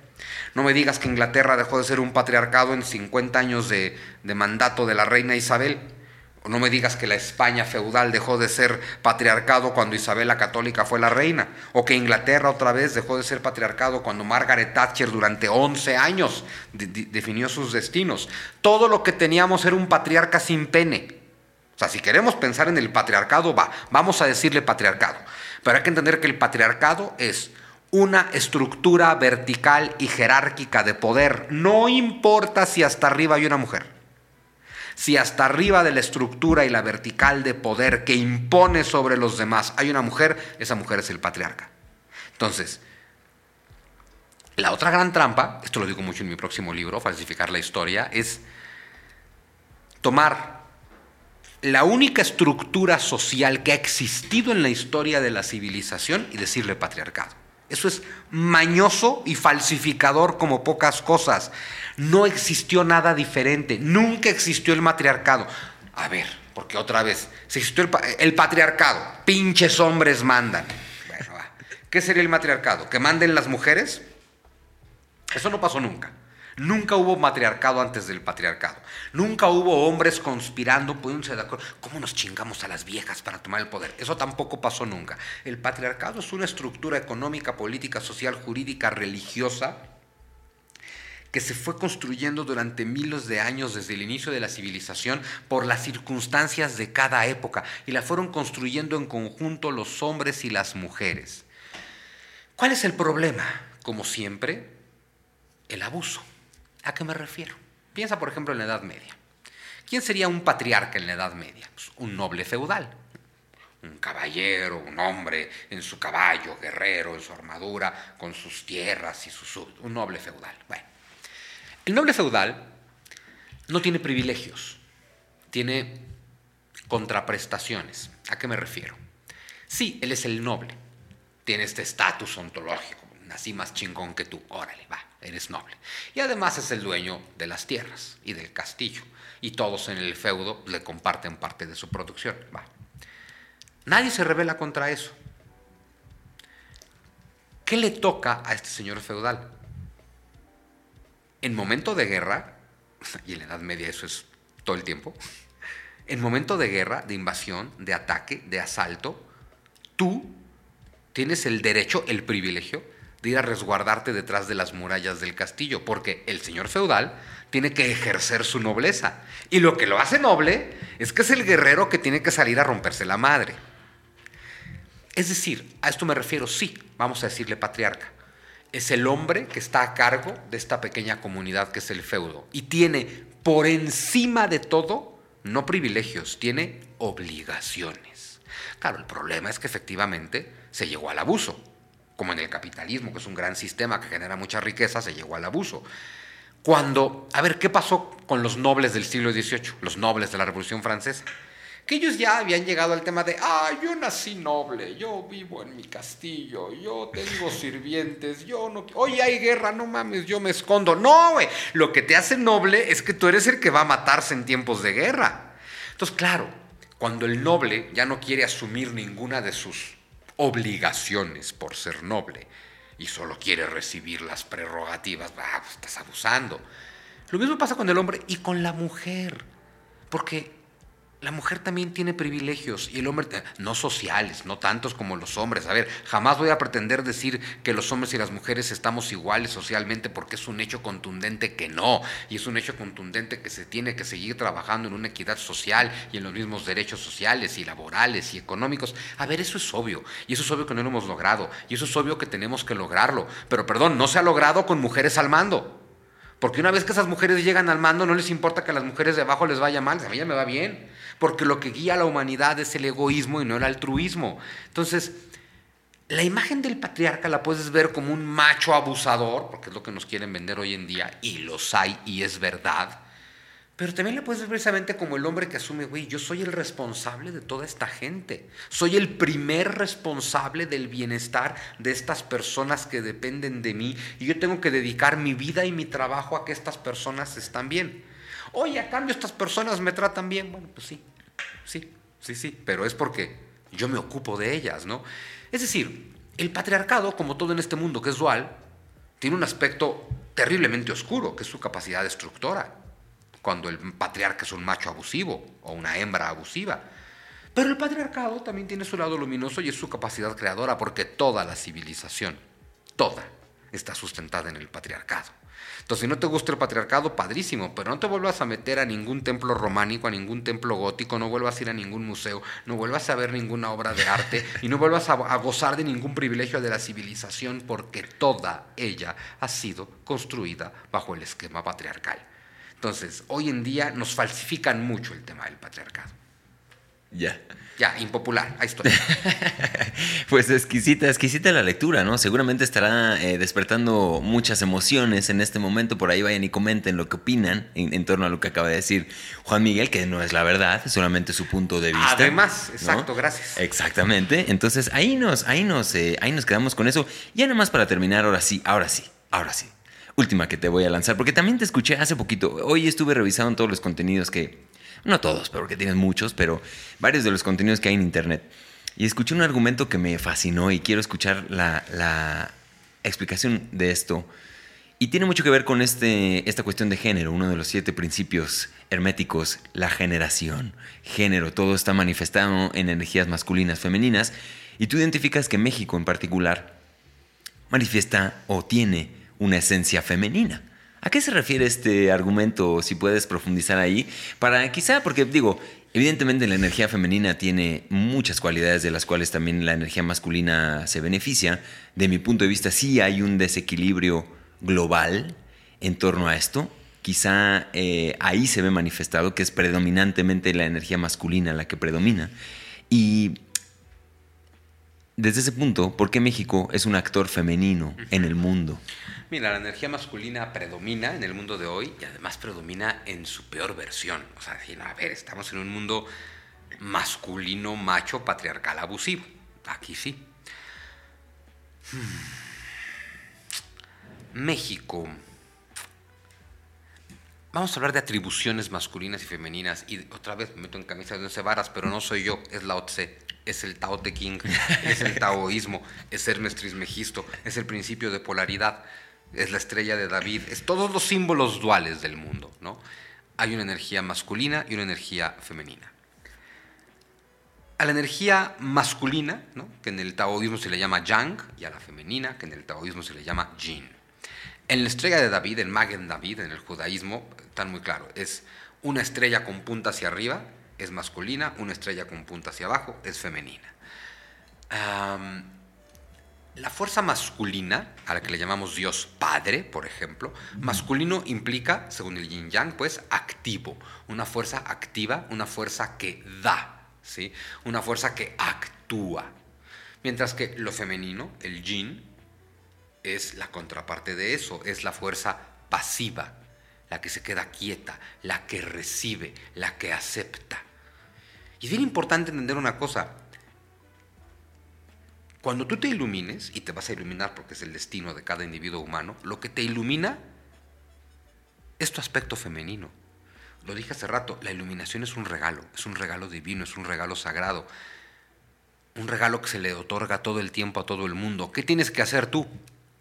No me digas que Inglaterra dejó de ser un patriarcado en 50 años de, de mandato de la reina Isabel. No me digas que la España feudal dejó de ser patriarcado cuando Isabel la Católica fue la reina. O que Inglaterra otra vez dejó de ser patriarcado cuando Margaret Thatcher durante 11 años de- de- definió sus destinos. Todo lo que teníamos era un patriarca sin pene. O sea, si queremos pensar en el patriarcado, va, vamos a decirle patriarcado. Pero hay que entender que el patriarcado es una estructura vertical y jerárquica de poder. No importa si hasta arriba hay una mujer. Si hasta arriba de la estructura y la vertical de poder que impone sobre los demás hay una mujer, esa mujer es el patriarca. Entonces, la otra gran trampa, esto lo digo mucho en mi próximo libro, Falsificar la Historia, es tomar la única estructura social que ha existido en la historia de la civilización y decirle patriarcado. Eso es mañoso y falsificador como pocas cosas. No existió nada diferente, nunca existió el matriarcado. A ver, porque otra vez, si existió el, pa- el patriarcado, pinches hombres mandan. Bueno. ¿Qué sería el matriarcado? ¿Que manden las mujeres? Eso no pasó nunca. Nunca hubo matriarcado antes del patriarcado. Nunca hubo hombres conspirando, poniéndose de acuerdo. ¿Cómo nos chingamos a las viejas para tomar el poder? Eso tampoco pasó nunca. El patriarcado es una estructura económica, política, social, jurídica, religiosa que se fue construyendo durante miles de años desde el inicio de la civilización por las circunstancias de cada época y la fueron construyendo en conjunto los hombres y las mujeres. ¿Cuál es el problema? Como siempre, el abuso. ¿A qué me refiero? Piensa, por ejemplo, en la Edad Media. ¿Quién sería un patriarca en la Edad Media? Pues, un noble feudal. Un caballero, un hombre en su caballo, guerrero, en su armadura, con sus tierras y sus. Un noble feudal. Bueno, el noble feudal no tiene privilegios, tiene contraprestaciones. ¿A qué me refiero? Sí, él es el noble, tiene este estatus ontológico, nací más chingón que tú, órale, va, eres noble. Y además es el dueño de las tierras y del castillo, y todos en el feudo le comparten parte de su producción. Nadie se revela contra eso. ¿Qué le toca a este señor feudal? En momento de guerra, y en la Edad Media eso es todo el tiempo, en momento de guerra, de invasión, de ataque, de asalto, tú tienes el derecho, el privilegio a resguardarte detrás de las murallas del castillo, porque el señor feudal tiene que ejercer su nobleza. Y lo que lo hace noble es que es el guerrero que tiene que salir a romperse la madre. Es decir, a esto me refiero, sí, vamos a decirle patriarca. Es el hombre que está a cargo de esta pequeña comunidad que es el feudo. Y tiene por encima de todo, no privilegios, tiene obligaciones. Claro, el problema es que efectivamente se llegó al abuso. Como en el capitalismo, que es un gran sistema que genera mucha riqueza, se llegó al abuso. Cuando, a ver, ¿qué pasó con los nobles del siglo XVIII, los nobles de la Revolución Francesa? Que ellos ya habían llegado al tema de, ah, yo nací noble, yo vivo en mi castillo, yo tengo sirvientes, yo no... Oye, hay guerra, no mames, yo me escondo. No, güey, lo que te hace noble es que tú eres el que va a matarse en tiempos de guerra. Entonces, claro, cuando el noble ya no quiere asumir ninguna de sus obligaciones por ser noble, y solo quiere recibir las prerrogativas, pues estás abusando. Lo mismo pasa con el hombre y con la mujer, porque la mujer también tiene privilegios y el hombre, no sociales, no tantos como los hombres. A ver, jamás voy a pretender decir que los hombres y las mujeres estamos iguales socialmente porque es un hecho contundente que no. Y es un hecho contundente que se tiene que seguir trabajando en una equidad social y en los mismos derechos sociales y laborales y económicos. A ver, eso es obvio. Y eso es obvio que no lo hemos logrado. Y eso es obvio que tenemos que lograrlo. Pero perdón, no se ha logrado con mujeres al mando. Porque una vez que esas mujeres llegan al mando, no les importa que a las mujeres de abajo les vaya mal, a mí ya me va bien. Porque lo que guía a la humanidad es el egoísmo y no el altruismo. Entonces, la imagen del patriarca la puedes ver como un macho abusador, porque es lo que nos quieren vender hoy en día, y los hay, y es verdad. Pero también la puedes ver precisamente como el hombre que asume, güey, yo soy el responsable de toda esta gente. Soy el primer responsable del bienestar de estas personas que dependen de mí. Y yo tengo que dedicar mi vida y mi trabajo a que estas personas estén bien. Oye, a cambio estas personas me tratan bien. Bueno, pues sí, sí, sí, sí. Pero es porque yo me ocupo de ellas, ¿no? Es decir, el patriarcado, como todo en este mundo que es dual, tiene un aspecto terriblemente oscuro, que es su capacidad destructora cuando el patriarca es un macho abusivo o una hembra abusiva. Pero el patriarcado también tiene su lado luminoso y es su capacidad creadora, porque toda la civilización, toda, está sustentada en el patriarcado. Entonces, si no te gusta el patriarcado, padrísimo, pero no te vuelvas a meter a ningún templo románico, a ningún templo gótico, no vuelvas a ir a ningún museo, no vuelvas a ver ninguna obra de arte y no vuelvas a, a gozar de ningún privilegio de la civilización, porque toda ella ha sido construida bajo el esquema patriarcal. Entonces, hoy en día nos falsifican mucho el tema del patriarcado. Ya. Ya, impopular, ahí estoy. pues exquisita, exquisita la lectura, ¿no? Seguramente estará eh, despertando muchas emociones en este momento. Por ahí vayan y comenten lo que opinan en, torno a lo que acaba de decir Juan Miguel, que no es la verdad, es solamente su punto de vista. Además, exacto, gracias. Exactamente. Entonces ahí nos, ahí nos, eh, ahí nos quedamos con eso. Ya nada más para terminar, ahora sí, ahora sí, ahora sí última que te voy a lanzar, porque también te escuché hace poquito. Hoy estuve revisando todos los contenidos que, no todos, pero que tienes muchos, pero varios de los contenidos que hay en Internet. Y escuché un argumento que me fascinó y quiero escuchar la, explicación de esto. Y tiene mucho que ver con este, esta cuestión de género, uno de los siete principios herméticos, la generación. Género, todo está manifestado en energías masculinas, femeninas. Y tú identificas que México en particular manifiesta o tiene una esencia femenina. ¿A qué se refiere este argumento? Si puedes profundizar ahí, para quizá, porque digo, evidentemente la energía femenina tiene muchas cualidades de las cuales también la energía masculina se beneficia. De mi punto de vista, sí hay un desequilibrio global en torno a esto. Quizá eh, ahí se ve manifestado que es predominantemente la energía masculina la que predomina. Y desde ese punto, ¿por qué México es un actor femenino en el mundo? Mira, la energía masculina predomina en el mundo de hoy y además predomina en su peor versión. O sea, a ver, estamos en un mundo masculino, macho, patriarcal, abusivo. Aquí sí. Hmm. México. Vamos a hablar de atribuciones masculinas y femeninas. Y otra vez me meto en camisa de once varas, pero no soy yo, es Lao Tse, es el Tao Te King, es el taoísmo, es Hermes Trismegisto, es el principio de polaridad es la estrella de David, es todos los símbolos duales del mundo, ¿no? Hay una energía masculina y una energía femenina. a la energía masculina, ¿no? que en el taoísmo se le llama yang, y a la femenina, que en el taoísmo se le llama yin. En la estrella de David, en Magen David, en el judaísmo, está muy claro, es una estrella con punta hacia arriba, es masculina, una estrella con punta hacia abajo, es femenina. la fuerza masculina, a la que le llamamos Dios Padre, por ejemplo, masculino implica, según el yin yang, pues activo, una fuerza activa, una fuerza que da, ¿sí? Una fuerza que actúa. Mientras que lo femenino, el yin, es la contraparte de eso, es la fuerza pasiva, la que se queda quieta, la que recibe, la que acepta. Y es bien importante entender una cosa. Cuando tú te ilumines, y te vas a iluminar porque es el destino de cada individuo humano, lo que te ilumina es tu aspecto femenino. Lo dije hace rato, la iluminación es un regalo, es un regalo divino, es un regalo sagrado, un regalo que se le otorga todo el tiempo a todo el mundo. ¿Qué tienes que hacer tú?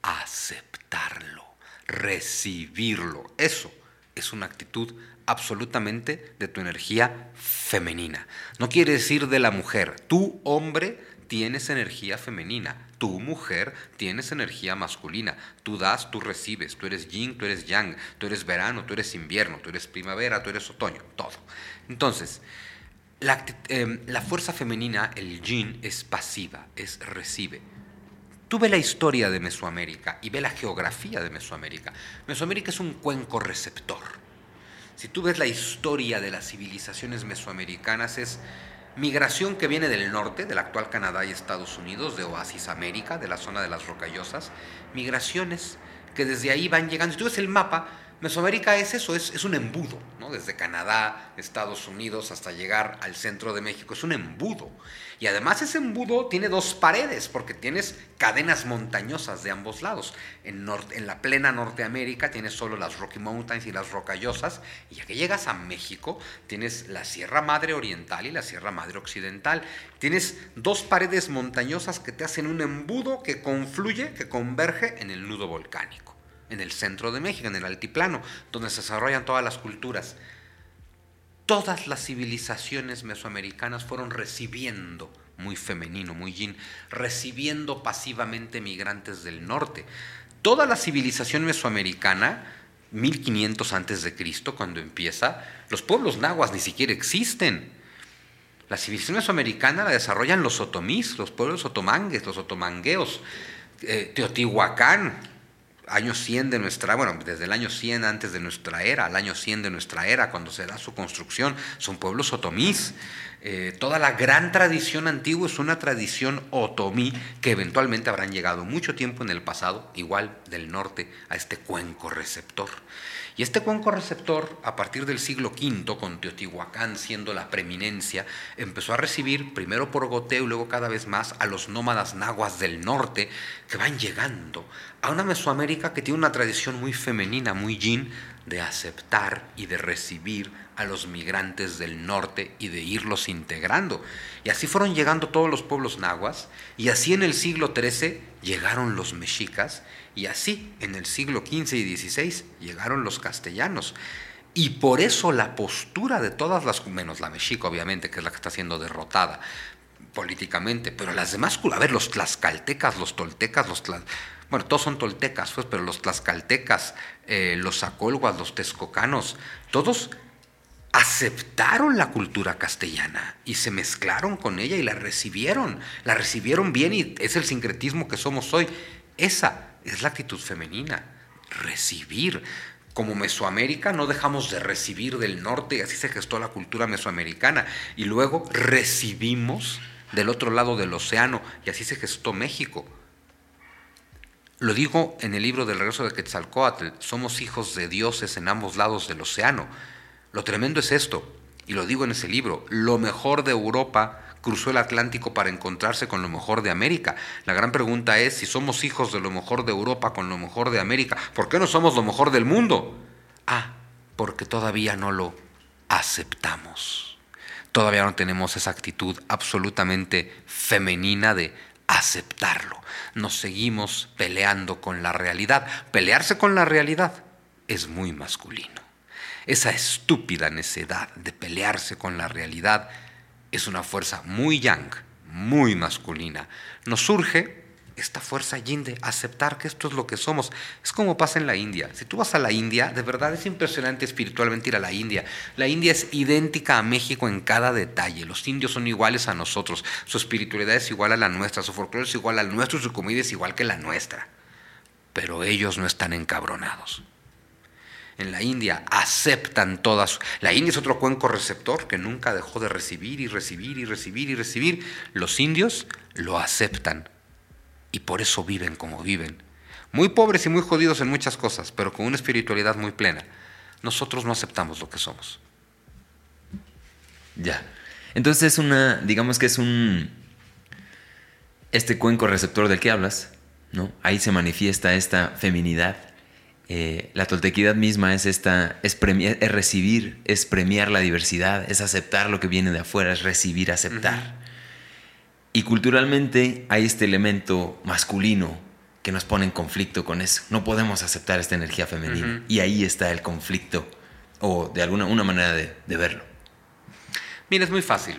Aceptarlo, recibirlo. Eso es una actitud absolutamente de tu energía femenina. No quiere decir de la mujer. Tú, hombre, tienes energía femenina. Tu mujer tienes energía masculina. Tú das, tú recibes. Tú eres yin, tú eres yang. Tú eres verano, tú eres invierno. Tú eres primavera, tú eres otoño. Todo. Entonces, la, em, la fuerza femenina, el yin, es pasiva, es recibe. Tú ve la historia de Mesoamérica y ve la geografía de Mesoamérica. Mesoamérica es un cuenco receptor. Si tú ves la historia de las civilizaciones mesoamericanas, es Migración que viene del norte, del actual Canadá y Estados Unidos, de Oasis América, de la zona de las rocallosas. Migraciones que desde ahí van llegando. Si tú ves el mapa, Mesoamérica es eso, es, es un embudo, ¿no? desde Canadá, Estados Unidos, hasta llegar al centro de México, es un embudo. Y además ese embudo tiene dos paredes, porque tienes cadenas montañosas de ambos lados. En, en la plena Norteamérica tienes solo las Rocky Mountains y las Rocallosas, y ya que llegas a México, tienes la Sierra Madre Oriental y la Sierra Madre Occidental. Tienes dos paredes montañosas que te hacen un embudo que confluye, que converge en el nudo volcánico en el centro de México, en el altiplano, donde se desarrollan todas las culturas. Todas las civilizaciones mesoamericanas fueron recibiendo, muy femenino, muy yin, recibiendo pasivamente migrantes del norte. Toda la civilización mesoamericana, 1500 antes de Cristo, cuando empieza, los pueblos nahuas ni siquiera existen. La civilización mesoamericana la desarrollan los otomís, los pueblos otomangues, los otomangueos, eh, Teotihuacán, año 100 de nuestra, bueno, desde el año 100 antes de nuestra era, al año 100 de nuestra era, cuando se da su construcción, son pueblos otomís. Eh, toda la gran tradición antigua es una tradición otomí que eventualmente habrán llegado mucho tiempo en el pasado, igual del norte, a este cuenco receptor. Y este cuenco receptor, a partir del siglo V, con Teotihuacán siendo la preeminencia, empezó a recibir, primero por goteo y luego cada vez más, a los nómadas nahuas del norte que van llegando a una Mesoamérica que tiene una tradición muy femenina, muy yin, de aceptar y de recibir a los migrantes del norte y de irlos integrando. Y así fueron llegando todos los pueblos nahuas, y así en el siglo XIII llegaron los mexicas, y así, en el siglo XV y XVI, llegaron los castellanos. Y por eso la postura de todas las, menos la mexica obviamente, que es la que está siendo derrotada políticamente, pero las demás, a ver, los tlaxcaltecas, los toltecas, los bueno, todos son toltecas, pues, pero los tlaxcaltecas, eh, los acolguas, los texcocanos, todos aceptaron la cultura castellana y se mezclaron con ella y la recibieron, la recibieron bien y es el sincretismo que somos hoy. Esa es la actitud femenina, recibir. Como Mesoamérica no dejamos de recibir del norte, así se gestó la cultura mesoamericana, y luego recibimos del otro lado del océano, y así se gestó México. Lo digo en el libro del regreso de Quetzalcoatl, somos hijos de dioses en ambos lados del océano. Lo tremendo es esto, y lo digo en ese libro, lo mejor de Europa cruzó el Atlántico para encontrarse con lo mejor de América. La gran pregunta es si somos hijos de lo mejor de Europa con lo mejor de América, ¿por qué no somos lo mejor del mundo? Ah, porque todavía no lo aceptamos. Todavía no tenemos esa actitud absolutamente femenina de aceptarlo. Nos seguimos peleando con la realidad. Pelearse con la realidad es muy masculino. Esa estúpida necedad de pelearse con la realidad es una fuerza muy yang, muy masculina. Nos surge esta fuerza yin de aceptar que esto es lo que somos. Es como pasa en la India. Si tú vas a la India, de verdad es impresionante espiritualmente ir a la India. La India es idéntica a México en cada detalle. Los indios son iguales a nosotros. Su espiritualidad es igual a la nuestra. Su folclore es igual al nuestro. Su comida es igual que la nuestra. Pero ellos no están encabronados en la India aceptan todas. La India es otro cuenco receptor que nunca dejó de recibir y recibir y recibir y recibir. Los indios lo aceptan y por eso viven como viven. Muy pobres y muy jodidos en muchas cosas, pero con una espiritualidad muy plena. Nosotros no aceptamos lo que somos. Ya. Entonces es una, digamos que es un, este cuenco receptor del que hablas, ¿no? Ahí se manifiesta esta feminidad eh, la toltequidad misma es esta, es, es, recibir, es premiar la diversidad, es aceptar lo que viene de afuera, es recibir, aceptar. Y culturalmente hay este elemento masculino que nos pone en conflicto con eso. No podemos aceptar esta energía femenina. Y ahí está el conflicto, o de alguna una manera de, de verlo. Mira, es muy fácil.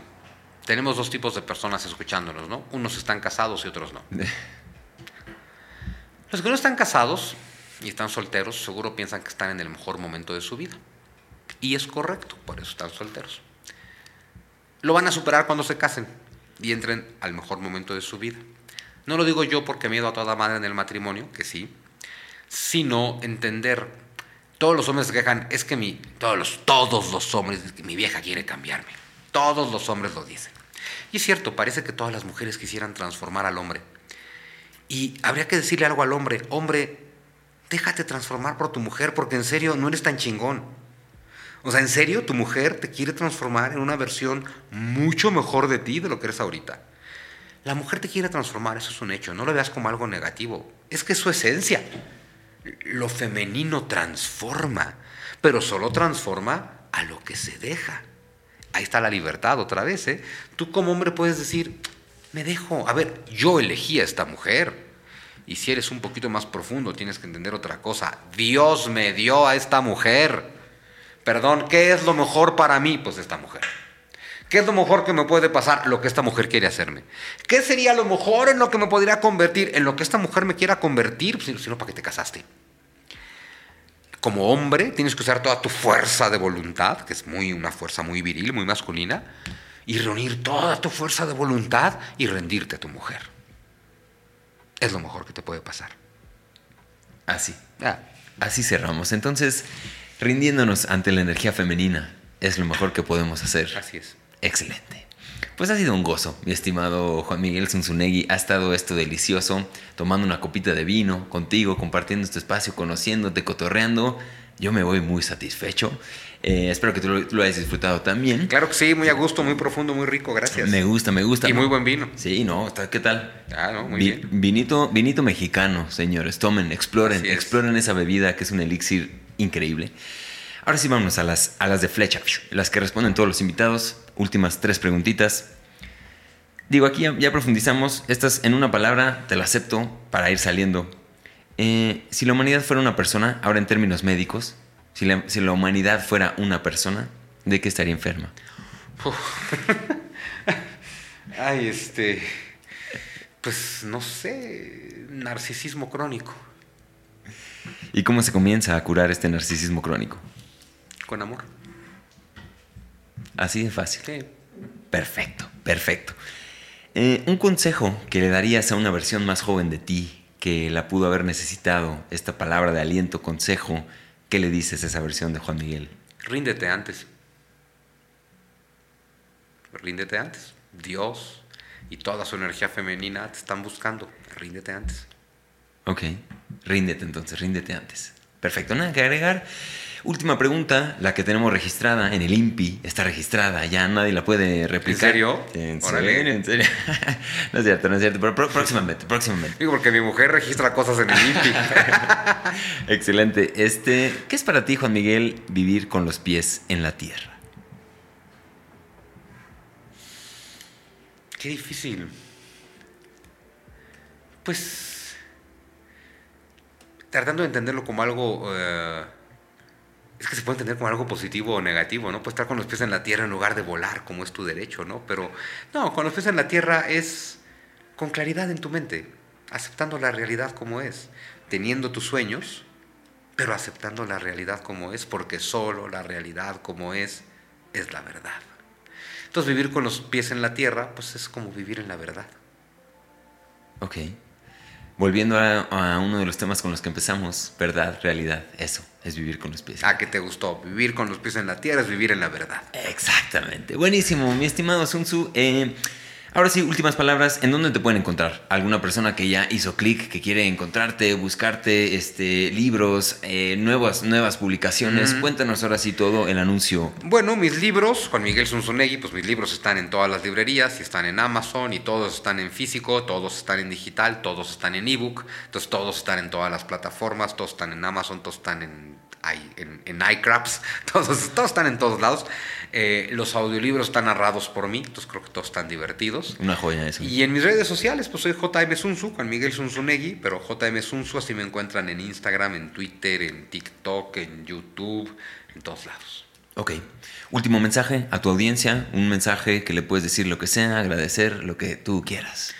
Tenemos dos tipos de personas escuchándonos, ¿no? Unos están casados y otros no. Los que no están casados y están solteros, seguro piensan que están en el mejor momento de su vida. Y es correcto, por eso están solteros. Lo van a superar cuando se casen y entren al mejor momento de su vida. No lo digo yo porque miedo a toda madre en el matrimonio, que sí, sino entender. Todos los hombres se quejan, es que mi, todos, todos los hombres, mi vieja quiere cambiarme. Todos los hombres lo dicen. Y es cierto, parece que todas las mujeres quisieran transformar al hombre. Y habría que decirle algo al hombre, hombre, déjate transformar por tu mujer porque en serio no eres tan chingón. O sea, en serio tu mujer te quiere transformar en una versión mucho mejor de ti de lo que eres ahorita. La mujer te quiere transformar, eso es un hecho, no lo veas como algo negativo. Es que es su esencia. Lo femenino transforma, pero solo transforma a lo que se deja. Ahí está la libertad otra vez. ¿eh? Tú como hombre puedes decir, me dejo, a ver, yo elegí a esta mujer y si eres un poquito más profundo, tienes que entender otra cosa. Dios me dio a esta mujer. Perdón, ¿qué es lo mejor para mí? Pues esta mujer. ¿Qué es lo mejor que me puede pasar? Lo que esta mujer quiere hacerme. ¿Qué sería lo mejor en lo que me podría convertir? En lo que esta mujer me quiera convertir, si no, ¿para qué te casaste? Como hombre, tienes que usar toda tu fuerza de voluntad, que es muy, una fuerza muy viril, muy masculina, y reunir toda tu fuerza de voluntad y rendirte a tu mujer es lo mejor que te puede pasar. Así. Así cerramos. Entonces, rindiéndonos ante la energía femenina es lo mejor que podemos hacer. Así es. Excelente. Pues ha sido un gozo, mi estimado Juan Miguel Zunzunegui. Ha estado esto delicioso, tomando una copita de vino contigo, compartiendo este espacio, conociéndote, cotorreando. Yo me voy muy satisfecho. Eh, espero que tú lo, hayas disfrutado también. Claro que sí, muy a gusto, muy profundo, muy rico, gracias. Me gusta, me gusta. Y muy buen vino. Sí, no, ¿qué tal? Ah, no, muy bien. Vinito, vinito mexicano, señores. Tomen, exploren, exploren esa bebida que es un elixir increíble. Ahora sí, vámonos a las, a las de flecha, las que responden todos los invitados. Últimas tres preguntitas. Digo, aquí ya, profundizamos. Estas en una palabra te la acepto para ir saliendo. Eh, si la humanidad fuera una persona, ahora en términos médicos, si la, humanidad fuera una persona, ¿de qué estaría enferma? Ay, este. Pues no sé, narcisismo crónico. ¿Y cómo se comienza a curar este narcisismo crónico? Con amor. Así de fácil. Sí. Perfecto, perfecto. Eh, un consejo que le darías a una versión más joven de ti que la pudo haber necesitado, esta palabra de aliento, consejo, ¿Qué le dices a esa versión de Juan Miguel? Ríndete antes. Ríndete antes. Dios y toda su energía femenina te están buscando. Ríndete antes. Ok, ríndete entonces, ríndete antes. Perfecto, nada que agregar. Última pregunta, la que tenemos registrada en el INPI, está registrada, ya nadie la puede replicar. ¿En serio? ¿En serio? ¿En serio? no es cierto, no es cierto, pero próximamente, próximamente. Digo, porque mi mujer registra cosas en el INPI. Excelente. Este, ¿Qué es para ti, Juan Miguel, vivir con los pies en la tierra? Qué difícil. Pues tratando de entenderlo como algo... Eh, es que se puede entender como algo positivo o negativo, ¿no? Puedes estar con los pies en la tierra en lugar de volar, como es tu derecho, ¿no? Pero no, con los pies en la tierra es con claridad en tu mente, aceptando la realidad como es, teniendo tus sueños, pero aceptando la realidad como es, porque solo la realidad como es es la verdad. Entonces vivir con los pies en la tierra, pues es como vivir en la verdad. Ok. Volviendo a, uno de los temas con los que empezamos, verdad, realidad, eso, es vivir con los pies. Ah, ¿qué te gustó? Vivir con los pies en la tierra es vivir en la verdad. Exactamente. Buenísimo, mi estimado Sun Tzu. Eh, Ahora sí, últimas palabras, ¿en dónde te pueden encontrar? ¿Alguna persona que ya hizo clic, que quiere encontrarte, buscarte este, libros, eh, nuevas, nuevas publicaciones? Cuéntanos ahora sí todo el anuncio. Bueno, mis libros, Juan Miguel Zunzunegui, pues mis libros están en todas las librerías y están en Amazon y todos están en físico, todos están en digital, todos están en ebook, entonces todos están en todas las plataformas, todos están en Amazon, todos están en en, en iCraps, todos, todos están en todos lados. Eh, los audiolibros están narrados por mí, entonces creo que todos están divertidos. Una joya eso. Y en mis redes sociales, pues soy JM Sunsu, Juan Miguel Zunzunegui, pero JM Sunsu, así me encuentran en Instagram, en Twitter, en TikTok, en YouTube, en todos lados. Ok. Último mensaje a tu audiencia, un mensaje que le puedes decir lo que sea, agradecer, lo que tú quieras.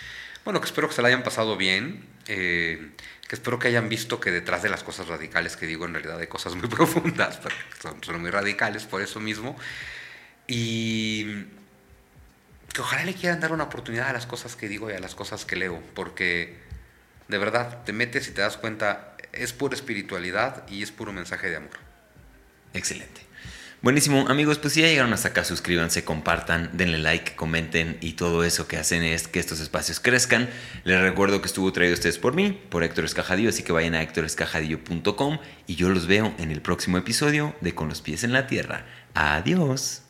Bueno, que espero que se la hayan pasado bien. Eh, que espero que hayan visto que detrás de las cosas radicales que digo en realidad hay cosas muy profundas, pero son, son muy radicales por eso mismo. Y que ojalá le quieran dar una oportunidad a las cosas que digo y a las cosas que leo, porque de verdad te metes y te das cuenta, es pura espiritualidad y es puro mensaje de amor. Excelente. Buenísimo, amigos, pues si ya llegaron hasta acá, suscríbanse, compartan, denle like, comenten y todo eso que hacen es que estos espacios crezcan. Les recuerdo que estuvo traído ustedes por mí, por Héctor Escajadillo, así que vayan a héctorescajadillo.com y yo los veo en el próximo episodio de Con los pies en la tierra. Adiós.